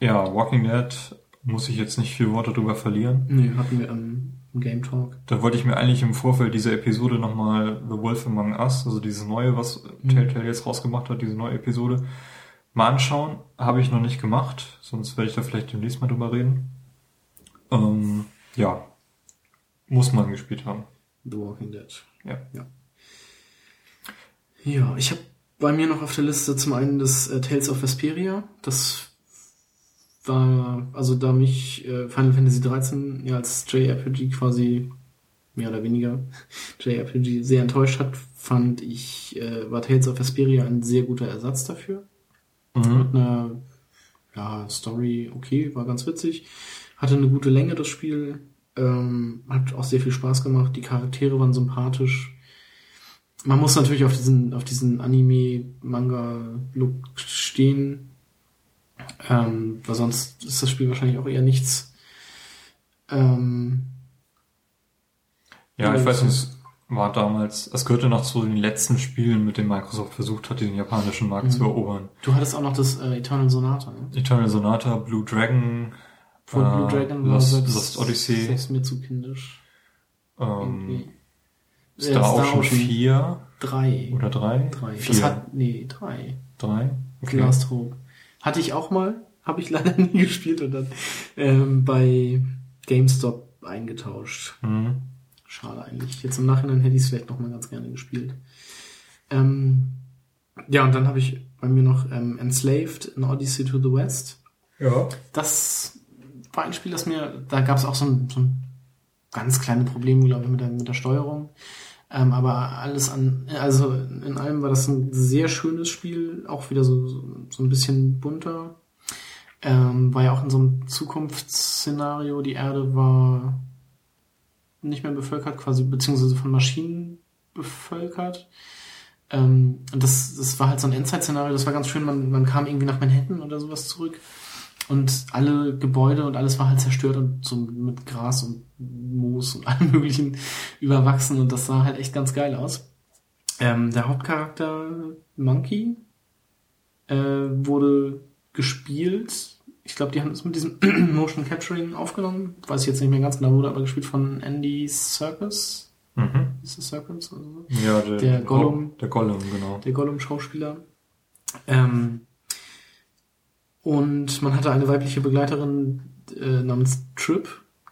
S2: ja, Walking Dead muss ich jetzt nicht viel Worte drüber verlieren.
S1: Nee, hatten wir im, im Game Talk.
S2: Da wollte ich mir eigentlich im Vorfeld dieser Episode nochmal The Wolf Among Us, also dieses neue, was
S1: Mhm.
S2: Telltale jetzt rausgemacht hat, diese neue Episode, mal anschauen. Habe ich noch nicht gemacht, sonst werde ich da vielleicht demnächst mal drüber reden. Ähm, ja, muss man gespielt haben.
S1: The Walking Dead.
S2: Ja.
S1: Ja. Ja, ich habe bei mir noch auf der Liste zum einen das äh, Tales of Vesperia. Das war, also da mich äh, Final Fantasy 13 ja als JRPG quasi mehr oder weniger (laughs) JRPG sehr enttäuscht hat, fand ich, äh, war Tales of Vesperia ein sehr guter Ersatz dafür.
S2: Mhm.
S1: Mit einer ja, Story, okay, war ganz witzig. Hatte eine gute Länge, das Spiel. Ähm, hat auch sehr viel Spaß gemacht. Die Charaktere waren sympathisch. Man muss natürlich auf diesen, auf diesen Anime-Manga-Look stehen. Ähm, weil sonst ist das Spiel wahrscheinlich auch eher nichts. Ähm,
S2: Ja, ich weiß nicht, war damals, es gehörte noch zu den letzten Spielen, mit denen Microsoft versucht hat, den japanischen Markt
S1: Mhm.
S2: zu erobern.
S1: du hattest auch noch das äh, Eternal Sonata, ne?
S2: Eternal Sonata, Blue Dragon,
S1: Von
S2: äh,
S1: Blue Dragon
S2: Lost,
S1: selbst,
S2: Lost Odyssey,
S1: selbst mir zu kindisch.
S2: ähm. Star,
S1: Äh,
S2: Ocean 4
S1: Drei.
S2: oder 3?
S1: Drei.
S2: 4.
S1: Das hat, nee, drei.
S2: 3? Okay.
S1: Last Hope. Hatte ich auch mal, habe ich (laughs) leider nie gespielt und dann ähm, bei GameStop eingetauscht.
S2: Mhm.
S1: Schade eigentlich. Jetzt im Nachhinein hätte ich es vielleicht noch mal ganz gerne gespielt. Ähm, ja, und dann habe ich bei mir noch ähm, Enslaved, An Odyssey to the West.
S2: Ja.
S1: Das war ein Spiel, das mir, da gab es auch so ein, so ein ganz kleine Probleme, glaube ich, mit der, mit der Steuerung. Ähm, aber alles an, also in allem war das ein sehr schönes Spiel, auch wieder so, so, so ein bisschen bunter. Ähm, war ja auch in so einem Zukunftsszenario, die Erde war nicht mehr bevölkert, quasi, beziehungsweise von Maschinen bevölkert. Ähm, und das, das war halt so ein Endzeit-Szenario, das war ganz schön, man, man kam irgendwie nach Manhattan oder sowas zurück und alle Gebäude und alles war halt zerstört und so mit Gras und Moos und (laughs) allem möglichen überwachsen und das sah halt echt ganz geil aus. Ähm, der Hauptcharakter Monkey äh, wurde gespielt. Ich glaube, die haben es mit diesem (clears throat) Motion Capturing aufgenommen. Weiß ich jetzt nicht mehr ganz genau, wurde aber gespielt von Andy Circus.
S2: Mhm.
S1: Ist das Circus? oder so?
S2: Ja, der,
S1: Der Gollum.
S2: Der Gollum, genau.
S1: der Gollum-Schauspieler. Ähm, und man hatte eine weibliche Begleiterin äh, namens Trip,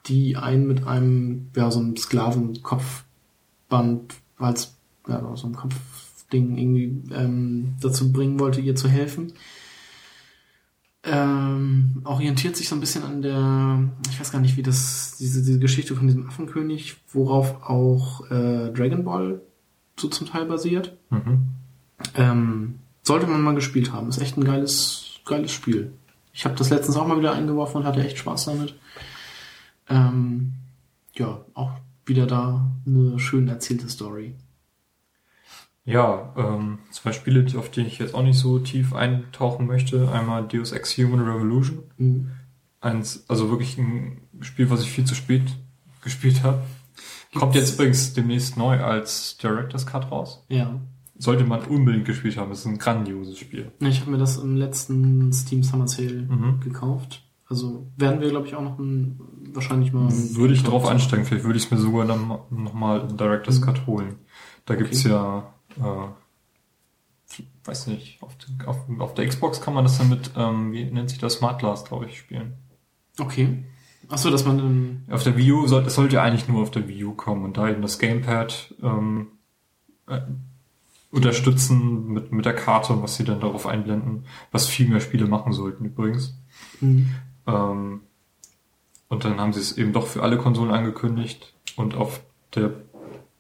S1: die einen mit einem, ja, so einem Sklavenkopfband als, ja, so einem Kopfding irgendwie ähm, dazu bringen wollte, ihr zu helfen. Ähm, orientiert sich so ein bisschen an der, ich weiß gar nicht, wie das, diese, diese Geschichte von diesem Affenkönig, worauf auch äh, Dragon Ball so zum Teil basiert.
S2: Mhm.
S1: Ähm, sollte man mal gespielt haben. Ist echt ein geiles, geiles Spiel. Ich habe das letztens auch mal wieder eingeworfen und hatte echt Spaß damit. Ähm, ja, auch wieder da eine schön erzählte Story.
S2: Ja, ähm, zwei Spiele, auf die ich jetzt auch nicht so tief eintauchen möchte. Einmal Deus Ex Human Revolution.
S1: Mhm.
S2: Eins, also wirklich ein Spiel, was ich viel zu spät gespielt habe. Kommt jetzt übrigens demnächst neu als Director's Cut raus.
S1: Ja.
S2: Sollte man unbedingt gespielt haben. Es ist ein grandioses Spiel.
S1: Ich habe mir das im letzten Steam Summer Sale
S2: Mhm.
S1: gekauft. Also werden wir, glaube ich, auch noch ein, wahrscheinlich mal.
S2: Würde ich drauf einsteigen. Vielleicht würde ich es mir sogar dann nochmal im Director's
S1: Mhm.
S2: Cut holen. Da gibt's
S1: Okay.
S2: ja, äh, weiß nicht, auf, der- auf, auf der Xbox kann man das dann mit, ähm, wie nennt sich das, Smart Glass, glaube ich, spielen.
S1: Okay. Achso, dass man dann.
S2: Auf der Wii U soll, es sollte eigentlich nur auf der Wii U kommen und da eben das Gamepad ähm, äh, unterstützen mit, mit der Karte und was sie dann darauf einblenden, was viel mehr Spiele machen sollten übrigens.
S1: Mhm.
S2: Ähm, und dann haben sie es eben doch für alle Konsolen angekündigt und auf der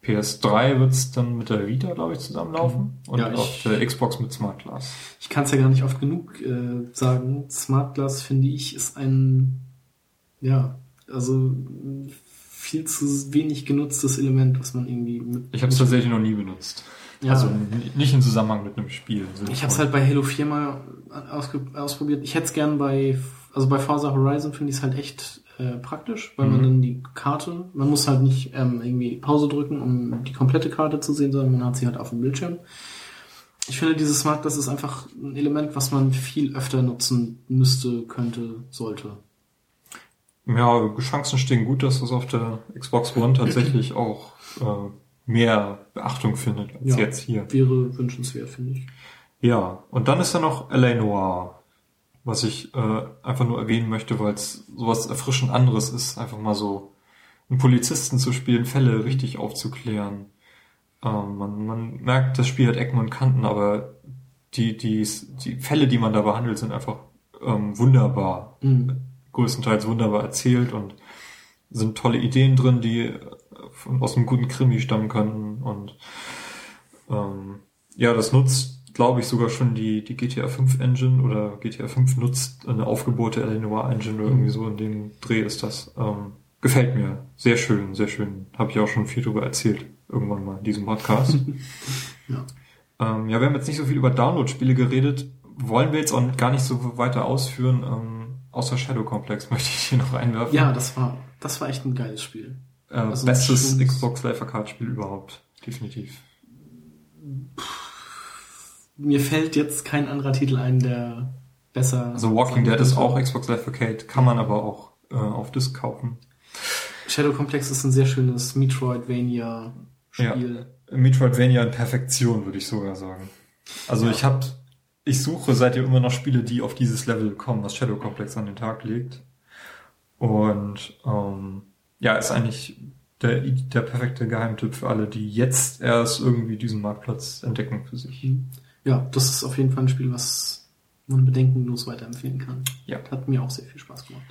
S2: PS3 wird es dann mit der Vita, glaube ich, zusammenlaufen und
S1: Ja, ich-
S2: auf der Xbox mit Smart Glass.
S1: Ich kann es ja gar nicht oft genug äh, sagen. Smart Glass, finde ich, ist ein, ja, also viel zu wenig genutztes Element, was man irgendwie mit.
S2: Ich habe es tatsächlich noch nie benutzt.
S1: ja,
S2: Also nicht im Zusammenhang mit einem Spiel.
S1: ich habe es halt bei Halo 4 mal ausprobiert. Ich hätte es gern bei, also bei Forza Horizon finde ich es halt echt äh, praktisch, weil man
S2: Mhm.
S1: dann die Karte, man muss halt nicht ähm, irgendwie Pause drücken, um die komplette Karte zu sehen, sondern man hat sie halt auf dem Bildschirm. Ich finde, dieses Smart Glass ist einfach ein Element, was man viel öfter nutzen müsste, könnte, sollte.
S2: Ja, Chancen stehen gut, dass das auf der Xbox One tatsächlich (clears throat) auch äh, mehr Beachtung findet als
S1: Ja.
S2: jetzt hier.
S1: Wäre wünschenswert, finde ich.
S2: Ja, und dann ist da noch L.A. Noir, was ich äh, einfach nur erwähnen möchte, weil es sowas erfrischend anderes ist, einfach mal so einen Polizisten zu spielen, Fälle richtig aufzuklären. Ähm, man, man merkt, das Spiel hat Ecken und Kanten, aber die, die, die Fälle, die man da behandelt, sind einfach ähm, wunderbar
S1: Mhm.
S2: größtenteils wunderbar erzählt und sind tolle Ideen drin, die äh, aus einem guten Krimi stammen können und ähm, ja, das nutzt, glaube ich, sogar schon die, die GTA 5 Engine oder GTA 5 nutzt eine aufgebohrte L.A. Noir Engine oder irgendwie so in dem Dreh ist das. Ähm, gefällt mir. Sehr schön, sehr schön. Habe ich auch schon viel drüber erzählt, irgendwann mal in diesem Podcast. (laughs)
S1: Ja.
S2: Ähm, ja, wir haben jetzt nicht so viel über Download-Spiele geredet. Wollen wir jetzt auch gar nicht so weiter ausführen. Ähm, außer Shadow Complex (laughs) möchte ich hier noch einwerfen.
S1: Ja, das war, das war echt ein geiles Spiel.
S2: Äh,
S1: also
S2: bestes Xbox Live Arcade Spiel überhaupt. Definitiv.
S1: Mir fällt jetzt kein anderer Titel ein, der besser.
S2: Also Walking Dead ist auch Xbox Live Arcade, kann man aber auch äh, auf Disc kaufen.
S1: Shadow Complex ist ein sehr schönes Metroidvania-Spiel.
S2: Metroidvania in Perfektion, würde ich sogar sagen. Also
S1: Ja.
S2: ich habe, ich suche seitdem immer noch Spiele, die auf dieses Level kommen, was Shadow Complex an den Tag legt. Und ähm, ja, ist eigentlich der, der perfekte Geheimtipp für alle, die jetzt erst irgendwie diesen Marktplatz entdecken für sich.
S1: Ja, das ist auf jeden Fall ein Spiel, was man bedenkenlos weiterempfehlen kann.
S2: Ja.
S1: Hat mir auch sehr viel Spaß gemacht.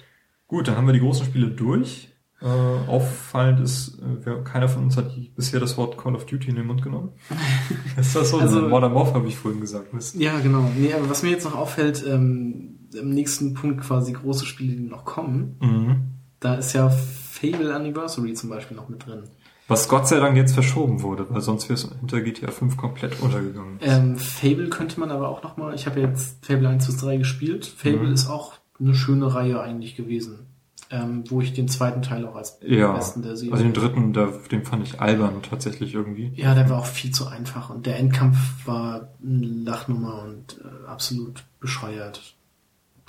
S2: Gut, dann haben wir die großen Spiele durch. Äh, auffallend ist, äh, keiner von uns hat bisher das Wort Call of Duty in den Mund genommen. (laughs) ist das so?
S1: Also-
S2: Modern Warfare habe ich vorhin gesagt. Mist.
S1: Ja, genau. Nee, aber was mir jetzt noch auffällt, ähm, im nächsten Punkt quasi große Spiele, die noch kommen,
S2: Mhm.
S1: da ist ja Fable Anniversary zum Beispiel noch mit drin.
S2: Was Gott sei Dank jetzt verschoben wurde, weil sonst wäre es hinter GTA 5 komplett untergegangen.
S1: Ähm, Fable könnte man aber auch nochmal, ich habe jetzt Fable 1 bis 3 gespielt. Fable
S2: Mhm.
S1: ist auch eine schöne Reihe eigentlich gewesen. Ähm, wo ich den zweiten Teil auch als
S2: Ja,
S1: besten der Serie.
S2: also den dritten, der, den fand ich albern tatsächlich irgendwie.
S1: ja, der war auch viel zu einfach und der Endkampf war eine Lachnummer und äh, absolut bescheuert.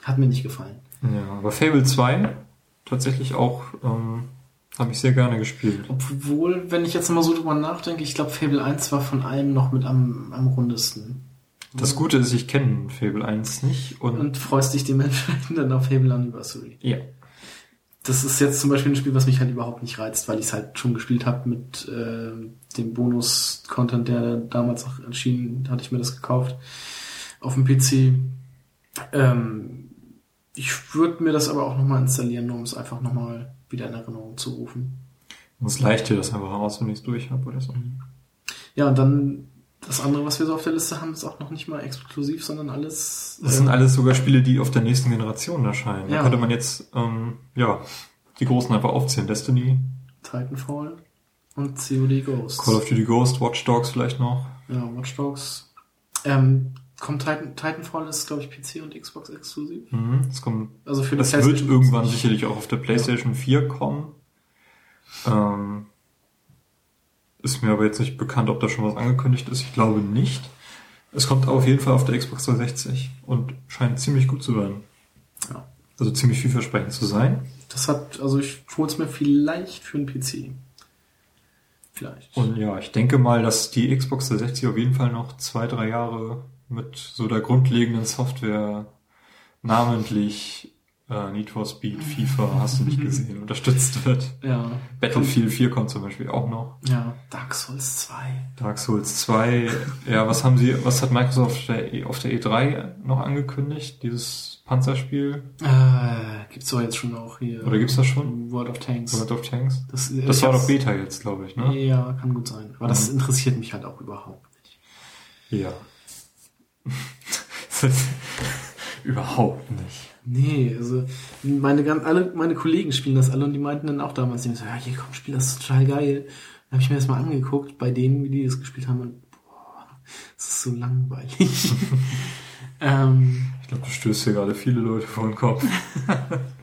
S1: Hat mir nicht gefallen.
S2: Ja, aber Fable 2 tatsächlich auch ähm, habe ich sehr gerne gespielt.
S1: Obwohl, wenn ich jetzt mal so drüber nachdenke, ich glaube Fable 1 war von allem noch mit am, am rundesten.
S2: Das Gute ist, ich kenne Fable 1 nicht und,
S1: Und freust dich dementsprechend (laughs) dann auf Fable Anniversary.
S2: ja.
S1: Das ist jetzt zum Beispiel ein Spiel, was mich halt überhaupt nicht reizt, weil ich es halt schon gespielt habe mit äh, dem Bonus-Content, der damals auch erschienen, hatte ich mir das gekauft auf dem PC. Ähm, ich würde mir das aber auch nochmal installieren, nur um es einfach nochmal wieder in Erinnerung zu rufen.
S2: Sonst leicht dir das einfach raus, wenn ich es durch habe oder so.
S1: Ja, und dann das andere, was wir so auf der Liste haben, ist auch noch nicht mal exklusiv, sondern alles.
S2: Das
S1: äh,
S2: sind alles sogar Spiele, die auf der nächsten Generation erscheinen. Da
S1: Ja.
S2: könnte man jetzt, ähm, ja, die großen einfach aufzählen. Destiny,
S1: Titanfall und COD Ghost.
S2: Call of Duty Ghost, Watch Dogs vielleicht noch.
S1: Ja, Watch Dogs. Ähm, kommt Titan, Titanfall ist, glaube ich, PC und Xbox exklusiv.
S2: Mhm, das kommt
S1: Also für
S2: Das wird irgendwann sicherlich auch auf der PlayStation 4 kommen. Ähm, ist mir aber jetzt nicht bekannt, ob da schon was angekündigt ist. Ich glaube nicht. Es kommt auf jeden Fall auf der Xbox 360 und scheint ziemlich gut zu werden.
S1: Ja.
S2: Also ziemlich vielversprechend zu sein.
S1: Das hat, also ich hol's mir vielleicht für einen PC. Vielleicht.
S2: Und ja, ich denke mal, dass die Xbox 360 auf jeden Fall noch zwei, drei Jahre mit so der grundlegenden Software, namentlich äh, Need for Speed, FIFA, hast du nicht (laughs) gesehen, unterstützt wird.
S1: ja.
S2: Battlefield 4 kommt zum Beispiel auch noch.
S1: Ja, Dark Souls 2.
S2: Dark Souls 2. Ja, was haben sie, was hat Microsoft auf der, E- auf der E3 noch angekündigt? Dieses Panzerspiel?
S1: Äh, gibt's doch jetzt schon auch hier.
S2: Oder gibt's das schon?
S1: World of Tanks.
S2: World of Tanks?
S1: Das,
S2: Das
S1: ich
S2: war doch Beta jetzt, glaube ich, ne?
S1: Ja, kann gut sein. Aber das
S2: Mhm.
S1: interessiert mich halt auch überhaupt nicht.
S2: Ja. (laughs) Überhaupt nicht.
S1: Nee, also meine alle meine Kollegen spielen das alle und die meinten dann auch damals, die so, ja, hier komm, spiel das total geil. Dann habe ich mir das mal angeguckt bei denen, wie die das gespielt haben und boah, das ist so langweilig. (laughs) ähm,
S2: Ich glaube, du stößt hier gerade viele Leute vor den Kopf. (laughs)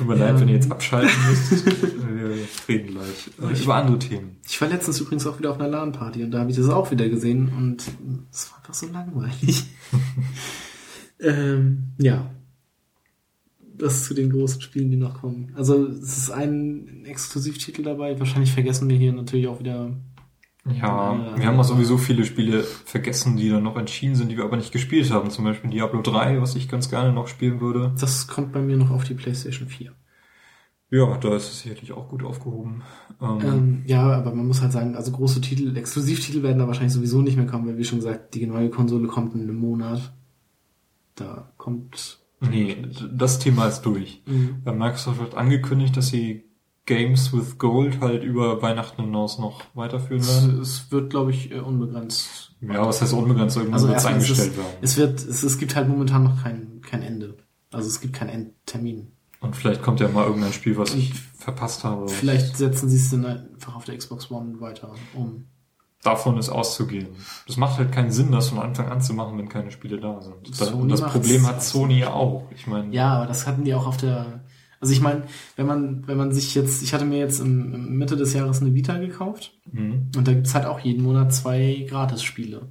S2: Tut mir
S1: Ja.
S2: leid, wenn ihr jetzt abschalten (laughs) müsst. Wir reden gleich äh, über andere Themen.
S1: ich war letztens übrigens auch wieder auf einer LAN-Party und da habe ich das auch wieder gesehen und es war einfach so langweilig. (laughs) ähm, ja. Das zu den großen Spielen, die noch kommen. Also es ist ein Exklusivtitel dabei. Wahrscheinlich vergessen wir hier natürlich auch wieder
S2: Ja,
S1: Ja.
S2: wir haben auch sowieso viele Spiele vergessen, die dann noch entschieden sind, die wir aber nicht gespielt haben. Zum Beispiel Diablo 3, was ich ganz gerne noch spielen würde.
S1: Das kommt bei mir noch auf die PlayStation 4.
S2: Ja, da ist es sicherlich auch gut aufgehoben. Ähm,
S1: Ähm, ja, aber man muss halt sagen, also große Titel, Exklusivtitel werden da wahrscheinlich sowieso nicht mehr kommen, weil wie schon gesagt, die neue Konsole kommt in einem Monat. Da kommt.
S2: nee, das Thema ist durch.
S1: Mhm.
S2: Äh, Microsoft hat angekündigt, dass sie Games with Gold halt über Weihnachten hinaus noch weiterführen werden.
S1: es wird, glaube ich, äh, unbegrenzt.
S2: Ja, was heißt unbegrenzt? Irgendwann
S1: Also
S2: wird es eingestellt
S1: es,
S2: werden.
S1: es wird, es, es gibt halt momentan noch kein, kein Ende. Also es gibt keinen Endtermin.
S2: Und vielleicht kommt ja mal irgendein Spiel, was ich verpasst habe.
S1: Vielleicht setzen sie es dann einfach auf der Xbox One weiter um.
S2: Davon ist auszugehen. Das macht halt keinen Sinn, das von Anfang an zu machen, wenn keine Spiele da sind.
S1: Sony
S2: Und das Problem hat Sony ja auch. Ich meine,
S1: Ja, aber das hatten die auch auf der. Also ich meine, wenn man, wenn man sich jetzt, ich hatte mir jetzt im, im Mitte des Jahres eine Vita gekauft
S2: mhm.
S1: und da gibt's halt auch jeden Monat zwei Gratis-Spiele.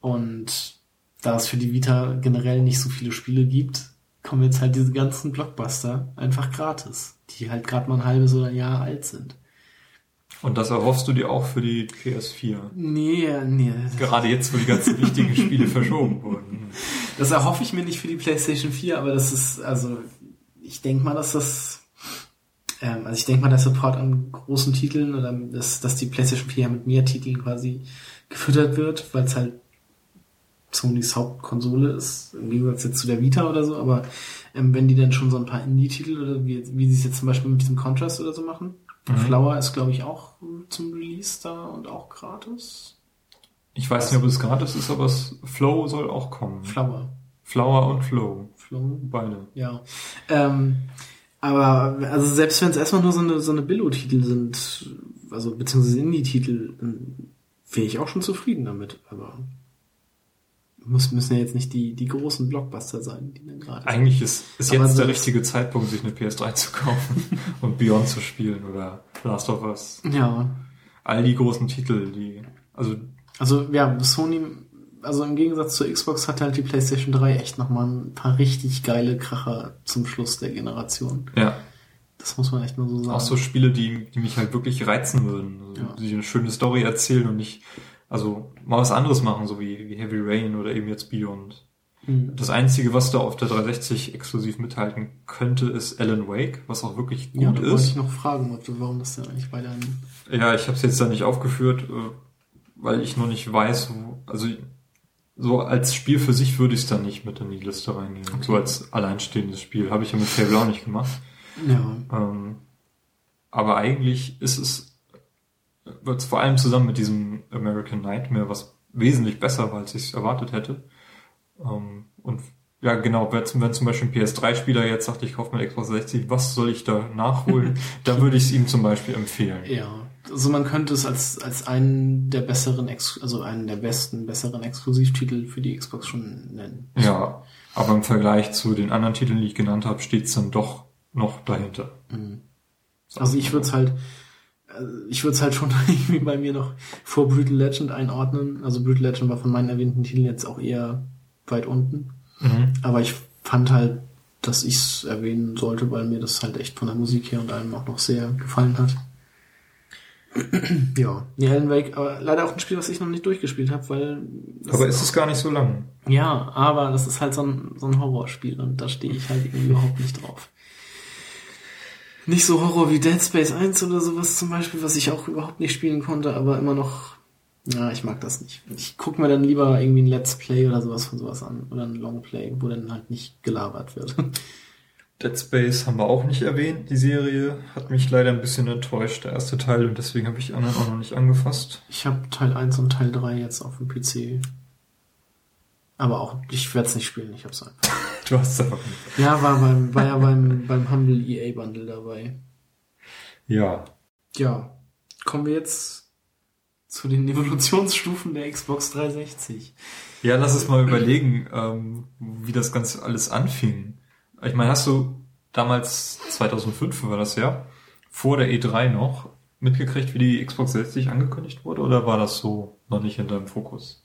S1: Und da es für die Vita generell nicht so viele Spiele gibt, kommen jetzt halt diese ganzen Blockbuster einfach gratis, die halt gerade mal ein halbes oder ein Jahr alt sind.
S2: und das erhoffst du dir auch für die PS4.
S1: Nee, nee.
S2: Gerade jetzt, wo die ganzen wichtigen Spiele (laughs) verschoben wurden.
S1: Das erhoffe ich mir nicht für die PlayStation 4, aber das ist, also, ich denke mal, dass das, ähm, also ich denke mal, der Support an großen Titeln oder dass, dass die PlayStation 4 ja mit mehr Titeln quasi gefüttert wird, weil es halt Sonys Hauptkonsole ist, im Gegensatz jetzt zu der Vita oder so, aber ähm, wenn die dann schon so ein paar Indie-Titel oder wie, wie sie es jetzt zum Beispiel mit diesem Contrast oder so machen.
S2: Mhm.
S1: Flower ist, glaube ich, auch zum Release da und auch gratis.
S2: Ich weiß nicht, ob es gratis ist, aber es, Flow soll auch kommen.
S1: Flower.
S2: Flower und Flow.
S1: Flow.
S2: Beide.
S1: Ja. Ähm, aber also selbst wenn es erstmal nur so eine so eine Billo-Titel sind, also beziehungsweise Indie-Titel, wäre ich auch schon zufrieden damit. Aber muss, müssen ja jetzt nicht die, die großen Blockbuster sein, die dann gerade.
S2: Eigentlich ist, ist
S1: Aber
S2: jetzt der richtige Zeitpunkt, sich eine PS3 zu kaufen (laughs) und Beyond zu spielen oder Last of Us.
S1: Ja.
S2: All die großen Titel, die, also,
S1: Also ja, Sony, also im Gegensatz zur Xbox hat halt die PlayStation 3 echt nochmal ein paar richtig geile Kracher zum Schluss der Generation.
S2: ja,
S1: Das muss man echt nur so sagen.
S2: auch so Spiele, die, die mich halt wirklich reizen würden. Also,
S1: Ja.
S2: Die eine schöne Story erzählen und nicht, also, mal was anderes machen, so wie, wie Heavy Rain oder eben jetzt Beyond.
S1: Mhm.
S2: Das einzige, was da auf der 360 exklusiv mithalten könnte, ist Alan Wake, was auch wirklich gut
S1: Ja, da wollte
S2: ist.
S1: ich noch fragen, warum das denn eigentlich bei deinen
S2: Ja, ich habe es jetzt da nicht aufgeführt, äh, weil ich noch nicht weiß, wo, also so als Spiel für sich würde ich es dann nicht mit in die Liste reinnehmen. So als alleinstehendes Spiel. Habe ich ja mit Fable auch nicht gemacht.
S1: Ja.
S2: Ähm, aber eigentlich ist es, wird vor allem zusammen mit diesem American Nightmare, was wesentlich besser war, als ich es erwartet hätte. Ähm, und ja, genau, wenn, wenn zum Beispiel ein PS3-Spieler jetzt sagt, ich kaufe mir Xbox 60, was soll ich da nachholen? (laughs) da würde ich es ihm zum Beispiel empfehlen.
S1: Ja. Also man könnte es als, als einen der besseren, Ex also einen der besten, besseren Exklusivtitel für die Xbox schon nennen.
S2: Ja, aber im Vergleich zu den anderen Titeln, die ich genannt habe, steht es dann doch noch dahinter.
S1: Also ich würde es halt, äh, ich würde es halt schon (laughs) irgendwie bei mir noch vor Brutal Legend einordnen. Also Brutal Legend war von meinen erwähnten Titeln jetzt auch eher weit unten.
S2: Mhm.
S1: Aber ich fand halt, dass ich es erwähnen sollte, weil mir das halt echt von der Musik her und allem auch noch sehr gefallen hat. (clears throat) ja, nee, Alan Wake, aber leider auch ein Spiel, was ich noch nicht durchgespielt habe, weil
S2: Aber ist es gar nicht so lang.
S1: ja, aber das ist halt so ein, so ein Horrorspiel und da stehe ich halt irgendwie überhaupt nicht drauf. Nicht so Horror wie Dead Space 1 oder sowas zum Beispiel, was ich auch überhaupt nicht spielen konnte, aber immer noch, ja, ich mag das nicht. Ich gucke mir dann lieber irgendwie ein Let's Play oder sowas von sowas an oder ein Longplay, wo dann halt nicht gelabert wird. (laughs)
S2: Dead Space haben wir auch nicht erwähnt. Die Serie hat mich leider ein bisschen enttäuscht, der erste Teil, und deswegen habe ich die anderen auch noch nicht angefasst.
S1: Ich habe Teil 1 und Teil 3 jetzt auf dem PC. Aber auch, ich werde es nicht spielen, ich hab's einfach. (laughs)
S2: Du hast es aber nicht.
S1: Ja, war beim, war ja beim, beim Humble EA Bundle dabei.
S2: Ja.
S1: Ja, kommen wir jetzt zu den Evolutionsstufen der Xbox 360.
S2: Ja, lass es mal überlegen, ähm, wie das Ganze alles anfing. Ich meine, hast du damals, 2005 war das ja, vor der E3 noch, mitgekriegt, wie die Xbox 60 angekündigt wurde, oder war das so noch nicht in deinem Fokus?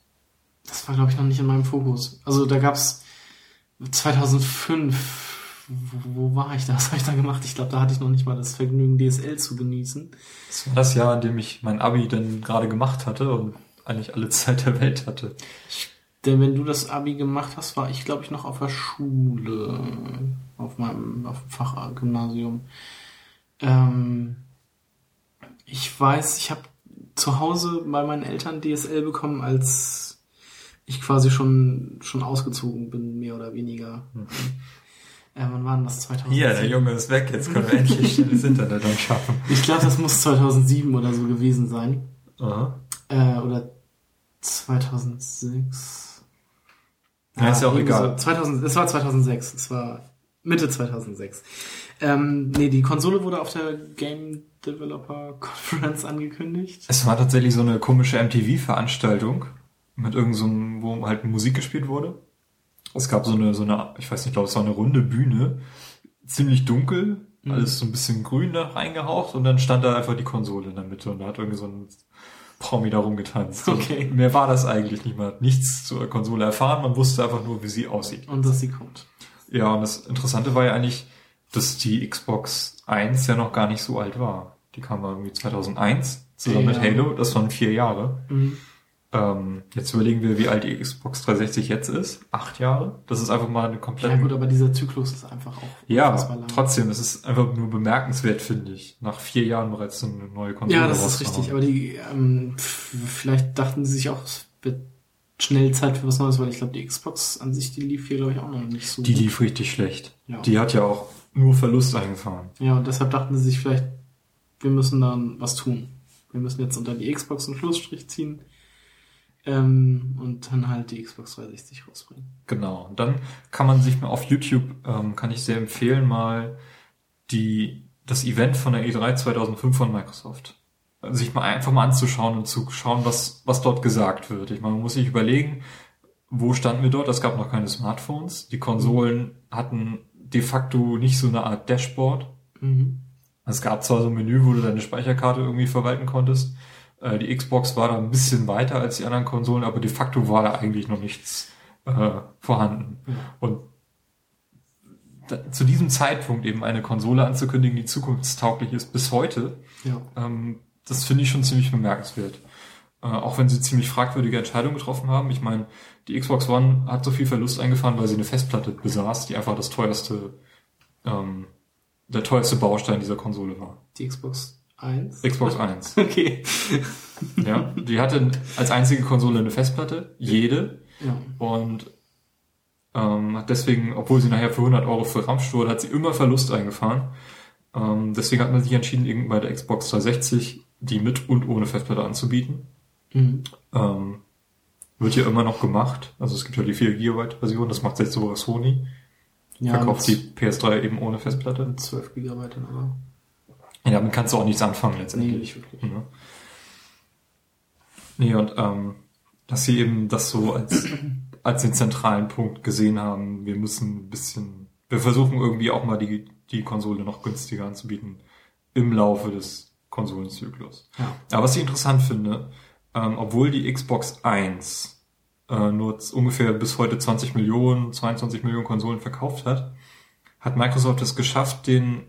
S1: Das war, glaube ich, noch nicht in meinem Fokus. Also da gab's 2005, wo, wo war ich da? (laughs) Was habe ich da gemacht? Ich glaube, da hatte ich noch nicht mal das Vergnügen, DSL zu genießen.
S2: Das war das Jahr, in dem ich mein Abi dann gerade gemacht hatte und eigentlich alle (laughs) Zeit der Welt hatte.
S1: Denn wenn du das Abi gemacht hast, war ich, glaube ich, noch auf der Schule, auf meinem auf dem Fachgymnasium. Ähm, ich weiß, ich habe zu Hause bei meinen Eltern DSL bekommen, als ich quasi schon schon ausgezogen bin, mehr oder weniger. Äh, wann war denn das 2007?
S2: Hier, der Junge ist weg, jetzt können wir endlich (laughs) schnelles Internet anschaffen.
S1: Ich glaube, das muss 2007 oder so gewesen sein.
S2: Aha.
S1: Äh, oder 2006.
S2: Ja, ist ja auch egal.
S1: So. 2000, es war 2006. Es war Mitte 2006. Ähm, nee, die Konsole wurde auf der Game Developer Conference angekündigt.
S2: Es war tatsächlich so eine komische MTV-Veranstaltung mit irgendeinem, so wo halt Musik gespielt wurde. Es gab so eine, so eine, ich weiß nicht, ich glaube, es war eine runde Bühne, ziemlich dunkel,
S1: Mhm.
S2: alles so ein bisschen grün da reingehaucht und dann stand da einfach die Konsole in der Mitte und da hat irgendwie so ein Promi da rumgetanzt.
S1: Okay.
S2: Und mehr war das eigentlich nicht. Man hat nichts zur Konsole erfahren, man wusste einfach nur, wie sie aussieht.
S1: Und dass sie kommt.
S2: Ja, und das Interessante war ja eigentlich, dass die Xbox 1 ja noch gar nicht so alt war. Die kam irgendwie 2001 zusammen mit
S1: Ja.
S2: Halo, das waren vier Jahre.
S1: Mhm.
S2: Ähm, jetzt überlegen wir, wie alt die Xbox 360 jetzt ist. Acht Jahre. Das ist einfach mal eine komplett.
S1: Ja gut, aber dieser Zyklus ist einfach auch
S2: Ja, trotzdem, es ist einfach nur bemerkenswert, finde ich. Nach vier Jahren bereits eine neue Konsole
S1: Ja, das ist richtig. Aber die, ähm, vielleicht dachten sie sich auch, es wird schnell Zeit für was Neues, weil ich glaube, die Xbox an sich, die lief hier, glaube ich, auch noch nicht so.
S2: Die lief richtig schlecht.
S1: Ja.
S2: Die hat ja auch nur Verlust eingefahren.
S1: Ja, und deshalb dachten sie sich vielleicht, wir müssen dann was tun. Wir müssen jetzt unter die Xbox einen Schlussstrich ziehen ähm, und dann halt die Xbox 360 rausbringen.
S2: Genau. Und dann kann man sich mal auf YouTube, ähm, kann ich sehr empfehlen, mal die, das Event von der E3 2005 von Microsoft. Also sich mal einfach mal anzuschauen und zu schauen, was, was dort gesagt wird. Ich meine, man muss sich überlegen, wo standen wir dort? Es gab noch keine Smartphones. Die Konsolen hatten de facto nicht so eine Art Dashboard.
S1: Mhm.
S2: Es gab zwar so ein Menü, wo du deine Speicherkarte irgendwie verwalten konntest. Äh, Die Xbox war da ein bisschen weiter als die anderen Konsolen, aber de facto war da eigentlich noch nichts äh, vorhanden. Und da, zu diesem Zeitpunkt eben eine Konsole anzukündigen, die zukunftstauglich ist, bis heute,
S1: Ja.
S2: ähm, das finde ich schon ziemlich bemerkenswert. Äh, auch wenn sie ziemlich fragwürdige Entscheidungen getroffen haben. Ich meine, die Xbox One hat so viel Verlust eingefahren, weil sie eine Festplatte besaß, die einfach das teuerste, ähm, der teuerste Baustein dieser Konsole war.
S1: Die Xbox 1.
S2: Xbox 1. (laughs)
S1: Okay.
S2: ja, die hatte als einzige Konsole eine Festplatte, jede,
S1: Ja.
S2: und ähm, hat deswegen, obwohl sie nachher für 100 Euro verramscht wurde, hat sie immer Verlust eingefahren. Ähm, deswegen hat man sich entschieden, eben bei der Xbox 360 die mit und ohne Festplatte anzubieten.
S1: Mhm.
S2: Ähm, wird ja immer noch gemacht. Also es gibt ja die 4 GB Version, das macht jetzt sogar Sony.
S1: Ja,
S2: Verkauft die
S1: mit,
S2: PS3 eben ohne Festplatte.
S1: mit 12 Gigabyte, aber.
S2: Ja, damit kannst du auch nichts anfangen
S1: Nee,
S2: letztendlich.
S1: wirklich.
S2: Ne? Nee, und ähm, dass sie eben das so als, (clears throat) als den zentralen Punkt gesehen haben, wir müssen ein bisschen, wir versuchen irgendwie auch mal die, die Konsole noch günstiger anzubieten im Laufe des Konsolenzyklus.
S1: Ja.
S2: Aber was ich interessant finde, ähm, obwohl die Xbox 1 äh, nur ungefähr bis heute 20 Millionen, 22 Millionen Konsolen verkauft hat, hat Microsoft es geschafft, den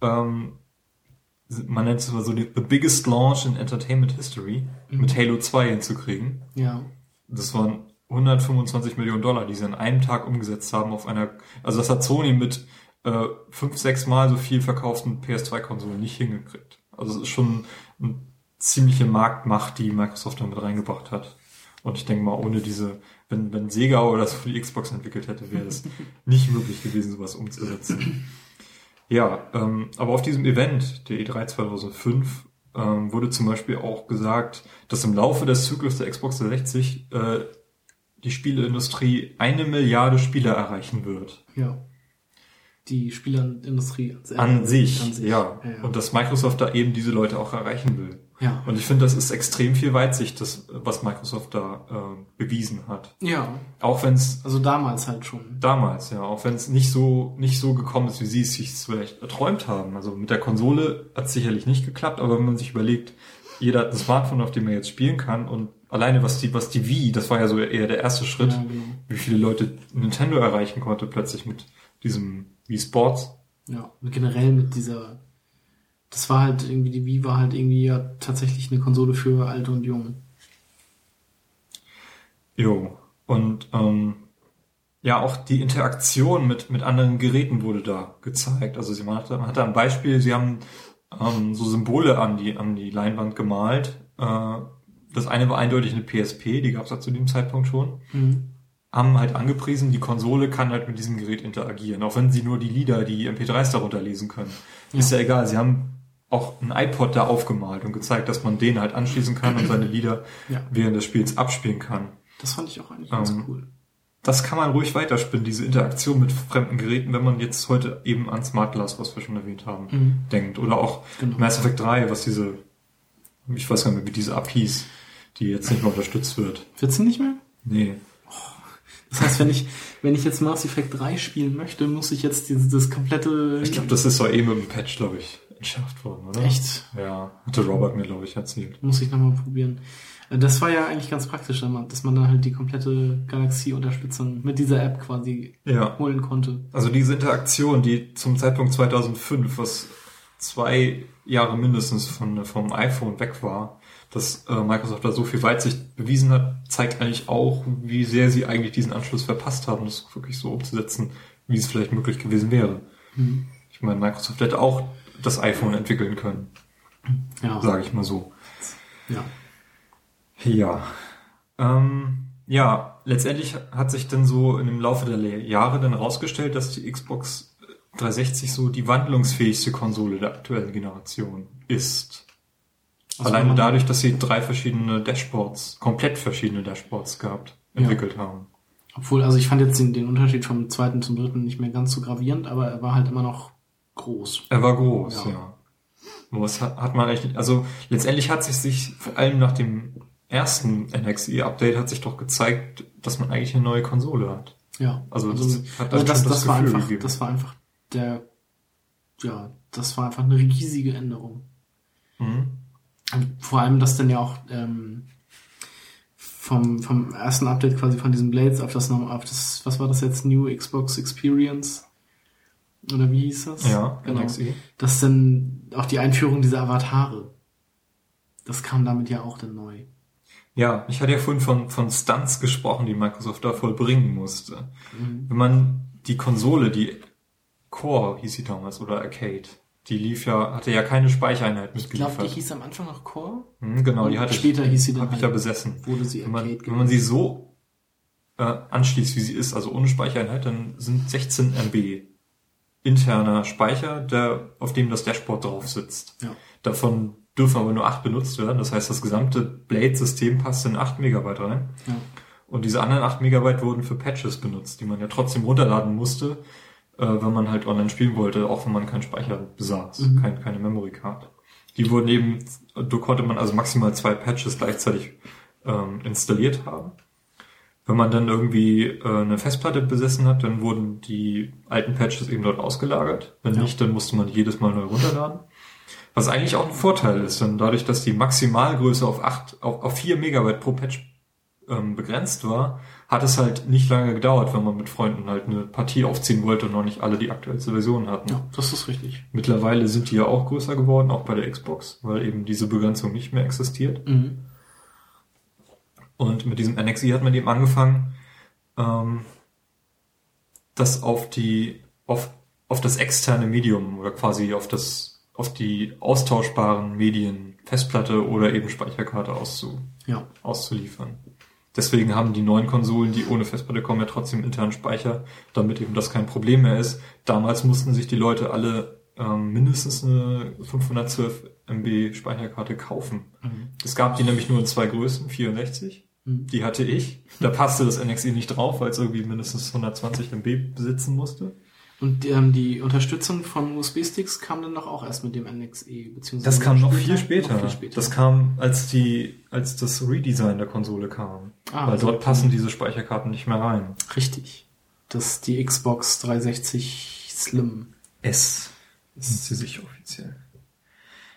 S2: ähm, man nennt es immer so die, the biggest launch in Entertainment History mit Halo 2 hinzukriegen.
S1: Ja.
S2: Das waren 125 Millionen Dollar, die sie an einem Tag umgesetzt haben auf einer, also das hat Sony mit äh, fünf, sechs Mal so viel verkauften PS2-Konsolen nicht hingekriegt. Also es ist schon eine ziemliche Marktmacht, die Microsoft damit reingebracht hat. Und ich denke mal, ohne diese, wenn, wenn Sega oder so für die Xbox entwickelt hätte, wäre es (laughs) nicht möglich gewesen, sowas umzusetzen. Ja, ähm, aber auf diesem Event, der E3 2005, ähm, wurde zum Beispiel auch gesagt, dass im Laufe des Zyklus der Xbox 360 äh, die Spieleindustrie eine Milliarde Spieler erreichen wird.
S1: Ja. Die Spielerindustrie an,
S2: An sich,
S1: An sich.
S2: Ja,
S1: ja.
S2: Und dass Microsoft da eben diese Leute auch erreichen will.
S1: Ja.
S2: Und ich finde, das ist extrem viel Weitsicht, das, was Microsoft da äh, bewiesen hat.
S1: ja.
S2: Auch wenn es
S1: Also damals halt schon.
S2: damals, ja, auch wenn es nicht so nicht so gekommen ist, wie sie es sich vielleicht erträumt haben. Also mit der Konsole hat es sicherlich nicht geklappt, aber wenn man sich überlegt, jeder hat ein Smartphone, auf dem er jetzt spielen kann und alleine was die was die Wii, das war ja so eher der erste Schritt,
S1: Ja, genau.
S2: wie viele Leute Nintendo erreichen konnte plötzlich mit diesem Wii Sports.
S1: Ja. Und generell mit dieser. Das war halt irgendwie, die Wii war halt irgendwie ja tatsächlich eine Konsole für Alte und Jung.
S2: Jo. Und ähm, ja, auch die Interaktion mit, mit anderen Geräten wurde da gezeigt. Also sie man hatte, man hatte ein Beispiel, sie haben ähm, so Symbole an die, an die Leinwand gemalt. Äh, das eine war eindeutig eine PSP, die gab es ja zu dem Zeitpunkt schon.
S1: Mhm.
S2: Haben halt angepriesen, die Konsole kann halt mit diesem Gerät interagieren, auch wenn sie nur die Lieder, die MP3s darunter lesen können. Ist ja egal, sie haben auch ein iPod da aufgemalt und gezeigt, dass man den halt anschließen kann und seine Lieder (clears throat)
S1: Ja.
S2: während des Spiels abspielen kann.
S1: Das fand ich auch eigentlich ganz
S2: Ähm,
S1: cool.
S2: das kann man ruhig weiterspinnen, diese Interaktion mit fremden Geräten, wenn man jetzt heute eben an Smart Glass, was wir schon erwähnt haben,
S1: Mhm.
S2: denkt. Oder auch
S1: Genau.
S2: Mass Effect 3, was diese, ich weiß gar nicht mehr, wie diese App hieß, die jetzt nicht mehr unterstützt wird.
S1: Wird's nicht mehr?
S2: Nee.
S1: Das heißt, wenn ich, wenn ich jetzt Mass Effect 3 spielen möchte, muss ich jetzt dieses, das komplette.
S2: Ich glaube, das ist doch eben im Patch, glaube ich, entschärft worden, oder?
S1: Echt?
S2: Ja, hatte Robert mir, glaube ich, erzählt.
S1: Muss ich nochmal probieren. Äh, Das war ja eigentlich ganz praktisch, dass man- dann halt die komplette Galaxie-Unterstützung mit dieser App quasi
S2: Ja.
S1: holen konnte.
S2: Also diese Interaktion, die zum Zeitpunkt 2005, was zwei Jahre mindestens von, vom iPhone weg war, dass äh, Microsoft da so viel Weitsicht bewiesen hat, zeigt eigentlich auch, wie sehr sie eigentlich diesen Anschluss verpasst haben, das wirklich so umzusetzen, wie es vielleicht möglich gewesen wäre.
S1: Mhm.
S2: Ich meine, Microsoft hätte auch das iPhone entwickeln können,
S1: Ja.
S2: sage ich mal so.
S1: ja.
S2: Ja. Ähm, ja, letztendlich hat sich dann so dem Laufe der Jahre dann rausgestellt, dass die Xbox 360 so die wandlungsfähigste Konsole der aktuellen Generation ist.
S1: Also
S2: Alleine dadurch, dass sie drei verschiedene Dashboards, komplett verschiedene Dashboards gehabt, entwickelt haben.
S1: Obwohl, also ich fand jetzt den, den Unterschied vom zweiten zum dritten nicht mehr ganz so gravierend, aber er war halt immer noch groß.
S2: Er war groß,
S1: Ja.
S2: ja. Es hat, hat man eigentlich, also letztendlich hat sich sich, vor allem nach dem ersten NXE-Update hat sich doch gezeigt, dass man eigentlich eine neue Konsole hat.
S1: Ja.
S2: Also das hat
S1: also das, das,
S2: das
S1: war einfach,
S2: gegeben.
S1: das war einfach der, ja, das war einfach eine riesige Änderung.
S2: Mhm.
S1: Vor allem, dass dann ja auch ähm, vom, vom ersten Update quasi von diesen Blades auf das, auf das, was war das jetzt, New Xbox Experience? Oder wie hieß das?
S2: Ja,
S1: genau.
S2: NXE.
S1: Das dann auch die Einführung dieser Avatare. Das kam damit ja auch dann neu.
S2: Ja, ich hatte ja vorhin von, von Stunts gesprochen, die Microsoft da vollbringen musste.
S1: Mhm.
S2: Wenn man die Konsole, die Core hieß sie damals, oder Arcade, die lief ja, hatte ja keine Speichereinheit
S1: Ich glaube,
S2: mitgeliefert.
S1: die hieß am Anfang noch Core.
S2: Hm, genau, die
S1: und
S2: hatte
S1: später
S2: ich,
S1: hieß sie dann
S2: hab ich
S1: halt-
S2: ja besessen.
S1: Wurde sie
S2: Wenn man,
S1: Arcade
S2: wenn man sie so äh, anschließt, wie sie ist, also ohne Speichereinheit, dann sind 16 MB interner Speicher, der, auf dem das Dashboard drauf sitzt.
S1: Ja.
S2: Davon dürfen aber nur 8 benutzt werden. Das heißt, das gesamte Blade-System passt in 8 Megabyte rein.
S1: Ja.
S2: Und diese anderen 8 Megabyte wurden für Patches benutzt, die man ja trotzdem runterladen musste, äh, wenn man halt online spielen wollte, auch wenn man keinen Speicher besaß,
S1: Mhm.
S2: kein, keine Memory Card. Die wurden eben, da konnte man also maximal zwei Patches gleichzeitig ähm, installiert haben. Wenn man dann irgendwie äh, eine Festplatte besessen hat, dann wurden die alten Patches eben dort ausgelagert. Wenn
S1: Ja.
S2: nicht, dann musste man jedes Mal neu runterladen. Was eigentlich auch ein Vorteil ist, denn dadurch, dass die Maximalgröße auf acht, auf, auf vier Megabyte pro Patch ähm, begrenzt war, hat es halt nicht lange gedauert, wenn man mit Freunden halt eine Partie aufziehen wollte und noch nicht alle die aktuellste Version hatten.
S1: ja, das ist richtig.
S2: Mittlerweile sind die ja auch größer geworden, auch bei der Xbox, weil eben diese Begrenzung nicht mehr existiert.
S1: Mhm.
S2: Und mit diesem NXE hat man eben angefangen, ähm, das auf die, auf, auf das externe Medium oder quasi auf das, auf die austauschbaren Medien, Festplatte oder eben Speicherkarte auszu,
S1: Ja.
S2: auszuliefern. Deswegen haben die neuen Konsolen, die ohne Festplatte kommen, ja trotzdem internen Speicher, damit eben das kein Problem mehr ist. Damals mussten sich die Leute alle ähm, mindestens eine 512 MB Speicherkarte kaufen.
S1: Mhm.
S2: Es gab die nämlich nur in zwei Größen, 64.
S1: Mhm.
S2: Die hatte ich. Da passte das NXE nicht drauf, weil es irgendwie mindestens 120 MB besitzen musste.
S1: Und ähm, die Unterstützung von USB-Sticks kam dann doch auch erst mit dem NXE, beziehungsweise
S2: Das kam noch viel später.
S1: Noch viel später.
S2: Das kam, als die, als das Redesign der Konsole kam.
S1: Ah,
S2: weil dort passen diese Speicherkarten nicht mehr rein.
S1: Richtig. Das ist die Xbox 360 Slim.
S2: S. Sind sie sich offiziell.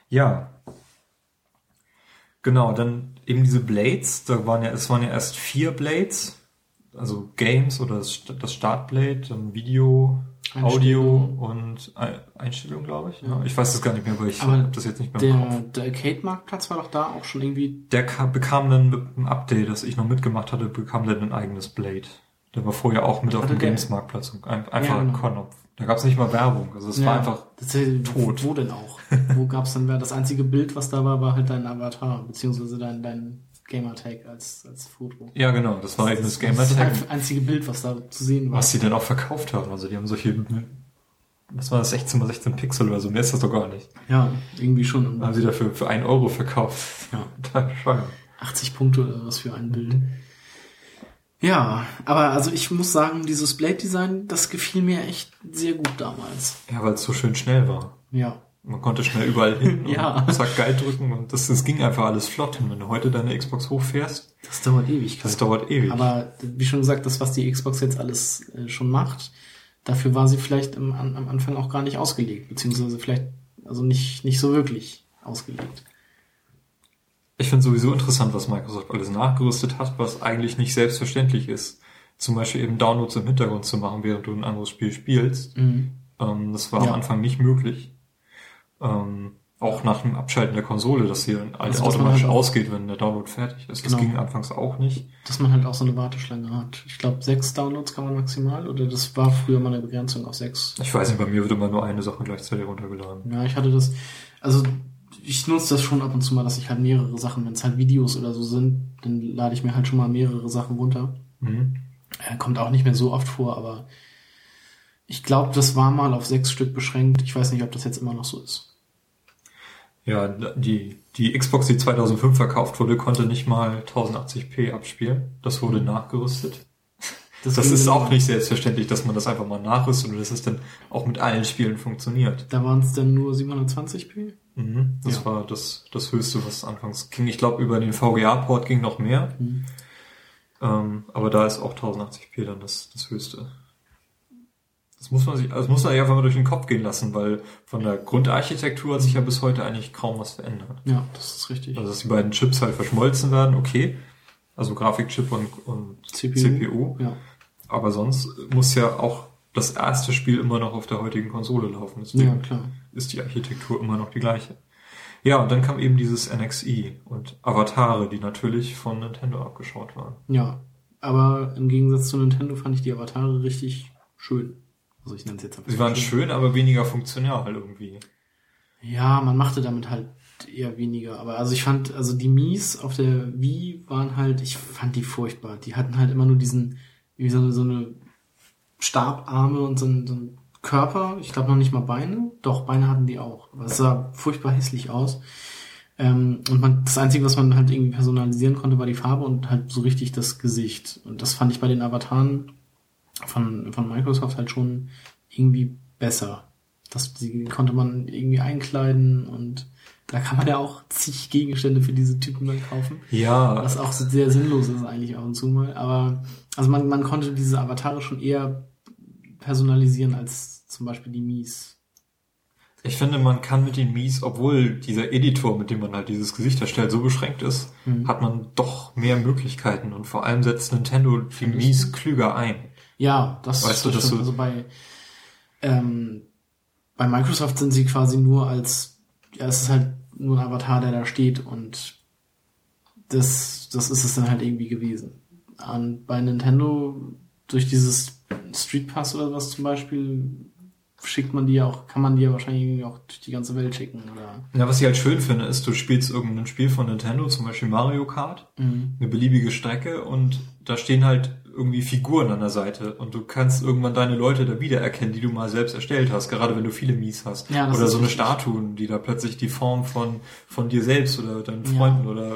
S2: Ja. Genau, dann eben diese Blades, da waren ja, es waren ja erst vier Blades, also Games oder das, das Startblade, dann Video, Audio und Ei- Einstellung, glaube ich.
S1: Ja.
S2: Ich weiß das gar nicht mehr, weil ich habe das jetzt nicht mehr.
S1: Der, der Arcade-Marktplatz war doch da auch schon irgendwie.
S2: Der ka- bekam dann mit einem Update, das ich noch mitgemacht hatte, bekam dann ein eigenes Blade. Der war vorher auch mit auf
S1: Hatte
S2: dem Games-Marktplatz. ein- Einfach
S1: Ja,
S2: ein
S1: genau.
S2: Knopf. Da gab es nicht mal Werbung. Also es
S1: Ja,
S2: war einfach
S1: das ist,
S2: tot.
S1: Wo denn auch? wo gab's dann das einzige Bild, was da war, war halt dein Avatar, beziehungsweise dein, dein Gamertag als, als Foto.
S2: Ja, genau, das war eben das
S1: Das
S2: Gamertag,
S1: ist das einzige Bild, was da zu sehen war.
S2: was sie dann auch verkauft haben. Also die haben solche, was war das, 16 mal 16 Pixel oder so, mehr ist das doch gar nicht.
S1: Ja, irgendwie schon.
S2: Haben sie dafür für 1 Euro verkauft.
S1: Ja. (laughs)
S2: Da bescheuert.
S1: 80 Punkte oder was für ein Bild. Ja, aber also ich muss sagen, dieses Blade-Design, das gefiel mir echt sehr gut damals.
S2: Ja, weil es so schön schnell war.
S1: Ja.
S2: Man konnte schnell überall hin (laughs)
S1: Ja.
S2: und zack, geil drücken und das, das ging einfach alles flott. Und wenn du heute deine Xbox hochfährst,
S1: Das dauert Ewigkeit.
S2: das dauert ewig.
S1: Aber wie schon gesagt, das, was die Xbox jetzt alles äh, schon macht, dafür war sie vielleicht im, an, am Anfang auch gar nicht ausgelegt, beziehungsweise vielleicht, also nicht, nicht so wirklich ausgelegt.
S2: Ich finde sowieso interessant, was Microsoft alles nachgerüstet hat, was eigentlich nicht selbstverständlich ist. Zum Beispiel eben Downloads im Hintergrund zu machen, während du ein anderes Spiel spielst.
S1: Mhm.
S2: Ähm, das war
S1: Ja.
S2: am Anfang nicht möglich. Ähm, auch nach dem Abschalten der Konsole, dass hier halt
S1: Also, man
S2: automatisch
S1: halt
S2: ausgeht, wenn der Download fertig ist. Das
S1: Genau.
S2: ging anfangs auch nicht.
S1: Dass man halt auch so eine Warteschlange hat. Ich glaube, sechs Downloads kann man maximal, oder das war früher mal eine Begrenzung auf sechs.
S2: Ich weiß nicht, bei mir wird immer nur eine Sache gleichzeitig runtergeladen.
S1: Ja, ich hatte das, also ich nutze das schon ab und zu mal, dass ich halt mehrere Sachen, wenn es halt Videos oder so sind, dann lade ich mir halt schon mal mehrere Sachen runter.
S2: Mhm.
S1: Äh, kommt auch nicht mehr so oft vor, aber ich glaube, das war mal auf sechs Stück beschränkt. Ich weiß nicht, ob das jetzt immer noch so ist.
S2: Ja, die, die Xbox, die 2005 verkauft wurde, konnte nicht mal 1080p abspielen. Das wurde nachgerüstet. Das,
S1: ging
S2: ist auch nicht selbstverständlich, dass man das einfach mal nachrüstet und dass es dann auch mit allen Spielen funktioniert.
S1: Da waren es dann nur 720p.
S2: Mhm. Das
S1: Ja.
S2: war das, das Höchste, was anfangs ging. Ich glaube, über den VGA-Port ging noch mehr.
S1: Mhm.
S2: Ähm, aber da ist auch 1080p dann das, das Höchste. Das muss man sich, also das muss man sich einfach mal durch den Kopf gehen lassen, weil von der Grundarchitektur hat sich ja bis heute eigentlich kaum was verändert.
S1: Ja, das ist richtig.
S2: Also dass die beiden Chips halt verschmolzen werden, okay. Also Grafikchip und, und
S1: CPU.
S2: CPU.
S1: Ja.
S2: Aber sonst muss ja auch das erste Spiel immer noch auf der heutigen Konsole laufen. Deswegen
S1: ja, klar.
S2: ist die Architektur immer noch die gleiche. Ja, und dann kam eben dieses NXI und Avatare, die natürlich von Nintendo abgeschaut waren.
S1: Ja, aber im Gegensatz zu Nintendo fand ich die Avatare richtig schön. Also ich nenne es jetzt
S2: Sie waren schön, aber weniger funktional irgendwie.
S1: Ja, man machte damit halt eher weniger. Aber also ich fand, also die Mies auf der Wii waren halt, ich fand die furchtbar. Die hatten halt immer nur diesen, wie so eine, so eine Stabarme und so einen, so einen Körper. Ich glaube noch nicht mal Beine. Doch, Beine hatten die auch. Aber es sah furchtbar hässlich aus. Ähm, und man, das Einzige, was man halt irgendwie personalisieren konnte, war die Farbe und halt so richtig das Gesicht. Und das fand ich bei den Avataren von, von Microsoft halt schon irgendwie besser. Das die konnte man irgendwie einkleiden und da kann man ja auch zig Gegenstände für diese Typen dann kaufen.
S2: Ja,
S1: Was auch sehr sinnlos ist eigentlich ab und zu mal. Aber also man, man konnte diese Avatare schon eher personalisieren als zum Beispiel die Mies.
S2: ich finde, man kann mit den Mies, obwohl dieser Editor, mit dem man halt dieses Gesicht erstellt, so beschränkt ist,
S1: Mhm.
S2: hat man doch mehr Möglichkeiten und vor allem setzt Nintendo die Mies klüger ein.
S1: Ja, das,
S2: Weißt du,
S1: das
S2: du-
S1: also bei ähm, bei Microsoft sind sie quasi nur als ja, es ist halt nur ein Avatar, der da steht und das das ist es dann halt irgendwie gewesen. Und bei Nintendo durch dieses Street Pass oder was zum Beispiel schickt man die ja auch, kann man die ja wahrscheinlich irgendwie auch durch die ganze Welt schicken oder
S2: Ja, was ich halt schön finde, ist, du spielst irgendein Spiel von Nintendo, zum Beispiel Mario Kart,
S1: mhm.
S2: eine beliebige Strecke und da stehen halt irgendwie Figuren an der Seite und du kannst irgendwann deine Leute da wiedererkennen, die du mal selbst erstellt hast, gerade wenn du viele Mies hast.
S1: Ja, das
S2: oder so eine. Statuen, die da plötzlich die Form von, von dir selbst oder deinen
S1: Ja.
S2: Freunden oder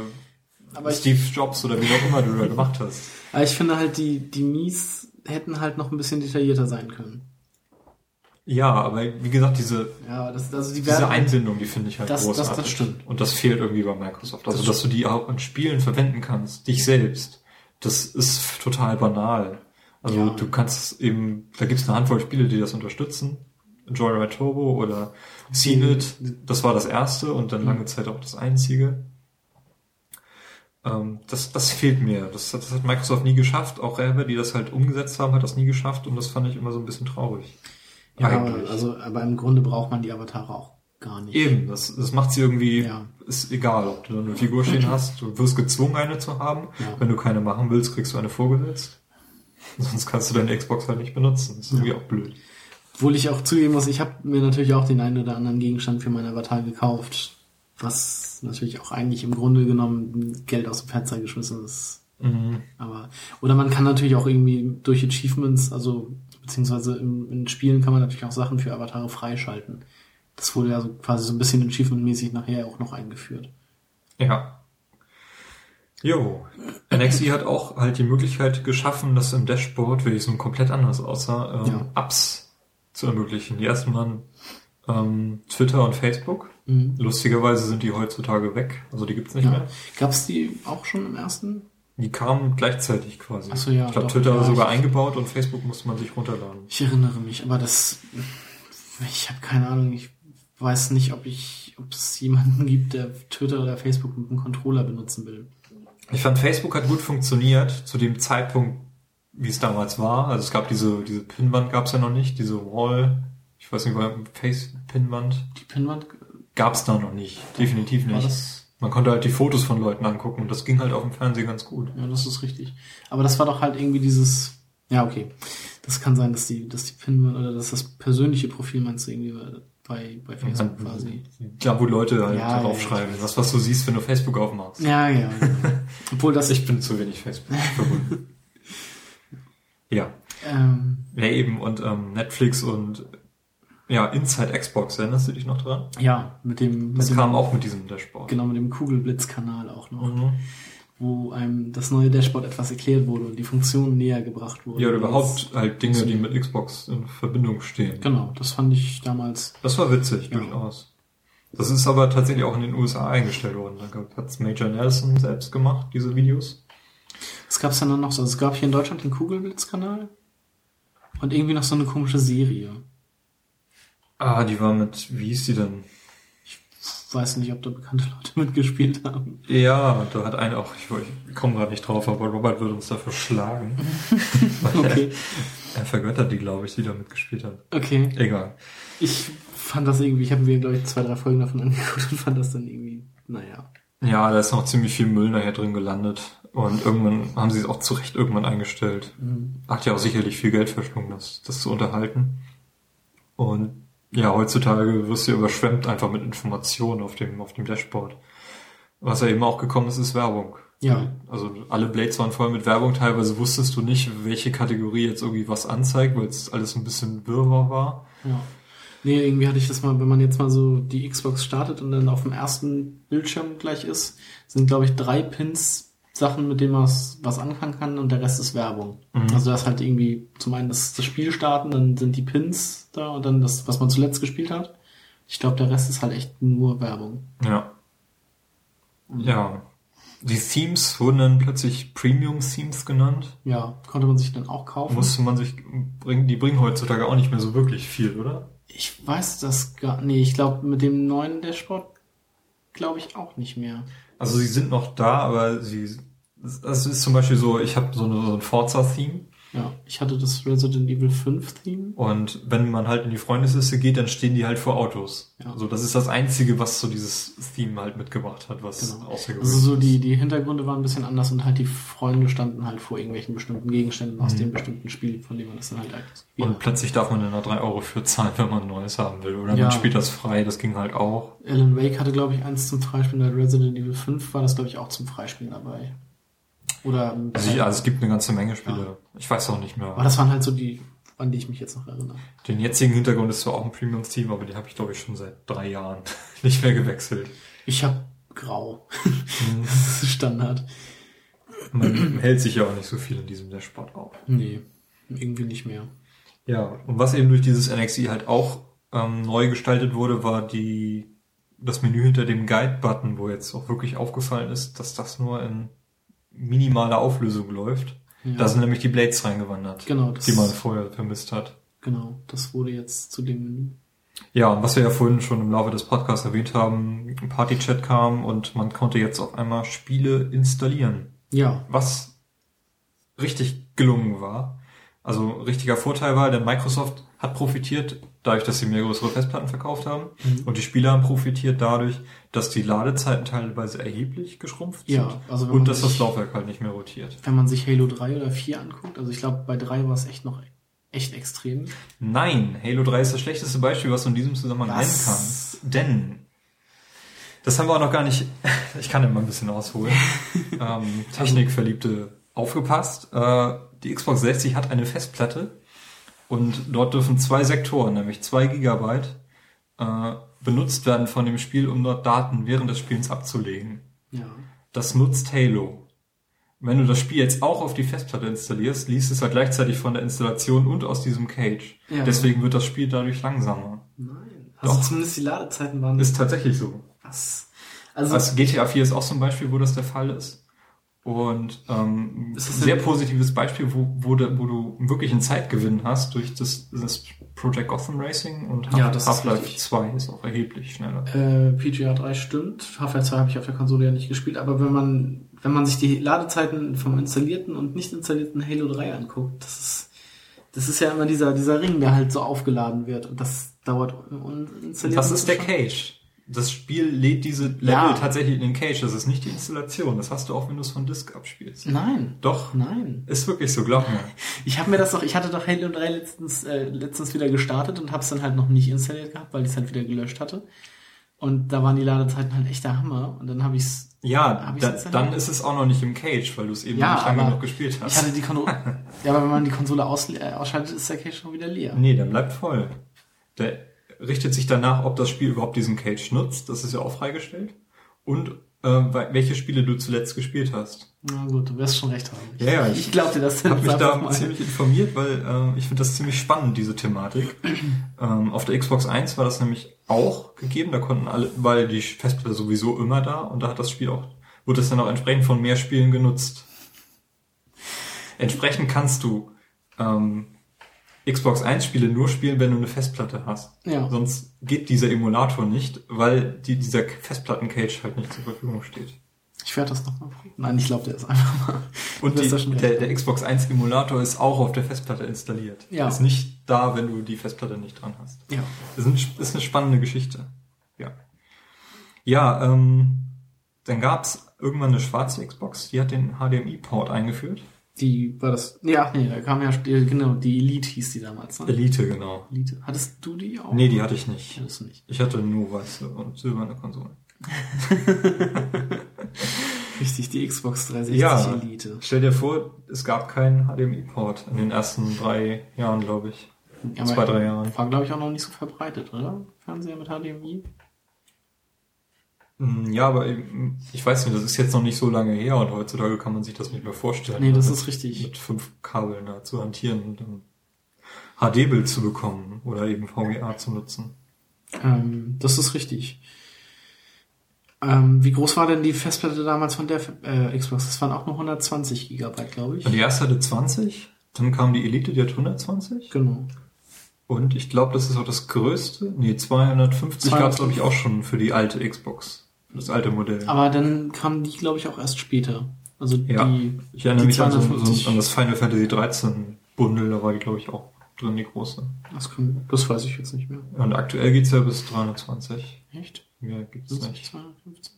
S1: Aber ich-
S2: Steve Jobs oder wie auch immer du da gemacht hast. (laughs)
S1: Aber ich finde halt, die, die Mies hätten halt noch ein bisschen detaillierter sein können.
S2: Ja, aber wie gesagt, diese,
S1: Ja, das, also die
S2: diese Einbindung, die finde ich halt
S1: Das- das- das
S2: großartig.
S1: stimmt.
S2: Und das fehlt irgendwie bei Microsoft. Also,
S1: Das
S2: dass du die auch in Spielen verwenden kannst, dich selbst. Das ist total banal. Also
S1: Ja.
S2: du kannst eben, da gibt es eine Handvoll Spiele, die das unterstützen. Joyride Turbo oder It, das war das erste und dann lange Zeit auch das einzige. Ähm, das, das fehlt mir. Das, hat- das hat Microsoft nie geschafft. Auch Rare, die das halt umgesetzt haben, hat das nie geschafft und das fand ich immer so ein bisschen traurig.
S1: Ja,
S2: Eigentlich.
S1: also, aber im Grunde braucht man die Avatare auch gar nicht.
S2: Eben, das, das macht sie irgendwie,
S1: Ja.
S2: ist egal, ob du eine Figur stehen (laughs) hast, du wirst gezwungen, eine zu haben.
S1: Ja.
S2: Wenn du keine machen willst, kriegst du eine vorgesetzt. (laughs) Sonst kannst du deine Xbox halt nicht benutzen. Das ist irgendwie auch blöd.
S1: Obwohl ich auch zugeben muss, ich habe mir natürlich auch den einen oder anderen Gegenstand für meinen Avatar gekauft, was natürlich auch eigentlich im Grunde genommen Geld aus dem Fenster geschmissen ist.
S2: Mhm.
S1: Aber oder man kann natürlich auch irgendwie durch Achievements, also beziehungsweise im, in Spielen kann man natürlich auch Sachen für Avatare freischalten. Das wurde ja so quasi so ein bisschen Achievement-mäßig nachher auch noch eingeführt.
S2: Ja. Jo. NXI hat auch halt die Möglichkeit geschaffen, dass im Dashboard, welches nun komplett anders aussah, ähm,
S1: Ja.
S2: Apps zu ermöglichen. Die ersten waren ähm, Twitter und Facebook.
S1: Mhm.
S2: Lustigerweise sind die heutzutage weg. Also die gibt's nicht
S1: Ja.
S2: mehr.
S1: Gab es die auch schon im ersten?
S2: Die kamen gleichzeitig quasi.
S1: Ach so, ja,
S2: ich glaube, Twitter
S1: ja,
S2: war sogar eingebaut und Facebook musste man sich runterladen.
S1: Ich erinnere mich, aber das, ich habe keine Ahnung. Ich weiß nicht, ob ich, ob es jemanden (laughs) gibt, der Twitter oder Facebook mit einem Controller benutzen will.
S2: Ich fand, Facebook hat gut funktioniert zu dem Zeitpunkt, wie es damals war. Also es gab diese, diese Pinwand gab es ja noch nicht, diese Wall, ich weiß nicht, Face-Pinwand,
S1: Die Pinwand
S2: gab es da noch nicht. Definitiv nicht. Man konnte halt die Fotos von Leuten angucken und das ging halt auf dem Fernsehen ganz gut.
S1: ja, das ist richtig. Aber das war doch halt irgendwie dieses, ja, okay. Das kann sein, dass die, dass die Pinwand oder dass das persönliche Profil meinst du irgendwie war, bei, bei Facebook quasi.
S2: Ja, wo Leute halt
S1: Ja,
S2: draufschreiben. Das, was du siehst, wenn du Facebook aufmachst.
S1: Ja, ja. (laughs) Obwohl das,
S2: Ich bin zu wenig Facebook verbunden. (laughs) ja.
S1: ähm,
S2: Ja, eben. Und ähm, Netflix und ja, Inside Xbox, erinnerst du dich noch dran?
S1: ja, mit dem, mit
S2: Das
S1: dem
S2: kam auch mit diesem Dashboard.
S1: genau, mit dem Kugelblitzkanal auch noch,
S2: Mhm.
S1: Wo einem das neue Dashboard etwas erklärt wurde und die Funktionen näher gebracht wurden.
S2: Ja, oder überhaupt halt Dinge, die mit Xbox in Verbindung stehen.
S1: Genau, das fand ich damals,
S2: Das war witzig,
S1: Ja.
S2: durchaus. Das ist aber tatsächlich auch in den USA eingestellt worden. Da hat's Major Nelson selbst gemacht, diese Videos.
S1: was gab's denn dann noch so? Also es gab hier in Deutschland den Kugelblitzkanal und irgendwie noch so eine komische Serie.
S2: Ah, die war mit, wie hieß die denn?
S1: Weiß nicht, ob da bekannte Leute (laughs) mitgespielt haben.
S2: Ja, da hat einer auch, ich, ich komme gerade nicht drauf, aber Robert wird uns dafür schlagen. (laughs)
S1: Okay,
S2: er, er vergöttert die, glaube ich, die da mitgespielt hat.
S1: okay.
S2: Egal.
S1: Ich fand das irgendwie, ich habe mir, glaube ich, zwei, drei Folgen davon angeguckt und fand das dann irgendwie, naja.
S2: Ja, da ist noch ziemlich viel Müll nachher drin gelandet. Und irgendwann haben sie es auch zu Recht irgendwann eingestellt. Hat ja auch sicherlich viel Geld verschlungen, das, das zu unterhalten. Und ja, heutzutage wirst du überschwemmt einfach mit Informationen auf dem, auf dem Dashboard. Was ja eben auch gekommen ist, ist Werbung.
S1: Ja.
S2: Also alle Blades waren voll mit Werbung. Teilweise wusstest du nicht, welche Kategorie jetzt irgendwie was anzeigt, weil es alles ein bisschen wirrwarr war.
S1: Ja. Nee, irgendwie hatte ich das mal, wenn man jetzt mal so die Xbox startet und dann auf dem ersten Bildschirm gleich ist, sind, glaube ich, drei Pins Sachen, mit denen man was, anfangen kann und der Rest ist Werbung.
S2: Mhm.
S1: Also das halt irgendwie zum einen das, das Spiel starten, dann sind die Pins da und dann das, was man zuletzt gespielt hat. Ich glaube, der Rest ist halt echt nur Werbung.
S2: Ja. Ja. Die Themes wurden dann plötzlich Premium-Themes genannt.
S1: Ja, konnte man sich dann auch kaufen.
S2: Musste man sich bringen, die bringen heutzutage auch nicht mehr so wirklich viel, oder?
S1: Ich weiß das gar nee, ich glaube mit dem neuen Dashboard glaube ich auch nicht mehr.
S2: Also sie sind noch da, aber sie, das ist zum Beispiel so, ich habe so, so ein Forza-Theme
S1: Ja, ich hatte das Resident Evil 5 Theme.
S2: und wenn man halt in die Freundesliste geht, dann stehen die halt vor Autos.
S1: Ja.
S2: Also das ist das Einzige, was so dieses Theme halt mitgebracht hat, was
S1: Genau.
S2: außergewöhnlich
S1: Also so die, die Hintergründe waren ein bisschen anders und halt die Freunde standen halt vor irgendwelchen bestimmten Gegenständen aus dem bestimmten Spiel, von dem man das dann halt aktiviert
S2: Mhm. Und plötzlich darf man dann da drei Euro für zahlen, wenn man ein neues haben will. Oder
S1: Ja.
S2: man spielt das frei, das ging halt auch.
S1: Alan Wake hatte, glaube ich, eins zum Freispielen, bei Resident Evil 5 war das, glaube ich, auch zum Freispielen dabei. Oder
S2: Also, ja, also es gibt eine ganze Menge Spiele. Ich weiß auch nicht mehr.
S1: aber das waren halt so die, an die ich mich jetzt noch erinnere.
S2: Den jetzigen Hintergrund ist zwar auch ein Premium-Team, aber den habe ich, glaube ich, schon seit drei Jahren (laughs) nicht mehr gewechselt.
S1: Ich habe grau. (laughs) das ist Standard.
S2: Man hält sich ja auch nicht so viel in diesem Dashboard auf.
S1: Nee, irgendwie nicht mehr.
S2: Ja, und was eben durch dieses NXI halt auch ähm, neu gestaltet wurde, war die das Menü hinter dem Guide-Button, wo jetzt auch wirklich aufgefallen ist, dass das nur in minimaler Auflösung läuft.
S1: Ja.
S2: Da sind nämlich die Blades reingewandert,
S1: Genau,
S2: die man vorher vermisst hat.
S1: genau, das wurde jetzt zu dem Menü.
S2: Ja, und was wir ja vorhin schon im Laufe des Podcasts erwähnt haben, Party-Chat kam und man konnte jetzt auf einmal Spiele installieren.
S1: Ja,
S2: was richtig gelungen war. Also richtiger Vorteil war, denn Microsoft hat profitiert dadurch, dass sie mehr größere Festplatten verkauft haben
S1: Mhm.
S2: und die Spieler haben profitiert dadurch, dass die Ladezeiten teilweise erheblich geschrumpft
S1: Ja,
S2: sind
S1: also
S2: und dass das
S1: sich-
S2: Laufwerk halt nicht mehr rotiert.
S1: wenn man sich Halo 3 oder 4 anguckt, also ich glaube, bei 3 war es echt noch echt extrem.
S2: Nein, Halo 3 ist das schlechteste Beispiel, was du in diesem Zusammenhang
S1: Was?
S2: nennen kannst. Denn das haben wir auch noch gar nicht. (laughs) Ich kann mal ein bisschen ausholen. (laughs) ähm, Technikverliebte aufgepasst. Äh, die Xbox 60 hat eine Festplatte und dort dürfen zwei Sektoren, nämlich zwei Gigabyte, äh, benutzt werden von dem Spiel, um dort Daten während des Spiels abzulegen.
S1: Ja.
S2: Das nutzt Halo. Wenn du das Spiel jetzt auch auf die Festplatte installierst, liest es ja gleichzeitig von der Installation und aus diesem Cage.
S1: Ja.
S2: Deswegen wird das Spiel dadurch langsamer.
S1: Nein. Also
S2: Doch.
S1: zumindest die Ladezeiten waren
S2: Ist tatsächlich so.
S1: was. Also,
S2: Also GTA 4 ist auch so ein Beispiel, wo das der Fall ist. Und ähm,
S1: Ist das
S2: sehr positives Beispiel, wo, wo, du, wo du wirklich einen Zeitgewinn hast durch das, das Project Gotham Racing und
S1: Ja,
S2: Half-
S1: ist
S2: Half-Life
S1: richtig.
S2: 2 ist auch erheblich schneller.
S1: äh, PGA 3 stimmt. Half-Life 2 habe ich auf der Konsole ja nicht gespielt, aber wenn man, wenn man sich die Ladezeiten vom installierten und nicht installierten Halo 3 anguckt, das ist, das ist ja immer dieser, dieser Ring, der halt so aufgeladen wird und das dauert uninstalliert.
S2: Das ist der Cage. Das Spiel lädt diese Level
S1: Ja.
S2: tatsächlich in den Cache. Das ist nicht die Installation. Das hast du auch, wenn du es von Disk abspielst.
S1: Nein.
S2: Doch.
S1: Nein.
S2: Ist wirklich so, glaub mir. (laughs)
S1: Ich habe mir das doch, ich hatte doch Halo 3 letztens, äh, letztens wieder gestartet und habe es dann halt noch nicht installiert gehabt, weil ich es halt wieder gelöscht hatte. Und da waren die Ladezeiten halt echt der Hammer. Und dann habe ich es.
S2: Ja,
S1: Hab ich's
S2: da, dann ist es auch noch nicht im Cache, weil du es eben
S1: Ja,
S2: noch nicht lange genug gespielt
S1: Ich
S2: hast.
S1: hatte die Konsole. (laughs) ja, aber wenn man die Konsole aus, äh, ausschaltet, ist der Cache schon wieder leer.
S2: Nee, der bleibt voll. Der richtet sich danach, ob das Spiel überhaupt diesen Cache nutzt. Das ist ja auch freigestellt. Und äh, we- welche Spiele du zuletzt gespielt hast.
S1: Na gut, du wirst schon recht haben.
S2: Ja, ja,
S1: ich,
S2: ich-
S1: ich glaub dir das
S2: Ich habe mich da
S1: mal.
S2: ziemlich informiert, weil äh, ich finde das ziemlich spannend, diese Thematik. (clears throat) ähm, auf der Xbox 1 war das nämlich auch gegeben, da konnten alle, weil die Festplatte sowieso immer da und da hat das Spiel auch, wurde es dann auch entsprechend von mehr Spielen genutzt. Entsprechend kannst du ähm, Xbox 1 Spiele nur spielen, wenn du eine Festplatte hast.
S1: Ja.
S2: Sonst geht dieser Emulator nicht, weil die, dieser Festplatten-Cache halt nicht zur Verfügung steht.
S1: Ich werde das noch mal prüfen. Nein, ich glaube dir das einfach mal.
S2: Und die, der, der Xbox 1 Emulator ist auch auf der Festplatte installiert.
S1: Ja.
S2: Ist nicht da, wenn du die Festplatte nicht dran hast.
S1: Ja.
S2: Das ist, ein, ist eine spannende Geschichte. Ja. Ja, ähm, dann gab's irgendwann eine schwarze Xbox, die hat den HDMI-Port eingeführt.
S1: Die war das. Ja, nee, da kam ja genau, die Elite hieß die damals. Ne?
S2: Elite, genau.
S1: Elite. Hattest du die auch?
S2: Nee, die hatte ich nicht.
S1: Hattest du nicht.
S2: Ich hatte nur weiße und silberne Konsolen. (laughs)
S1: Richtig, die Xbox 360
S2: Ja.
S1: Elite.
S2: Stell dir vor, es gab keinen HDMI-Port in den ersten drei Jahren, glaube ich.
S1: Ja,
S2: Zwei, drei Jahren.
S1: War, glaube ich, auch noch nicht so verbreitet, oder? Fernseher mit HDMI?
S2: Mm, Ja, aber eben, ich weiß nicht, das ist jetzt noch nicht so lange her und heutzutage kann man sich das nicht mehr vorstellen.
S1: Nee, das
S2: mit,
S1: ist richtig.
S2: Mit fünf Kabeln da zu hantieren und dann HD-Bild zu bekommen oder eben VGA zu nutzen.
S1: Ähm, das ist richtig. Ähm, wie groß war denn die Festplatte damals von der äh, Xbox? Das waren auch nur 120 Gigabyte, glaube ich.
S2: Die erste hatte 20, dann kam die Elite, die hat 120
S1: Genau.
S2: und ich glaube, das ist auch das größte. Nee, 250 gab es
S1: 250.
S2: glaube ich auch schon für die alte Xbox, das alte Modell.
S1: Aber dann kamen die, glaube ich, auch erst später. Also
S2: Ja.
S1: die.
S2: ich erinnere
S1: die
S2: mich an, so,
S1: 250.
S2: so, an das Final Fantasy 13 Bundle, da war die glaube ich auch drin, die große.
S1: Das, kann, das weiß ich jetzt nicht mehr.
S2: Und aktuell geht's ja bis 320.
S1: Echt?
S2: Mehr gibt's nicht.
S1: nicht 250?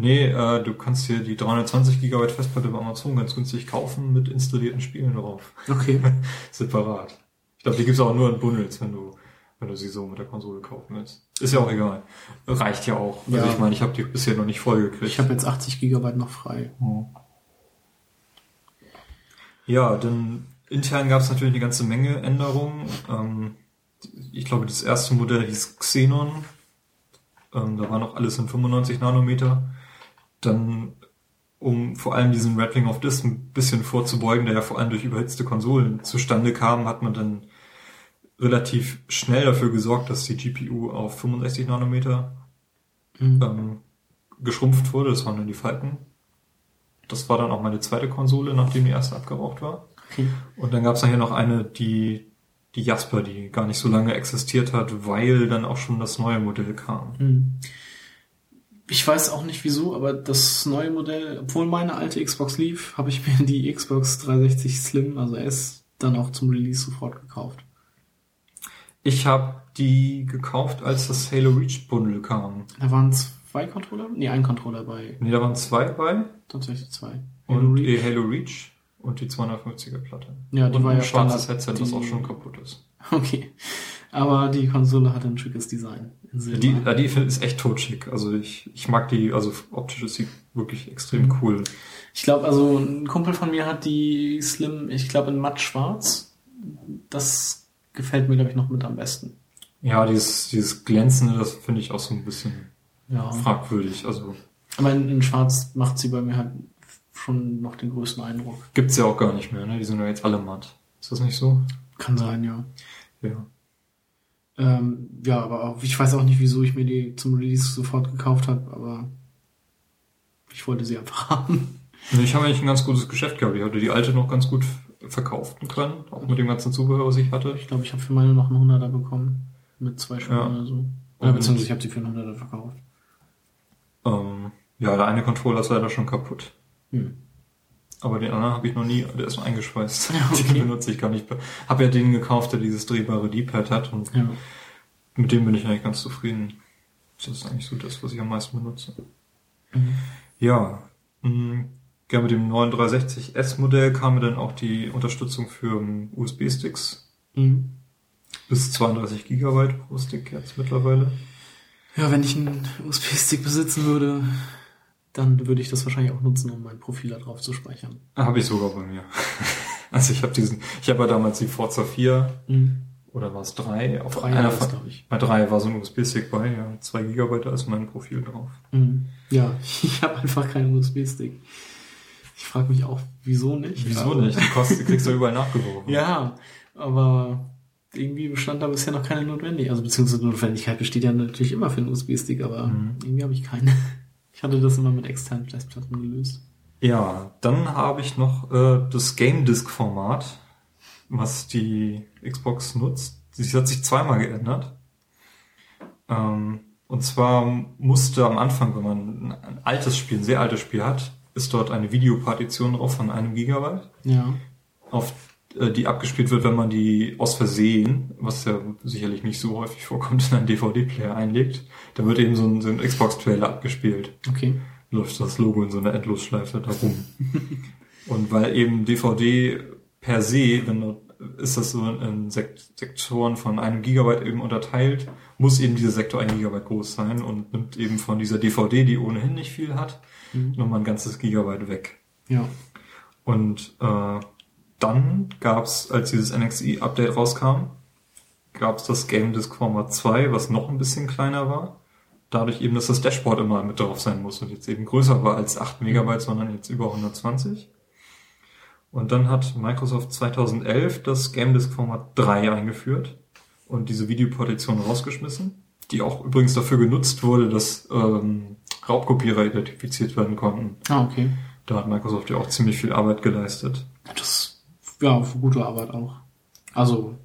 S2: Nee, äh, du kannst hier die 320 GB Festplatte bei Amazon ganz günstig kaufen mit installierten Spielen drauf.
S1: Okay. (laughs)
S2: Separat. Ich glaube, die gibt's auch nur in Bundles, wenn du, wenn du sie so mit der Konsole kaufen willst. Ist ja auch egal. Reicht ja auch. Also
S1: Ja.
S2: ich meine, ich habe die bisher noch nicht voll gekriegt.
S1: Ich habe jetzt 80 Gigabyte noch frei.
S2: Ja, dann intern gab's natürlich eine ganze Menge Änderungen. Ähm, ich glaube, das erste Modell hieß Xenon. Ähm, da war noch alles in 95 Nanometer. Dann, um vor allem diesen Rattling of Disk ein bisschen vorzubeugen, der ja vor allem durch überhitzte Konsolen zustande kam, hat man dann relativ schnell dafür gesorgt, dass die GPU auf 65 Nanometer
S1: Mhm.
S2: ähm, geschrumpft wurde. Das waren dann die Falken. Das war dann auch meine zweite Konsole, nachdem die erste abgeraucht war.
S1: Okay.
S2: Und dann gab es nachher noch eine, die, die Jasper, die gar nicht so lange existiert hat, weil dann auch schon das neue Modell kam.
S1: Hm. Ich weiß auch nicht wieso, aber das neue Modell, obwohl meine alte Xbox lief, habe ich mir die Xbox 360 Slim, also S, dann auch zum Release sofort gekauft.
S2: Ich habe die gekauft, als das Halo Reach Bundle kam.
S1: Da waren zwei Controller? Nee, ein Controller bei.
S2: Nee, da waren zwei bei.
S1: Tatsächlich zwei.
S2: Und
S1: Halo Reach.
S2: die Halo Reach und die 250er Platte.
S1: Ja, die
S2: und
S1: war
S2: ein
S1: ja
S2: schwarzes
S1: Standard.
S2: Headset, das auch schon kaputt ist. (laughs)
S1: Okay. Aber die Konsole hatte ein schickes Design.
S2: Die, die ist echt totschick. Also ich, ich mag die, also optisch ist sie wirklich extrem cool.
S1: Ich glaube, also ein Kumpel von mir hat die Slim, ich glaube in matt schwarz. Das gefällt mir, glaube ich, noch mit am besten.
S2: Ja, dieses, dieses Glänzende, das finde ich auch so ein bisschen
S1: Ja.
S2: fragwürdig. Also
S1: Aber in, in schwarz macht sie bei mir halt schon noch den größten Eindruck.
S2: gibt's ja auch gar nicht mehr, ne? Die sind ja jetzt alle matt. Ist das nicht so?
S1: Kann sein, ja.
S2: Ja.
S1: Ähm, ja, aber auch, ich weiß auch nicht, wieso ich mir die zum Release sofort gekauft habe, aber ich wollte sie einfach (laughs) haben.
S2: Ich habe eigentlich ein ganz gutes Geschäft gehabt. Ich hatte die alte noch ganz gut verkaufen können, auch mit dem ganzen Zubehör, was ich hatte.
S1: Ich glaube, ich habe für meine noch einen 100er bekommen. Mit zwei Spielen
S2: Ja.
S1: oder so. Oder
S2: Und-
S1: beziehungsweise ich habe sie für einen 100er verkauft.
S2: Ähm, ja, der eine Controller ist leider schon kaputt.
S1: Hm.
S2: Aber den anderen habe ich noch nie, der ist nur eingeschweißt.
S1: Ja, (laughs) okay.
S2: Den benutze ich gar nicht. Habe ja den gekauft, der dieses drehbare D-Pad hat und
S1: Ja.
S2: mit dem bin ich eigentlich ganz zufrieden. Das ist eigentlich so das, was ich am meisten benutze.
S1: Mhm.
S2: Ja, mh, ja, mit dem neuen 360S-Modell kam mir dann auch die Unterstützung für ähm, USB-Sticks.
S1: Mhm.
S2: Bis 32 Gigabyte pro Stick jetzt mittlerweile.
S1: Ja, wenn ich einen USB-Stick besitzen würde, dann würde ich das wahrscheinlich auch nutzen, um mein Profil da drauf zu speichern.
S2: Habe ich sogar bei mir. (laughs) Also ich habe diesen, ich habe ja damals die Forza 4
S1: Mhm.
S2: oder war es 3? Auf
S1: Drei
S2: einer
S1: war es,
S2: von,
S1: glaube ich.
S2: bei 3 war so ein USB-Stick bei, ja, 2 Gigabyte, da ist mein Profil drauf.
S1: Mhm. Ja, (laughs) ich habe einfach keinen USB-Stick. Ich frage mich auch, wieso nicht?
S2: Wieso
S1: aber-
S2: nicht? Die kostet, (laughs) kriegst du überall nachgeworfen.
S1: Ja, aber irgendwie bestand da bisher noch keine Notwendigkeit. Also beziehungsweise Notwendigkeit besteht ja natürlich immer für einen USB-Stick, aber
S2: Mhm.
S1: irgendwie habe ich keine. (laughs) Ich hatte das immer mit externen Festplatten gelöst.
S2: Ja, dann habe ich noch äh, das Game Disc Format, was die Xbox nutzt. Das hat sich zweimal geändert. Ähm, und zwar musste am Anfang, wenn man ein altes Spiel, ein sehr altes Spiel hat, ist dort eine Videopartition drauf von einem Gigabyte,
S1: Ja.
S2: auf äh, die abgespielt wird, wenn man die aus Versehen, was ja sicherlich nicht so häufig vorkommt, in einen DVD-Player einlegt. Da wird eben so ein, so ein Xbox-Trailer abgespielt
S1: Okay.
S2: läuft das Logo in so einer Endlosschleife da rum. (laughs) und weil eben DVD per se, wenn du, ist das so in Sekt Sektoren von einem Gigabyte eben unterteilt, muss eben dieser Sektor ein Gigabyte groß sein und nimmt eben von dieser DVD, die ohnehin nicht viel hat,
S1: Mhm.
S2: nochmal ein ganzes Gigabyte weg.
S1: Ja.
S2: Und äh, dann gab's, als dieses NXI-Update rauskam, gab's das Game Disc Format 2, was noch ein bisschen kleiner war. Dadurch eben, dass das Dashboard immer mit drauf sein muss und jetzt eben größer war als 8 Megabyte, sondern jetzt über 120. Und dann hat Microsoft 2011 das Game Disc Format 3 eingeführt und diese Videopartition rausgeschmissen, die auch übrigens dafür genutzt wurde, dass ähm, Raubkopierer identifiziert werden konnten.
S1: Ah, okay.
S2: Da hat Microsoft ja auch ziemlich viel Arbeit geleistet.
S1: Das, ja, für gute Arbeit auch. Also,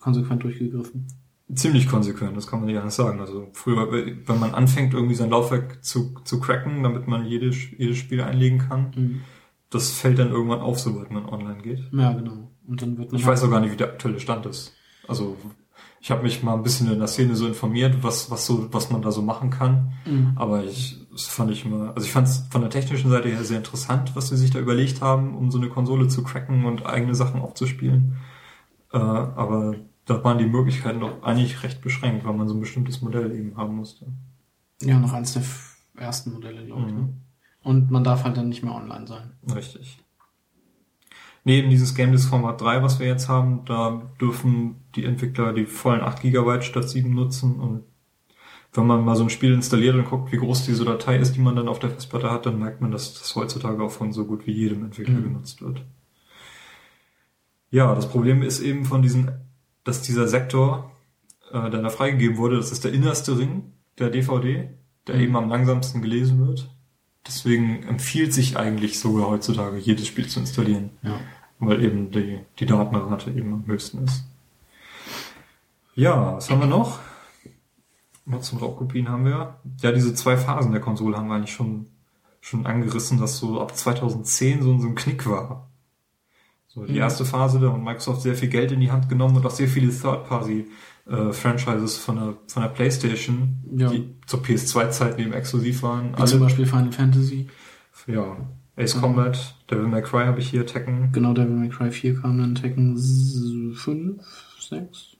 S1: konsequent durchgegriffen.
S2: Ziemlich konsequent, das kann man nicht anders sagen. Also früher, wenn man anfängt, irgendwie sein Laufwerk zu, zu cracken, damit man jedes, jedes Spiel einlegen kann,
S1: Mhm.
S2: das fällt dann irgendwann auf, sobald man online geht.
S1: Ja, genau. Und dann wird man
S2: Ich weiß auch gar nicht, wie der aktuelle Stand ist. Also ich habe mich mal ein bisschen in der Szene so informiert, was, was so, was man da so machen kann.
S1: Mhm.
S2: Aber ich, das fand ich immer, also ich fand es von der technischen Seite her sehr interessant, was sie sich da überlegt haben, um so eine Konsole zu cracken und eigene Sachen aufzuspielen. Äh, aber da waren die Möglichkeiten doch eigentlich recht beschränkt, weil man so ein bestimmtes Modell eben haben musste.
S1: Ja, noch eins der ersten Modelle, glaube ich.
S2: Mhm.
S1: Ne? Und man darf halt dann nicht mehr online sein.
S2: Richtig. Neben dieses Game Disc Format 3, was wir jetzt haben, da dürfen die Entwickler die vollen 8 GB statt 7 nutzen und wenn man mal so ein Spiel installiert und guckt, wie groß diese Datei ist, die man dann auf der Festplatte hat, dann merkt man, dass das heutzutage auch von so gut wie jedem Entwickler
S1: Mhm.
S2: genutzt wird. Ja, das Problem ist eben von diesen, dass dieser Sektor, äh, der da freigegeben wurde, das ist der innerste Ring der DVD, der
S1: Mhm.
S2: eben am langsamsten gelesen wird. Deswegen empfiehlt sich eigentlich sogar heutzutage, jedes Spiel zu installieren,
S1: Ja.
S2: weil eben die, die Datenrate eben am höchsten ist. Ja, was haben wir noch? Noch zum Raubkopien haben wir. Ja, diese zwei Phasen der Konsole haben wir eigentlich schon, schon angerissen, dass so ab 2010 so, so ein Knick war. So, die
S1: Mhm.
S2: erste Phase, da hat Microsoft sehr viel Geld in die Hand genommen und auch sehr viele Third-Party-Franchises von der, von der Playstation,
S1: Ja.
S2: die zur PS2-Zeiten eben exklusiv waren.
S1: Wie zum Beispiel Final Fantasy.
S2: Ja, Ace
S1: Mhm.
S2: Combat, Devil May Cry habe ich hier, Tekken.
S1: Genau, Devil May Cry 4 kam dann Tekken 5, 6.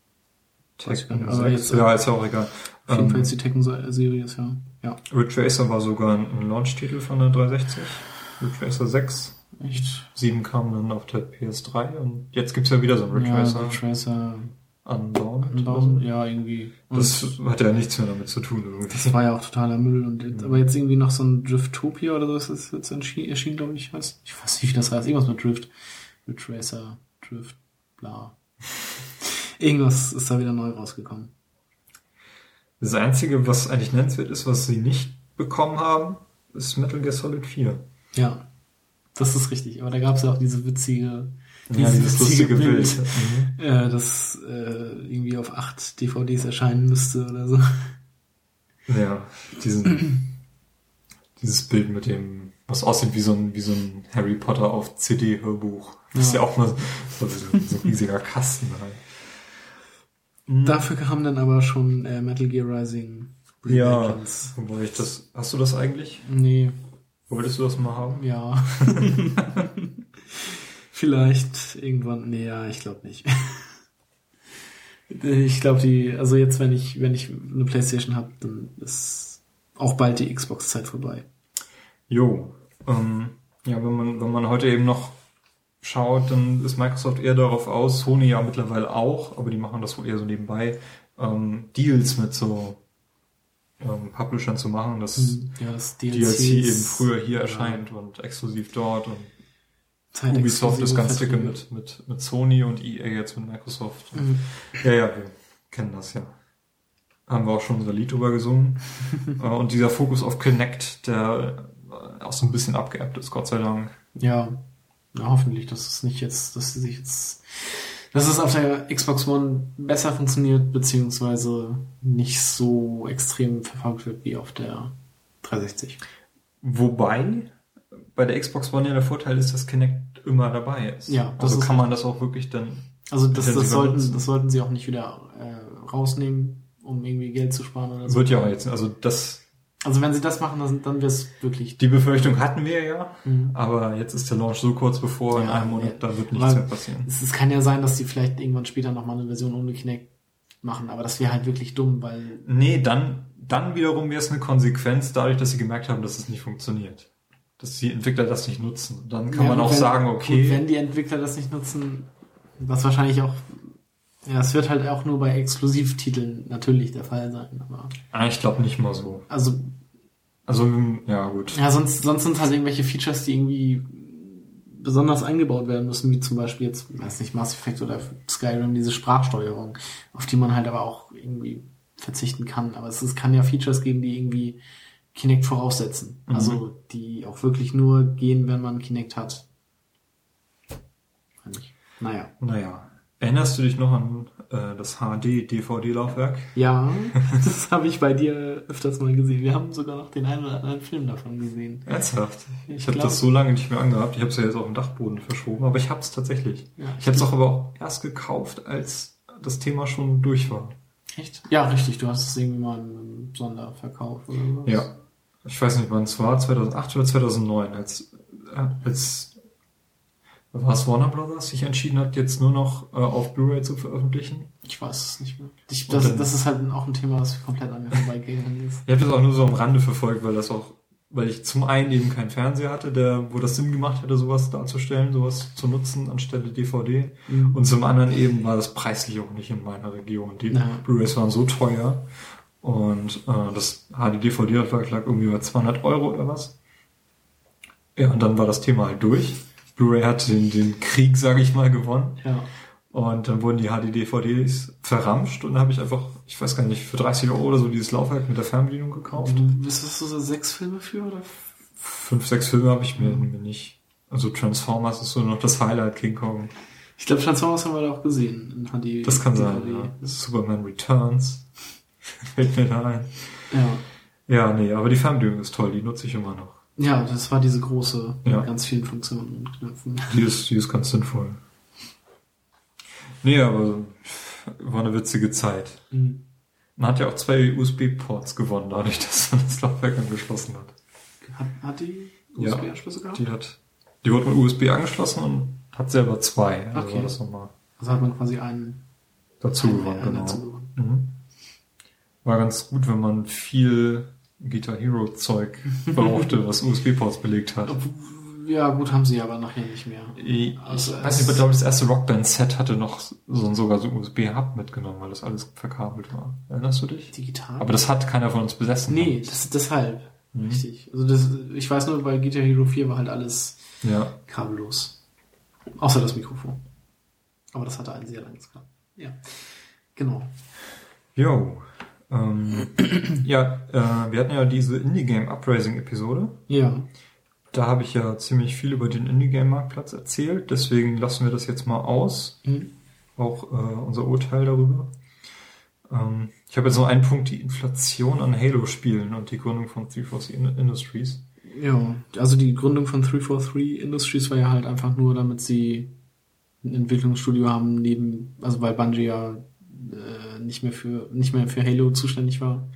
S1: Weiß ich gar nicht,
S2: Tekken
S1: aber
S2: 6.
S1: jetzt,
S2: ja, ist ja auch egal.
S1: Auf jeden Fall
S2: Ähm,
S1: ist die Tekken-Serie ist ja. Ja,
S2: Ridge Racer war sogar ein ein Launch-Titel von der 360. Ridge Racer 6.
S1: echt.
S2: 7 kam dann auf der PS3 und jetzt gibt's ja wieder so ein Ridge
S1: ja,
S2: Racer
S1: Ridge Racer
S2: Unbound.
S1: Unbound, ja, irgendwie. Und
S2: Das hat ja nichts mehr damit zu tun irgendwie.
S1: das war ja auch totaler Müll. Und jetzt,
S2: Mhm.
S1: aber jetzt irgendwie noch so ein Driftopia oder so ist das jetzt erschienen, erschienen glaube ich. Weiß, ich weiß nicht, wie das heißt. Irgendwas mit Drift. Ridge Racer, Drift, bla. Irgendwas ist da wieder neu rausgekommen.
S2: Das Einzige, was eigentlich nennenswert ist, was sie nicht bekommen haben, ist Metal Gear Solid 4.
S1: Ja, das ist richtig. Aber da gab es ja auch diese witzige,
S2: Ja, dieses lustige Bild. Mhm.
S1: äh, das äh, irgendwie auf acht DVDs erscheinen müsste oder so.
S2: Ja, diesen, dieses Bild mit dem, was aussieht wie so ein, wie so ein Harry Potter auf CD-Hörbuch. Das ist ja
S1: Ja.
S2: auch mal so, so, ein riesiger Kasten halt.
S1: Dafür kam dann aber schon äh, Metal Gear Rising
S2: Ja,
S1: Reagans.
S2: wobei ich das, hast du das eigentlich?
S1: Nee,
S2: Wolltest du das mal haben?
S1: ja. (laughs) Vielleicht irgendwann, nee, ja, ich glaube nicht. (laughs) ich glaube, die, also jetzt, wenn ich, wenn ich eine Playstation habe, dann ist auch bald die Xbox-Zeit vorbei.
S2: Jo, ähm, ja, wenn man, wenn man heute eben noch schaut, dann ist Microsoft eher darauf aus, Sony ja mittlerweile auch, aber die machen das wohl eher so nebenbei, ähm, Deals mit so ähm, Publishern zu machen, dass
S1: Ja, das DLC,
S2: DLC eben früher hier
S1: ja,
S2: erscheint und exklusiv dort und
S1: zeitexklusive
S2: Ubisoft das ganze Dicke mit, mit, mit Sony und EA jetzt mit Microsoft.
S1: Mhm.
S2: Ja, ja, wir kennen das ja. Haben wir auch schon unser Lied drüber gesungen. (laughs) Äh, und dieser Fokus auf Connect, der äh, auch so ein bisschen abgeappt ist, Gott sei Dank.
S1: Ja, ja, hoffentlich, dass es nicht jetzt, dass sie sich jetzt, dass es auf der Xbox One besser funktioniert, beziehungsweise nicht so extrem verfolgt wird wie auf der 360.
S2: Wobei bei der Xbox One ja der Vorteil ist, dass Kinect immer dabei ist.
S1: Ja, das
S2: also kann man das auch wirklich dann.
S1: Also das, das sollten,
S2: nutzen.
S1: das sollten sie auch nicht wieder äh, rausnehmen, um irgendwie Geld zu sparen oder so.
S2: Wird ja auch jetzt, also das,
S1: Also wenn sie das machen, dann, dann wäre es wirklich.
S2: die Befürchtung hatten wir ja,
S1: Mhm.
S2: aber jetzt ist der Launch so kurz bevor, in
S1: Ja,
S2: einem Monat,
S1: ja.
S2: da wird nichts
S1: Weil-
S2: mehr passieren.
S1: Es, es kann ja sein, dass sie vielleicht irgendwann später nochmal eine Version ohne Kinect machen, aber das wäre halt wirklich dumm, weil
S2: Nee, dann, dann wiederum wäre es eine Konsequenz dadurch, dass sie gemerkt haben, dass es nicht funktioniert. Dass die Entwickler das nicht nutzen. Dann kann
S1: Ja,
S2: man auch
S1: wenn-
S2: sagen, okay.
S1: Gut, wenn die Entwickler das nicht nutzen, was wahrscheinlich auch, ja, es wird halt auch nur bei Exklusivtiteln natürlich der Fall sein, aber,
S2: Ah, ich glaube nicht mal so.
S1: also,
S2: Also, ja, gut.
S1: ja, sonst, sonst sind halt irgendwelche Features, die irgendwie besonders eingebaut werden müssen, wie zum Beispiel jetzt, weiß nicht, Mass Effect oder Skyrim, diese Sprachsteuerung, auf die man halt aber auch irgendwie verzichten kann, aber es, es kann ja Features geben, die irgendwie Kinect voraussetzen,
S2: Mhm.
S1: also, die auch wirklich nur gehen, wenn man Kinect hat. Naja.
S2: Naja. Erinnerst du dich noch an äh, das HD-DVD-Laufwerk?
S1: Ja, (laughs) das habe ich bei dir öfters mal gesehen. Wir haben sogar noch den einen oder anderen Film davon gesehen.
S2: Ernsthaft? Ich,
S1: Ich
S2: habe das so lange nicht mehr angehabt. Ich habe es ja jetzt auf den Dachboden verschoben, aber ich habe es tatsächlich.
S1: Ja.
S2: Ich habe es auch aber auch erst gekauft, als das Thema schon durch war.
S1: Echt? Ja, richtig. Du hast es irgendwie mal im Sonderverkauf oder was?
S2: Ja. Ich weiß nicht, wann es war, 2008 oder 2009, als, äh, als war es Warner Brothers sich entschieden hat, jetzt nur noch äh, auf Blu-ray zu veröffentlichen.
S1: Ich weiß es nicht mehr. Ich, das,
S2: dann-
S1: das ist halt auch ein Thema, was komplett an mir vorbeigegangen (laughs) ist.
S2: Ich habe das auch nur so am Rande verfolgt, weil das auch, weil ich zum einen eben keinen Fernseher hatte, der, wo das Sinn gemacht hätte, sowas darzustellen, sowas zu nutzen anstelle DVD.
S1: Mhm.
S2: Und zum anderen eben war das preislich auch nicht in meiner Region. Die
S1: Ja.
S2: Blu-rays waren so teuer und äh, das HD-DVD-Laufwerk lag irgendwie bei 200 Euro oder was. Ja, und dann war das Thema halt durch. Blu-ray hat den, den Krieg, sage ich mal, gewonnen.
S1: Ja.
S2: Und dann wurden die HD-DVDs verramscht und dann habe ich einfach, ich weiß gar nicht, für 30 Euro oder so dieses Laufwerk mit der Fernbedienung gekauft.
S1: Bist du so sechs Filme für oder?
S2: Fünf, sechs Filme habe ich mir, mir nicht. Also Transformers ist so noch das Highlight, King Kong.
S1: Ich glaube, Transformers haben wir da auch gesehen. In HD,
S2: Das kann sein, ja. Superman Returns. (laughs) Fällt mir da ein.
S1: Ja.
S2: Ja, nee, aber die Fernbedienung ist toll, die nutze ich immer noch.
S1: Ja, das war diese große
S2: Ja.
S1: mit ganz vielen Funktionen und Knöpfen.
S2: Die ist, die ist ganz sinnvoll. Nee, aber war eine witzige Zeit.
S1: Mhm.
S2: Man hat ja auch zwei USB-Ports gewonnen, dadurch, (laughs) dass man das Laufwerk angeschlossen hat.
S1: Hat, hat die
S2: Ja.
S1: USB-Anschlüsse gehabt?
S2: Die hat, die wurde mit USB angeschlossen und hat selber zwei. Also
S1: Okay.
S2: war das nochmal
S1: Also hat man quasi einen,
S2: dazu gewonnen, genau.
S1: dazu gewonnen.
S2: Mhm. War ganz gut, wenn man viel Guitar Hero Zeug brauchte, was USB-Ports belegt hat.
S1: Ja, gut, haben sie aber nachher nicht mehr.
S2: Ich
S1: Also
S2: weiß nicht, ich glaube, das erste Rockband-Set hatte noch so ein, sogar so ein USB-Hub mitgenommen, weil das alles verkabelt war. Erinnerst du dich?
S1: Digital?
S2: Aber das hat keiner von uns besessen.
S1: nee, das ist deshalb.
S2: Mhm.
S1: Richtig. Also das, ich weiß nur, bei Guitar Hero 4 war halt alles
S2: Ja.
S1: kabellos. Außer das Mikrofon. Aber das hatte ein sehr langes Kabel. Ja. Genau.
S2: Jo. Ähm, (clears throat) ja, äh, wir hatten ja diese Indie-Game Upraising-Episode.
S1: Ja.
S2: Da habe ich ja ziemlich viel über den Indie-Game-Marktplatz erzählt, deswegen lassen wir das jetzt mal aus.
S1: Mhm.
S2: Auch äh, unser Urteil darüber. Ähm, ich habe jetzt noch einen Punkt, die Inflation an Halo-Spielen und die Gründung von 343 In- Industries.
S1: Ja, also die Gründung von 343 Industries war ja halt einfach nur, damit sie ein Entwicklungsstudio haben, neben, also weil Bungie ja äh, nicht mehr für nicht mehr für Halo zuständig war.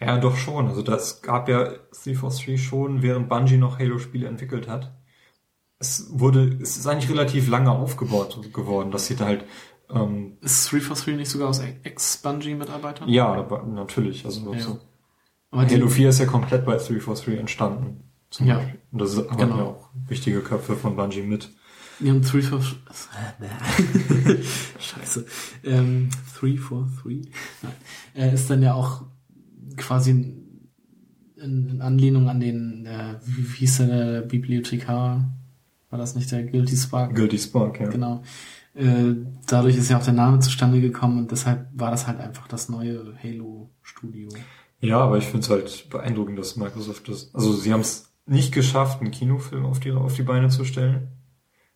S2: Ja, doch schon. Also das gab ja 343 schon, während Bungie noch Halo-Spiele entwickelt hat. Es wurde, es ist eigentlich relativ lange aufgebaut geworden, dass sie da halt ähm,
S1: Ist 343 nicht sogar aus Ex-Bungie-Mitarbeitern?
S2: ja, aber natürlich. Also
S1: Ja.
S2: so.
S1: Aber die-
S2: Halo 4 ist ja komplett bei 343 entstanden. Zum
S1: Ja.
S2: Beispiel. Und das haben
S1: Genau.
S2: ja auch wichtige Köpfe von Bungie mit.
S1: Wir haben 343. (laughs) Scheiße. Ähm, 343. Nein. Äh, ist dann ja auch quasi in, in Anlehnung an den, äh, wie, wie hieß der, der Bibliothekar? War das nicht der Guilty Spark?
S2: Guilty Spark, ja.
S1: Genau. Äh, dadurch ist ja auch der Name zustande gekommen und deshalb war das halt einfach das neue Halo-Studio.
S2: Ja, aber ich finde es halt beeindruckend, dass Microsoft das. Also sie haben es nicht geschafft, einen Kinofilm auf die, auf die Beine zu stellen.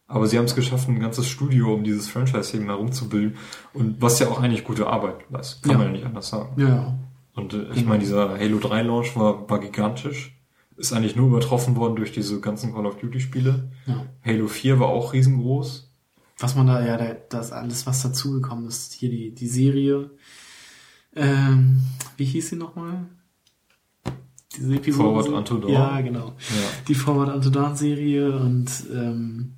S2: Aber sie haben es geschafft, ein ganzes Studio um dieses Franchise eben herumzubilden. Und was ja auch eigentlich gute Arbeit leistet. Kann
S1: Ja.
S2: man ja nicht anders sagen.
S1: Ja.
S2: Und äh, ich meine, dieser Halo 3 Launch war, war gigantisch. Ist eigentlich nur übertroffen worden durch diese ganzen Call of Duty Spiele.
S1: ja.
S2: Halo 4 war auch riesengroß.
S1: Was man da, ja, der, das alles, was dazugekommen ist, hier die, die Serie, ähm, wie hieß sie nochmal? Diese Episode.
S2: Forward Unto Dawn.
S1: Ja, genau.
S2: Ja.
S1: Die Forward Unto Dawn Serie und, ähm,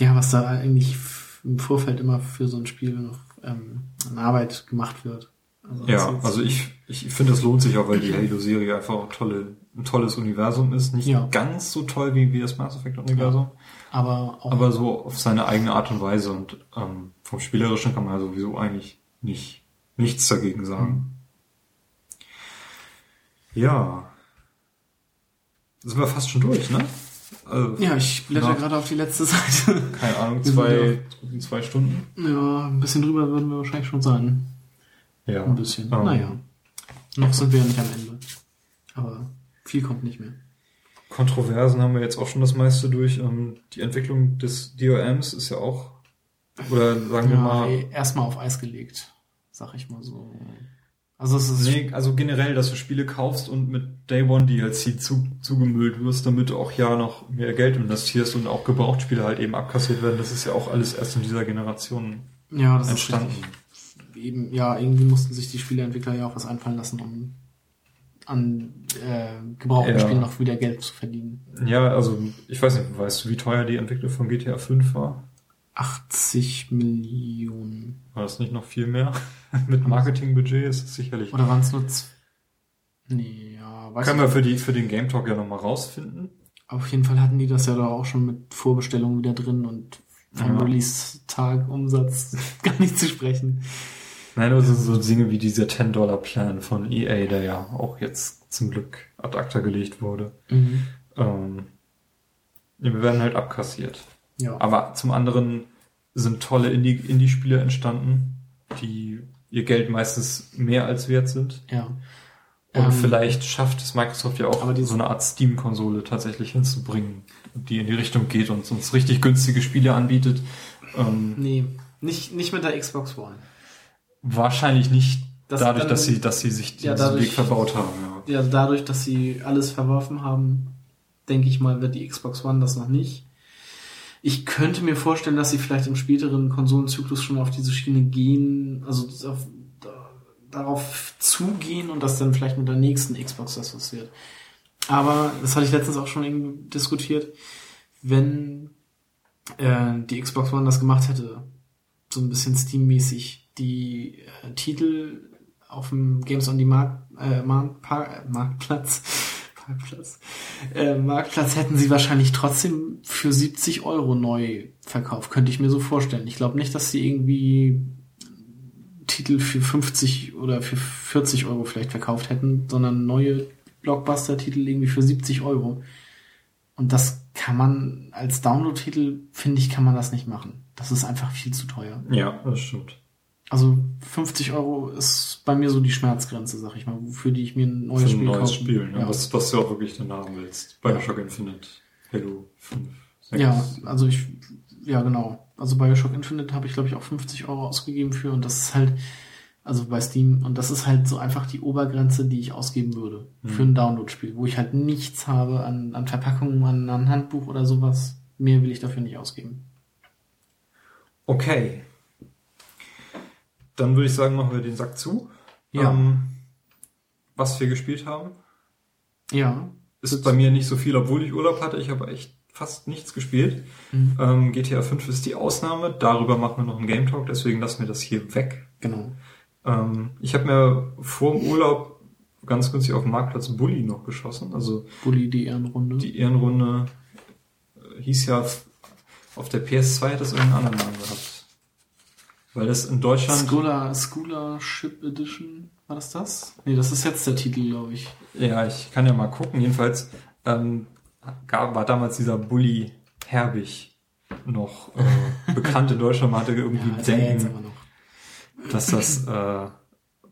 S1: ja, was da eigentlich im Vorfeld immer für so ein Spiel noch ähm, an Arbeit gemacht wird. Also
S2: Ja, also ich, ich finde, das lohnt sich auch, weil die Halo-Serie einfach auch tolle, ein tolles Universum ist. Nicht
S1: Ja.
S2: ganz so toll wie, wie das Mass Effect-Universum,
S1: aber auch
S2: aber so auf seine eigene Art und Weise. Und ähm, vom Spielerischen kann man ja sowieso eigentlich nicht nichts dagegen sagen. Ja. Sind wir fast schon durch, ne? Also,
S1: ja, ich blätter
S2: Ja.
S1: gerade auf die letzte Seite.
S2: Keine Ahnung,
S1: Wir
S2: zwei, zwei Stunden.
S1: ja, ein bisschen drüber würden wir wahrscheinlich schon sein.
S2: Ja.
S1: Ein bisschen.
S2: Ähm,
S1: Naja. Noch sind wir ja nicht am Ende. Aber viel kommt nicht mehr.
S2: Kontroversen haben wir jetzt auch schon das meiste durch. Ähm, die Entwicklung des DRMs ist ja auch, oder sagen wir
S1: Ja,
S2: mal,
S1: ey, erstmal auf Eis gelegt, sag ich mal so. Also es ist
S2: nee, also generell, dass du Spiele kaufst und mit Day One DLC zu, zugemüllt wirst, damit du auch ja noch mehr Geld investierst und auch Gebrauchtspiele halt eben abkassiert werden. Das ist ja auch alles erst in dieser Generation
S1: ja, das
S2: entstanden.
S1: ist. Eben, ja, irgendwie mussten sich die Spieleentwickler ja auch was einfallen lassen, um an äh, gebrauchten
S2: Ja.
S1: Spielen noch wieder Geld zu verdienen.
S2: Ja, also ich weiß nicht, weißt du, wie teuer die Entwicklung von GTA 5 war?
S1: 80 Millionen.
S2: War das nicht noch viel mehr? (laughs) mit Marketingbudget ist es sicherlich.
S1: Oder waren es nur z Nee, ja, weiß
S2: Können wir für, die, für den Game Talk ja nochmal rausfinden.
S1: Auf jeden Fall hatten die das ja da auch schon mit Vorbestellungen wieder drin und vom
S2: Ja.
S1: Release-Tag Umsatz (laughs) gar nicht zu sprechen.
S2: Nein, also so Dinge wie dieser 10-Dollar-Plan von EA, der ja auch jetzt zum Glück ad acta gelegt wurde. Ähm, ja, wir werden halt abkassiert.
S1: Ja.
S2: Aber zum anderen sind tolle Indie- Indie-Spiele entstanden, die ihr Geld meistens mehr als wert sind.
S1: ja.
S2: Und
S1: Ähm,
S2: vielleicht schafft es Microsoft ja auch, so eine Art Steam-Konsole tatsächlich hinzubringen, die in die Richtung geht und uns richtig günstige Spiele anbietet. Ähm,
S1: Nee, nicht, nicht mit der Xbox One.
S2: wahrscheinlich nicht
S1: Das
S2: dadurch,
S1: dann-
S2: dass sie, dass sie sich
S1: Ja,
S2: diesen
S1: dadurch-
S2: Weg verbaut haben. Ja.
S1: Ja, dadurch, dass sie alles verworfen haben, denke ich mal, wird die Xbox One das noch nicht. Ich könnte mir vorstellen, dass sie vielleicht im späteren Konsolenzyklus schon auf diese Schiene gehen, also auf, da, darauf zugehen und dass dann vielleicht mit der nächsten Xbox das was wird. Aber das hatte ich letztens auch schon irgendwie diskutiert, wenn äh, die Xbox One das gemacht hätte, so ein bisschen Steam-mäßig, die äh, Titel auf dem Games on the Markt, äh, Markt, Par Marktplatz, äh, Marktplatz hätten sie wahrscheinlich trotzdem für 70 Euro neu verkauft, könnte ich mir so vorstellen. Ich glaube nicht, dass sie irgendwie Titel für 50 oder für 40 Euro vielleicht verkauft hätten, sondern neue Blockbuster-Titel irgendwie für 70 Euro. Und das kann man als Download-Titel, finde ich, kann man das nicht machen. Das ist einfach viel zu teuer.
S2: ja, das stimmt.
S1: Also 50 Euro ist bei mir so die Schmerzgrenze, sag ich mal, für die ich mir ein neues
S2: Für ein
S1: Spiel
S2: neues
S1: kaufen.
S2: Spiel, ne?
S1: Ja.
S2: was, was du auch wirklich dann haben willst. Bioshock Infinite, Halo 5, 6.
S1: ja, also ich, ja genau. Also Bioshock Infinite habe ich glaube ich auch 50 Euro ausgegeben für und das ist halt, also bei Steam und das ist halt so einfach die Obergrenze, die ich ausgeben würde für ein Download-Spiel, wo ich halt nichts habe an, an Verpackungen, an, an Handbuch oder sowas. Mehr will ich dafür nicht ausgeben.
S2: Okay. Dann würde ich sagen, machen wir den Sack zu.
S1: Ja.
S2: Ähm, was wir gespielt haben.
S1: Ja.
S2: Ist bei mir nicht so viel, obwohl ich Urlaub hatte. Ich habe echt fast nichts gespielt.
S1: Mhm.
S2: Ähm, GTA 5 ist die Ausnahme. Darüber machen wir noch einen Game Talk, deswegen lassen wir das hier weg.
S1: Genau.
S2: Ähm, ich habe mir vor dem Urlaub ganz günstig auf dem Marktplatz Bully noch geschossen. Also
S1: Bully, die Ehrenrunde.
S2: die Ehrenrunde äh, hieß ja auf der PS2 hat das irgendeinen anderen Namen gehabt. Weil das in Deutschland
S1: Scholar, Scholarship Edition. War das das? Nee, das ist jetzt der Titel, glaube ich.
S2: Ja, ich kann ja mal gucken. Jedenfalls ähm, gab, war damals dieser Bully Herbig noch äh, bekannt in Deutschland. Man hatte irgendwie
S1: Ja, noch.
S2: dass das äh,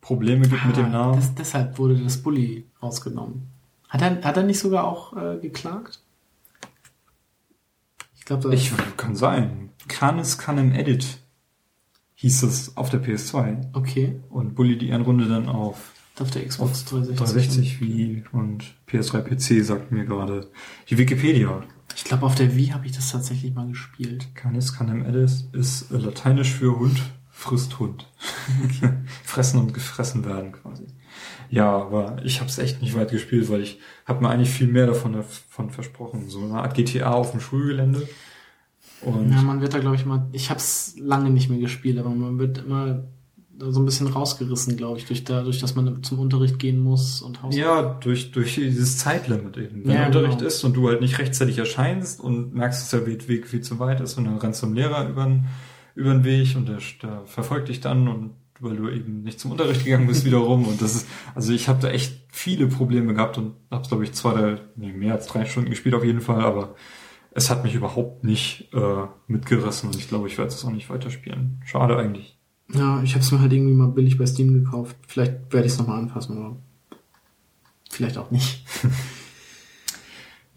S2: Probleme gibt mit dem
S1: Ah,
S2: Namen.
S1: Das, deshalb wurde das Bully rausgenommen. Hat er, hat er nicht sogar auch äh, geklagt? Ich glaube,
S2: Ich kann sein. Canis Canem Edit hieß es auf der PS2
S1: okay.
S2: und Bully die Ehrenrunde dann auf
S1: Auf der Xbox 360.
S2: 360 Wii und PS3 PC sagt mir gerade die Wikipedia.
S1: Ich glaube, auf der Wii habe ich das tatsächlich mal gespielt.
S2: Canis Canem Edit ist äh, lateinisch für Hund frisst Hund. (laughs) Fressen und gefressen werden quasi. Ja, aber ich habe es echt nicht weit gespielt, weil ich habe mir eigentlich viel mehr davon, davon versprochen. So eine Art GTA auf dem Schulgelände. Und
S1: Ja, man wird da, glaube ich, mal. Ich habe es lange nicht mehr gespielt, aber man wird immer so ein bisschen rausgerissen, glaube ich, durch dadurch, dass man zum Unterricht gehen muss und Haus.
S2: Ja, durch, durch dieses Zeitlimit eben. Wenn
S1: Ja,
S2: Unterricht
S1: genau.
S2: ist und du halt nicht rechtzeitig erscheinst und merkst, dass der Weg viel zu weit ist und dann rennst du zum Lehrer über den, über den Weg und der, der verfolgt dich dann und weil du eben nicht zum Unterricht gegangen bist wiederum und das ist, also ich habe da echt viele Probleme gehabt und habe glaube ich zwei, drei, nee, mehr als drei Stunden gespielt auf jeden Fall, aber es hat mich überhaupt nicht äh, mitgerissen und ich glaube, ich werde es auch nicht weiterspielen. Schade eigentlich.
S1: Ja, ich habe es mir halt irgendwie mal billig bei Steam gekauft. Vielleicht werde ich es nochmal anpassen, aber vielleicht auch nicht. (laughs)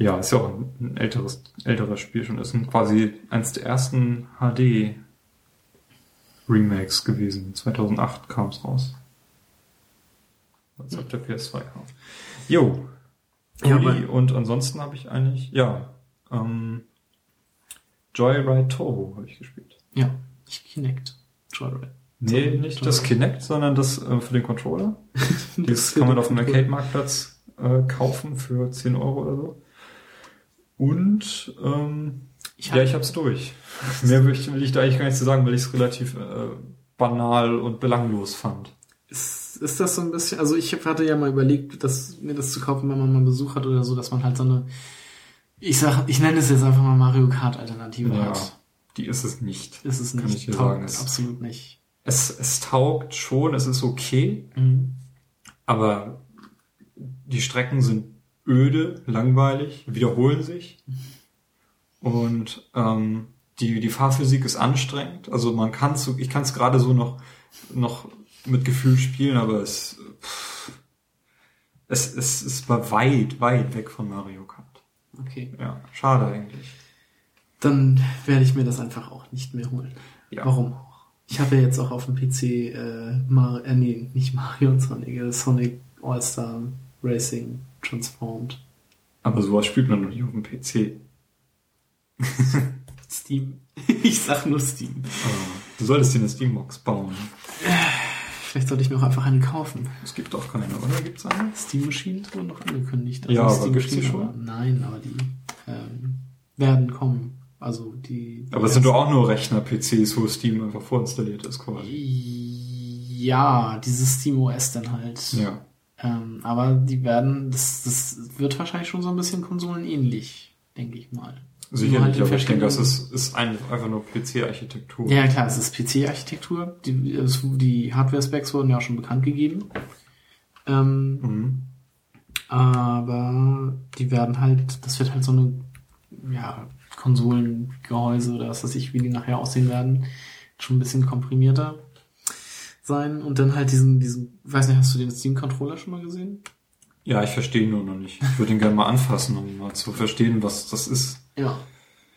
S2: Ja, ist ja auch ein älteres, älteres Spiel schon. Ist ein quasi eins der ersten HD Remakes gewesen. 2008 kam es raus. Als auf der PS2 kam. Jo.
S1: Ja,
S2: und ansonsten habe ich eigentlich, ja, ähm, Joyride Turbo habe ich gespielt.
S1: Ja, ich Kinect. Joyride.
S2: Nee, nicht das
S1: Joyride.
S2: Kinect, sondern das äh, für den Controller. (laughs) Das kann man auf dem Arcade-Marktplatz äh, kaufen für 10 Euro oder so. Und ähm,
S1: Ich
S2: ja,
S1: hab-
S2: ich hab's durch. (laughs) Mehr will ich, will ich da eigentlich gar nicht zu sagen, weil ich es relativ äh, banal und belanglos fand.
S1: Ist, ist das so ein bisschen, also ich hatte ja mal überlegt, dass, mir das zu kaufen, wenn man mal Besuch hat oder so, dass man halt so eine, ich sag, ich nenne es jetzt einfach mal Mario Kart Alternative
S2: Ja,
S1: hat.
S2: die ist es nicht.
S1: Ist es
S2: Kann
S1: nicht.
S2: ich dir sagen, es-
S1: absolut nicht.
S2: Es, es taugt schon, es ist okay,
S1: Mhm.
S2: aber die Strecken sind öde, langweilig, wiederholen sich. Und ähm, die, die Fahrphysik ist anstrengend. Also man kann es, ich kann es gerade so noch, noch mit Gefühl spielen, aber es, pff, es, es, es war weit, weit weg von Mario Kart.
S1: Okay.
S2: Ja, schade eigentlich.
S1: Dann werde ich mir das einfach auch nicht mehr holen.
S2: Ja.
S1: Warum auch? Ich habe ja jetzt auch auf dem PC äh, Mar äh, nee, nicht Mario und Sonic, äh, Sonic All-Star Racing Transformed.
S2: Aber sowas spielt man noch nicht auf dem PC. (laughs)
S1: Steam. ich sag nur Steam.
S2: Äh, Du solltest dir eine Steambox bauen. (laughs)
S1: Vielleicht sollte ich mir auch einfach eine kaufen.
S2: Es gibt doch keine, oder? Gibt's eine?
S1: Steam Machines wurden noch angekündigt.
S2: Ja, aber
S1: Steam
S2: gibt's die
S1: Machine,
S2: schon?
S1: aber- Nein, aber die ähm, werden kommen. Also die.
S2: Aber es sind doch auch nur Rechner-PCs, wo Steam einfach vorinstalliert ist quasi.
S1: Ja, dieses Steam OS dann halt.
S2: Ja.
S1: Ähm, aber die werden, das, das wird wahrscheinlich schon so ein bisschen konsolenähnlich, denke ich mal. Nur
S2: Sicherlich,
S1: halt
S2: aber ich denke, das ist, ist ein, einfach nur PC-Architektur.
S1: Ja, klar, es ist PC-Architektur. Die, die Hardware-Specs wurden ja auch schon bekannt gegeben. Ähm,
S2: Mhm.
S1: aber die werden halt, das wird halt so eine, ja, Konsolengehäuse oder was weiß ich, wie die nachher aussehen werden, schon ein bisschen komprimierter sein und dann halt diesen, diesen, weiß nicht, hast du den Steam-Controller schon mal gesehen?
S2: Ja, ich verstehe ihn nur noch nicht. Ich würde ihn gerne mal anfassen, um mal zu verstehen, was das ist.
S1: Ja.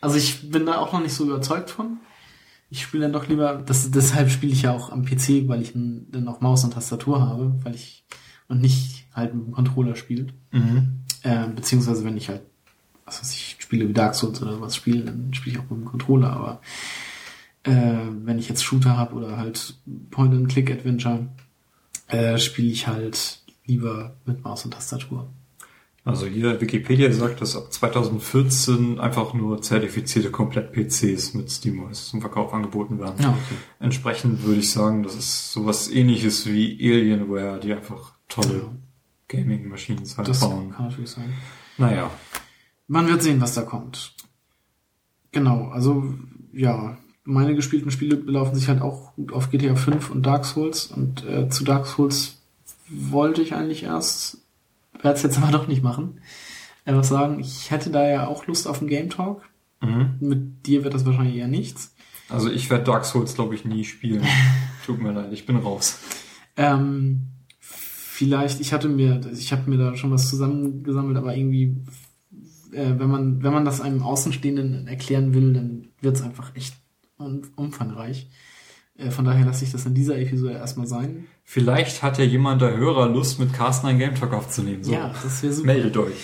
S1: Also ich bin da auch noch nicht so überzeugt von. Ich spiele dann doch lieber, das, deshalb spiele ich ja auch am PC, weil ich dann auch Maus und Tastatur habe, weil ich und nicht halt mit dem Controller spiele.
S2: Mhm.
S1: Äh, beziehungsweise wenn ich halt, was weiß ich, Spiele wie Dark Souls oder was spiele, dann spiele ich auch mit dem Controller, aber äh, wenn ich jetzt Shooter habe oder halt Point-and-Click-Adventure, äh, spiele ich halt lieber mit Maus und Tastatur.
S2: Also hier Wikipedia sagt, dass ab 2014 einfach nur zertifizierte Komplett-PCs mit SteamOS zum Verkauf angeboten werden.
S1: Ja, okay.
S2: Entsprechend würde ich sagen, das ist sowas ähnliches wie Alienware, die einfach tolle
S1: Ja.
S2: Gaming-Maschinen halt
S1: Das
S2: bauen.
S1: kann natürlich sein.
S2: Naja,
S1: Man wird sehen, was da kommt. Genau, also ja, meine gespielten Spiele belaufen sich halt auch gut auf GTA 5 und Dark Souls und äh, zu Dark Souls wollte ich eigentlich erst, werde es jetzt aber doch nicht machen, was sagen, ich hätte da ja auch Lust auf einen Game Talk.
S2: mhm.
S1: Mit dir wird das wahrscheinlich eher nichts.
S2: also ich werde Dark Souls glaube ich nie spielen. (laughs) Tut mir leid, ich bin raus.
S1: Ähm, vielleicht, ich hatte mir, ich habe mir da schon was zusammengesammelt, aber irgendwie, äh, wenn man, wenn man das einem Außenstehenden erklären will, dann wird es einfach echt um, umfangreich. Äh, von daher lasse ich das in dieser Episode erstmal sein.
S2: Vielleicht hat ja jemand der Hörer Lust, mit Carsten einen Game Talk aufzunehmen. So,
S1: Ja, das wäre super.
S2: meldet euch.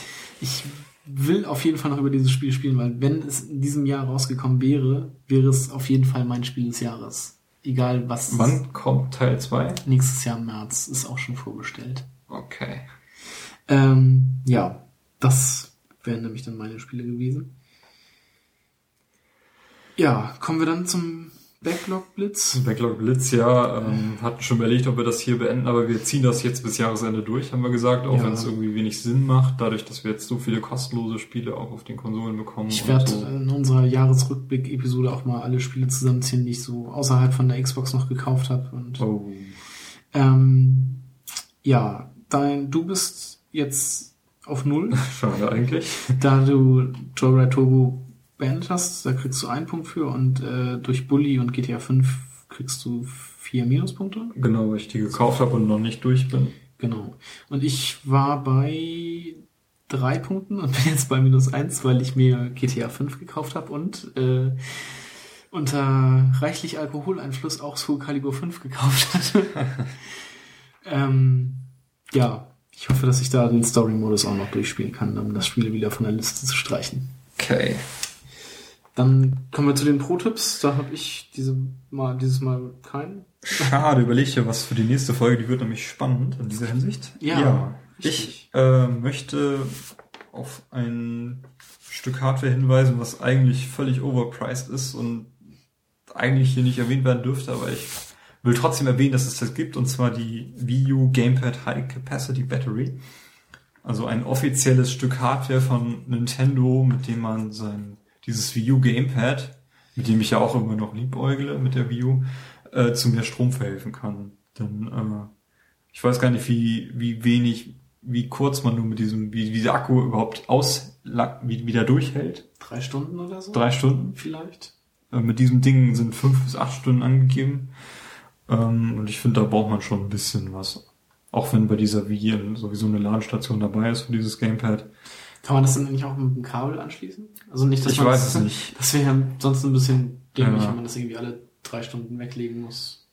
S1: Ich will auf jeden Fall noch über dieses Spiel spielen, weil wenn es in diesem Jahr rausgekommen wäre, wäre es auf jeden Fall mein Spiel des Jahres. Egal was.
S2: Wann kommt Teil 2?
S1: Nächstes Jahr im März ist auch schon vorbestellt.
S2: Okay.
S1: Ähm, ja, das wären nämlich dann meine Spiele gewesen. Ja, kommen wir dann zum Backlog-Blitz.
S2: Backlog Blitz, ja, ähm, hatten schon überlegt, ob wir das hier beenden, aber wir ziehen das jetzt bis Jahresende durch, haben wir gesagt, auch
S1: Ja.
S2: wenn es irgendwie wenig Sinn macht, dadurch, dass wir jetzt so viele kostenlose Spiele auch auf den Konsolen bekommen.
S1: Ich werde
S2: so.
S1: in unserer Jahresrückblick-Episode auch mal alle Spiele zusammenziehen, die ich so außerhalb von der Xbox noch gekauft habe. Und
S2: Oh.
S1: ähm, ja, dein, du bist jetzt auf Null, (laughs)
S2: Schade eigentlich.
S1: da du Joyride Turbo beendet hast, da kriegst du einen Punkt für und äh, durch Bully und GTA 5 kriegst du vier Minuspunkte.
S2: Genau, weil ich die gekauft habe und noch nicht durch bin.
S1: Genau. Und ich war bei drei Punkten und (laughs) bin jetzt bei minus eins, weil ich mir GTA 5 gekauft habe und äh, unter reichlich Alkoholeinfluss auch Soul Calibur 5 gekauft (laughs) hatte. ähm, ja, ich hoffe, dass ich da den Story-Modus auch noch durchspielen kann, um das Spiel wieder von der Liste zu streichen.
S2: Okay.
S1: Dann kommen wir zu den Pro-Tipps. Da habe ich diese mal, dieses Mal keinen.
S2: Schade, überleg dir was für die nächste Folge, die wird nämlich spannend in dieser Hinsicht.
S1: Ja,
S2: ich
S1: richtig.
S2: äh, möchte auf ein Stück Hardware hinweisen, was eigentlich völlig overpriced ist und eigentlich hier nicht erwähnt werden dürfte, aber ich will trotzdem erwähnen, dass es das gibt, und zwar die Wii U Gamepad High Capacity Battery. Also ein offizielles Stück Hardware von Nintendo, mit dem man sein, dieses Wii U Gamepad, mit dem ich ja auch immer noch liebäugle mit der Wii U, äh, zu mehr Strom verhelfen kann. Denn äh, ich weiß gar nicht, wie, wie wenig, wie kurz man nur mit diesem, wie, wie der Akku überhaupt aus, wie, wie der durchhält.
S1: Drei Stunden oder so?
S2: Drei Stunden.
S1: Vielleicht.
S2: Äh, mit diesem Ding sind fünf bis acht Stunden angegeben. Ähm, und ich finde, da braucht man schon ein bisschen was. Auch wenn bei dieser Wii sowieso eine Ladestation dabei ist für dieses Gamepad.
S1: Kann man das dann nicht auch mit dem Kabel anschließen? Also nicht, dass
S2: Ich weiß
S1: das,
S2: es nicht. (laughs)
S1: Das wäre ja sonst ein bisschen dämlich,
S2: Ja.
S1: wenn man das irgendwie alle drei Stunden weglegen muss.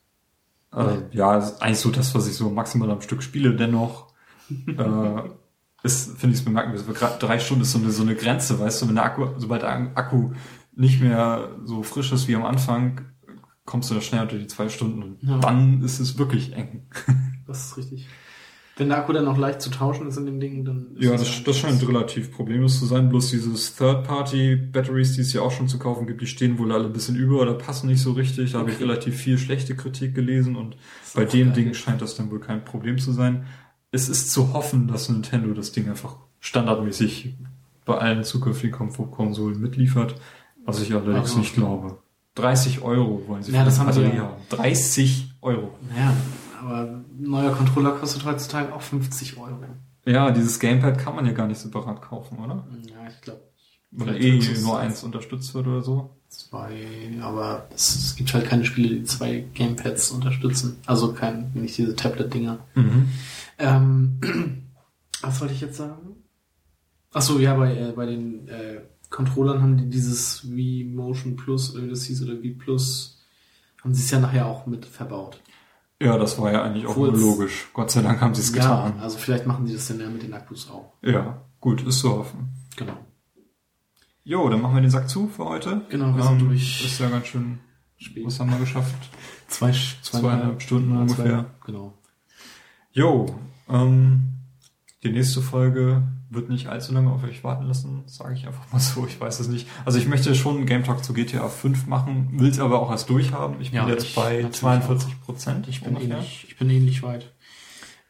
S2: Äh, ja, ist eigentlich so das, was ich so maximal am Stück spiele. Dennoch äh, (laughs) ist, finde ich es bemerkenswert. Gerade drei Stunden ist so eine, so eine Grenze, weißt du, wenn der Akku, sobald der Akku nicht mehr so frisch ist wie am Anfang, kommst du da schnell unter die zwei Stunden und
S1: Ja.
S2: dann ist es wirklich eng. (laughs)
S1: Das ist richtig. Wenn der Akku dann auch leicht zu tauschen ist in dem Ding, dann ist
S2: Ja,
S1: es
S2: das, das scheint relativ problemlos zu sein. Bloß dieses Third-Party-Batteries, die es ja auch schon zu kaufen gibt, die stehen wohl alle ein bisschen über oder passen nicht so richtig. Da habe ich
S1: Okay.
S2: relativ viel schlechte Kritik gelesen und bei dem. Ding scheint das dann wohl kein Problem zu sein. Es ist zu hoffen, dass Nintendo das Ding einfach standardmäßig bei allen zukünftigen Konsolen mitliefert, was ich allerdings
S1: Also-
S2: nicht glaube. 30 Euro wollen sie
S1: Ja,
S2: für
S1: das haben
S2: Batterie
S1: ja.
S2: haben. 30 Euro.
S1: Naja, aber ein neuer Controller kostet heutzutage auch 50 Euro.
S2: Ja, dieses Gamepad kann man ja gar nicht separat kaufen, oder?
S1: Ja, ich glaube Vielleicht
S2: eh nur eins unterstützt wird oder so.
S1: zwei, aber es, es gibt halt keine Spiele, die zwei Gamepads unterstützen. Also kein, nicht diese Tablet-Dinger. Ähm, (clears throat) was wollte ich jetzt sagen? Ach so, ja, bei, äh, bei den äh, Controllern haben die dieses Wii Motion Plus oder wie das hieß oder Wii Plus haben sie es ja nachher auch mit verbaut.
S2: Ja, das war ja eigentlich auch nur logisch. Gott sei Dank haben sie es
S1: Ja,
S2: getan.
S1: also vielleicht machen sie das dann ja mit den Akkus auch.
S2: Ja, gut, ist zu hoffen.
S1: Genau.
S2: Jo, dann machen wir den Sack zu für heute.
S1: Genau, wir sind
S2: Ähm,
S1: durch.
S2: Ist ja ganz schön.
S1: Spät.
S2: Was haben wir geschafft?
S1: Zwei,
S2: Zweieinhalb Stunden
S1: ja,
S2: ungefähr.
S1: Zwei, genau.
S2: Jo, Ähm, die nächste Folge wird nicht allzu lange auf euch warten lassen, sage ich einfach mal so. Ich weiß es nicht. Also ich möchte schon einen Game Talk zu GTA 5 machen, will es aber auch erst durchhaben. Ich bin
S1: Ja,
S2: jetzt
S1: ich
S2: bei
S1: natürlich
S2: 42 Prozent.
S1: Ich bin ähnlich, ich bin ähnlich weit.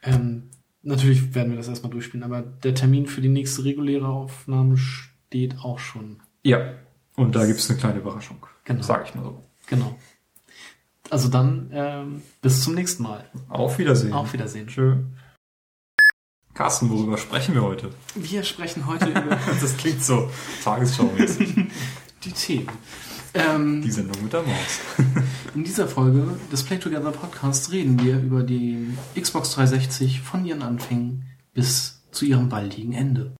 S1: Ähm, natürlich werden wir das erstmal durchspielen, aber der Termin für die nächste reguläre Aufnahme steht auch schon.
S2: Ja. Und da gibt es eine kleine Überraschung.
S1: Genau.
S2: Sag ich mal so.
S1: Genau. Also dann ähm, bis zum nächsten Mal.
S2: Auf Wiedersehen.
S1: Auf Wiedersehen.
S2: Tschö. Carsten, worüber sprechen wir heute?
S1: Wir sprechen heute über (laughs)
S2: Das klingt so tagesschaumäßig.
S1: die Themen. Ähm,
S2: Die Sendung mit der Maus. (laughs)
S1: in dieser Folge des Play Together Podcasts reden wir über die Xbox 360 von ihren Anfängen bis zu ihrem baldigen Ende.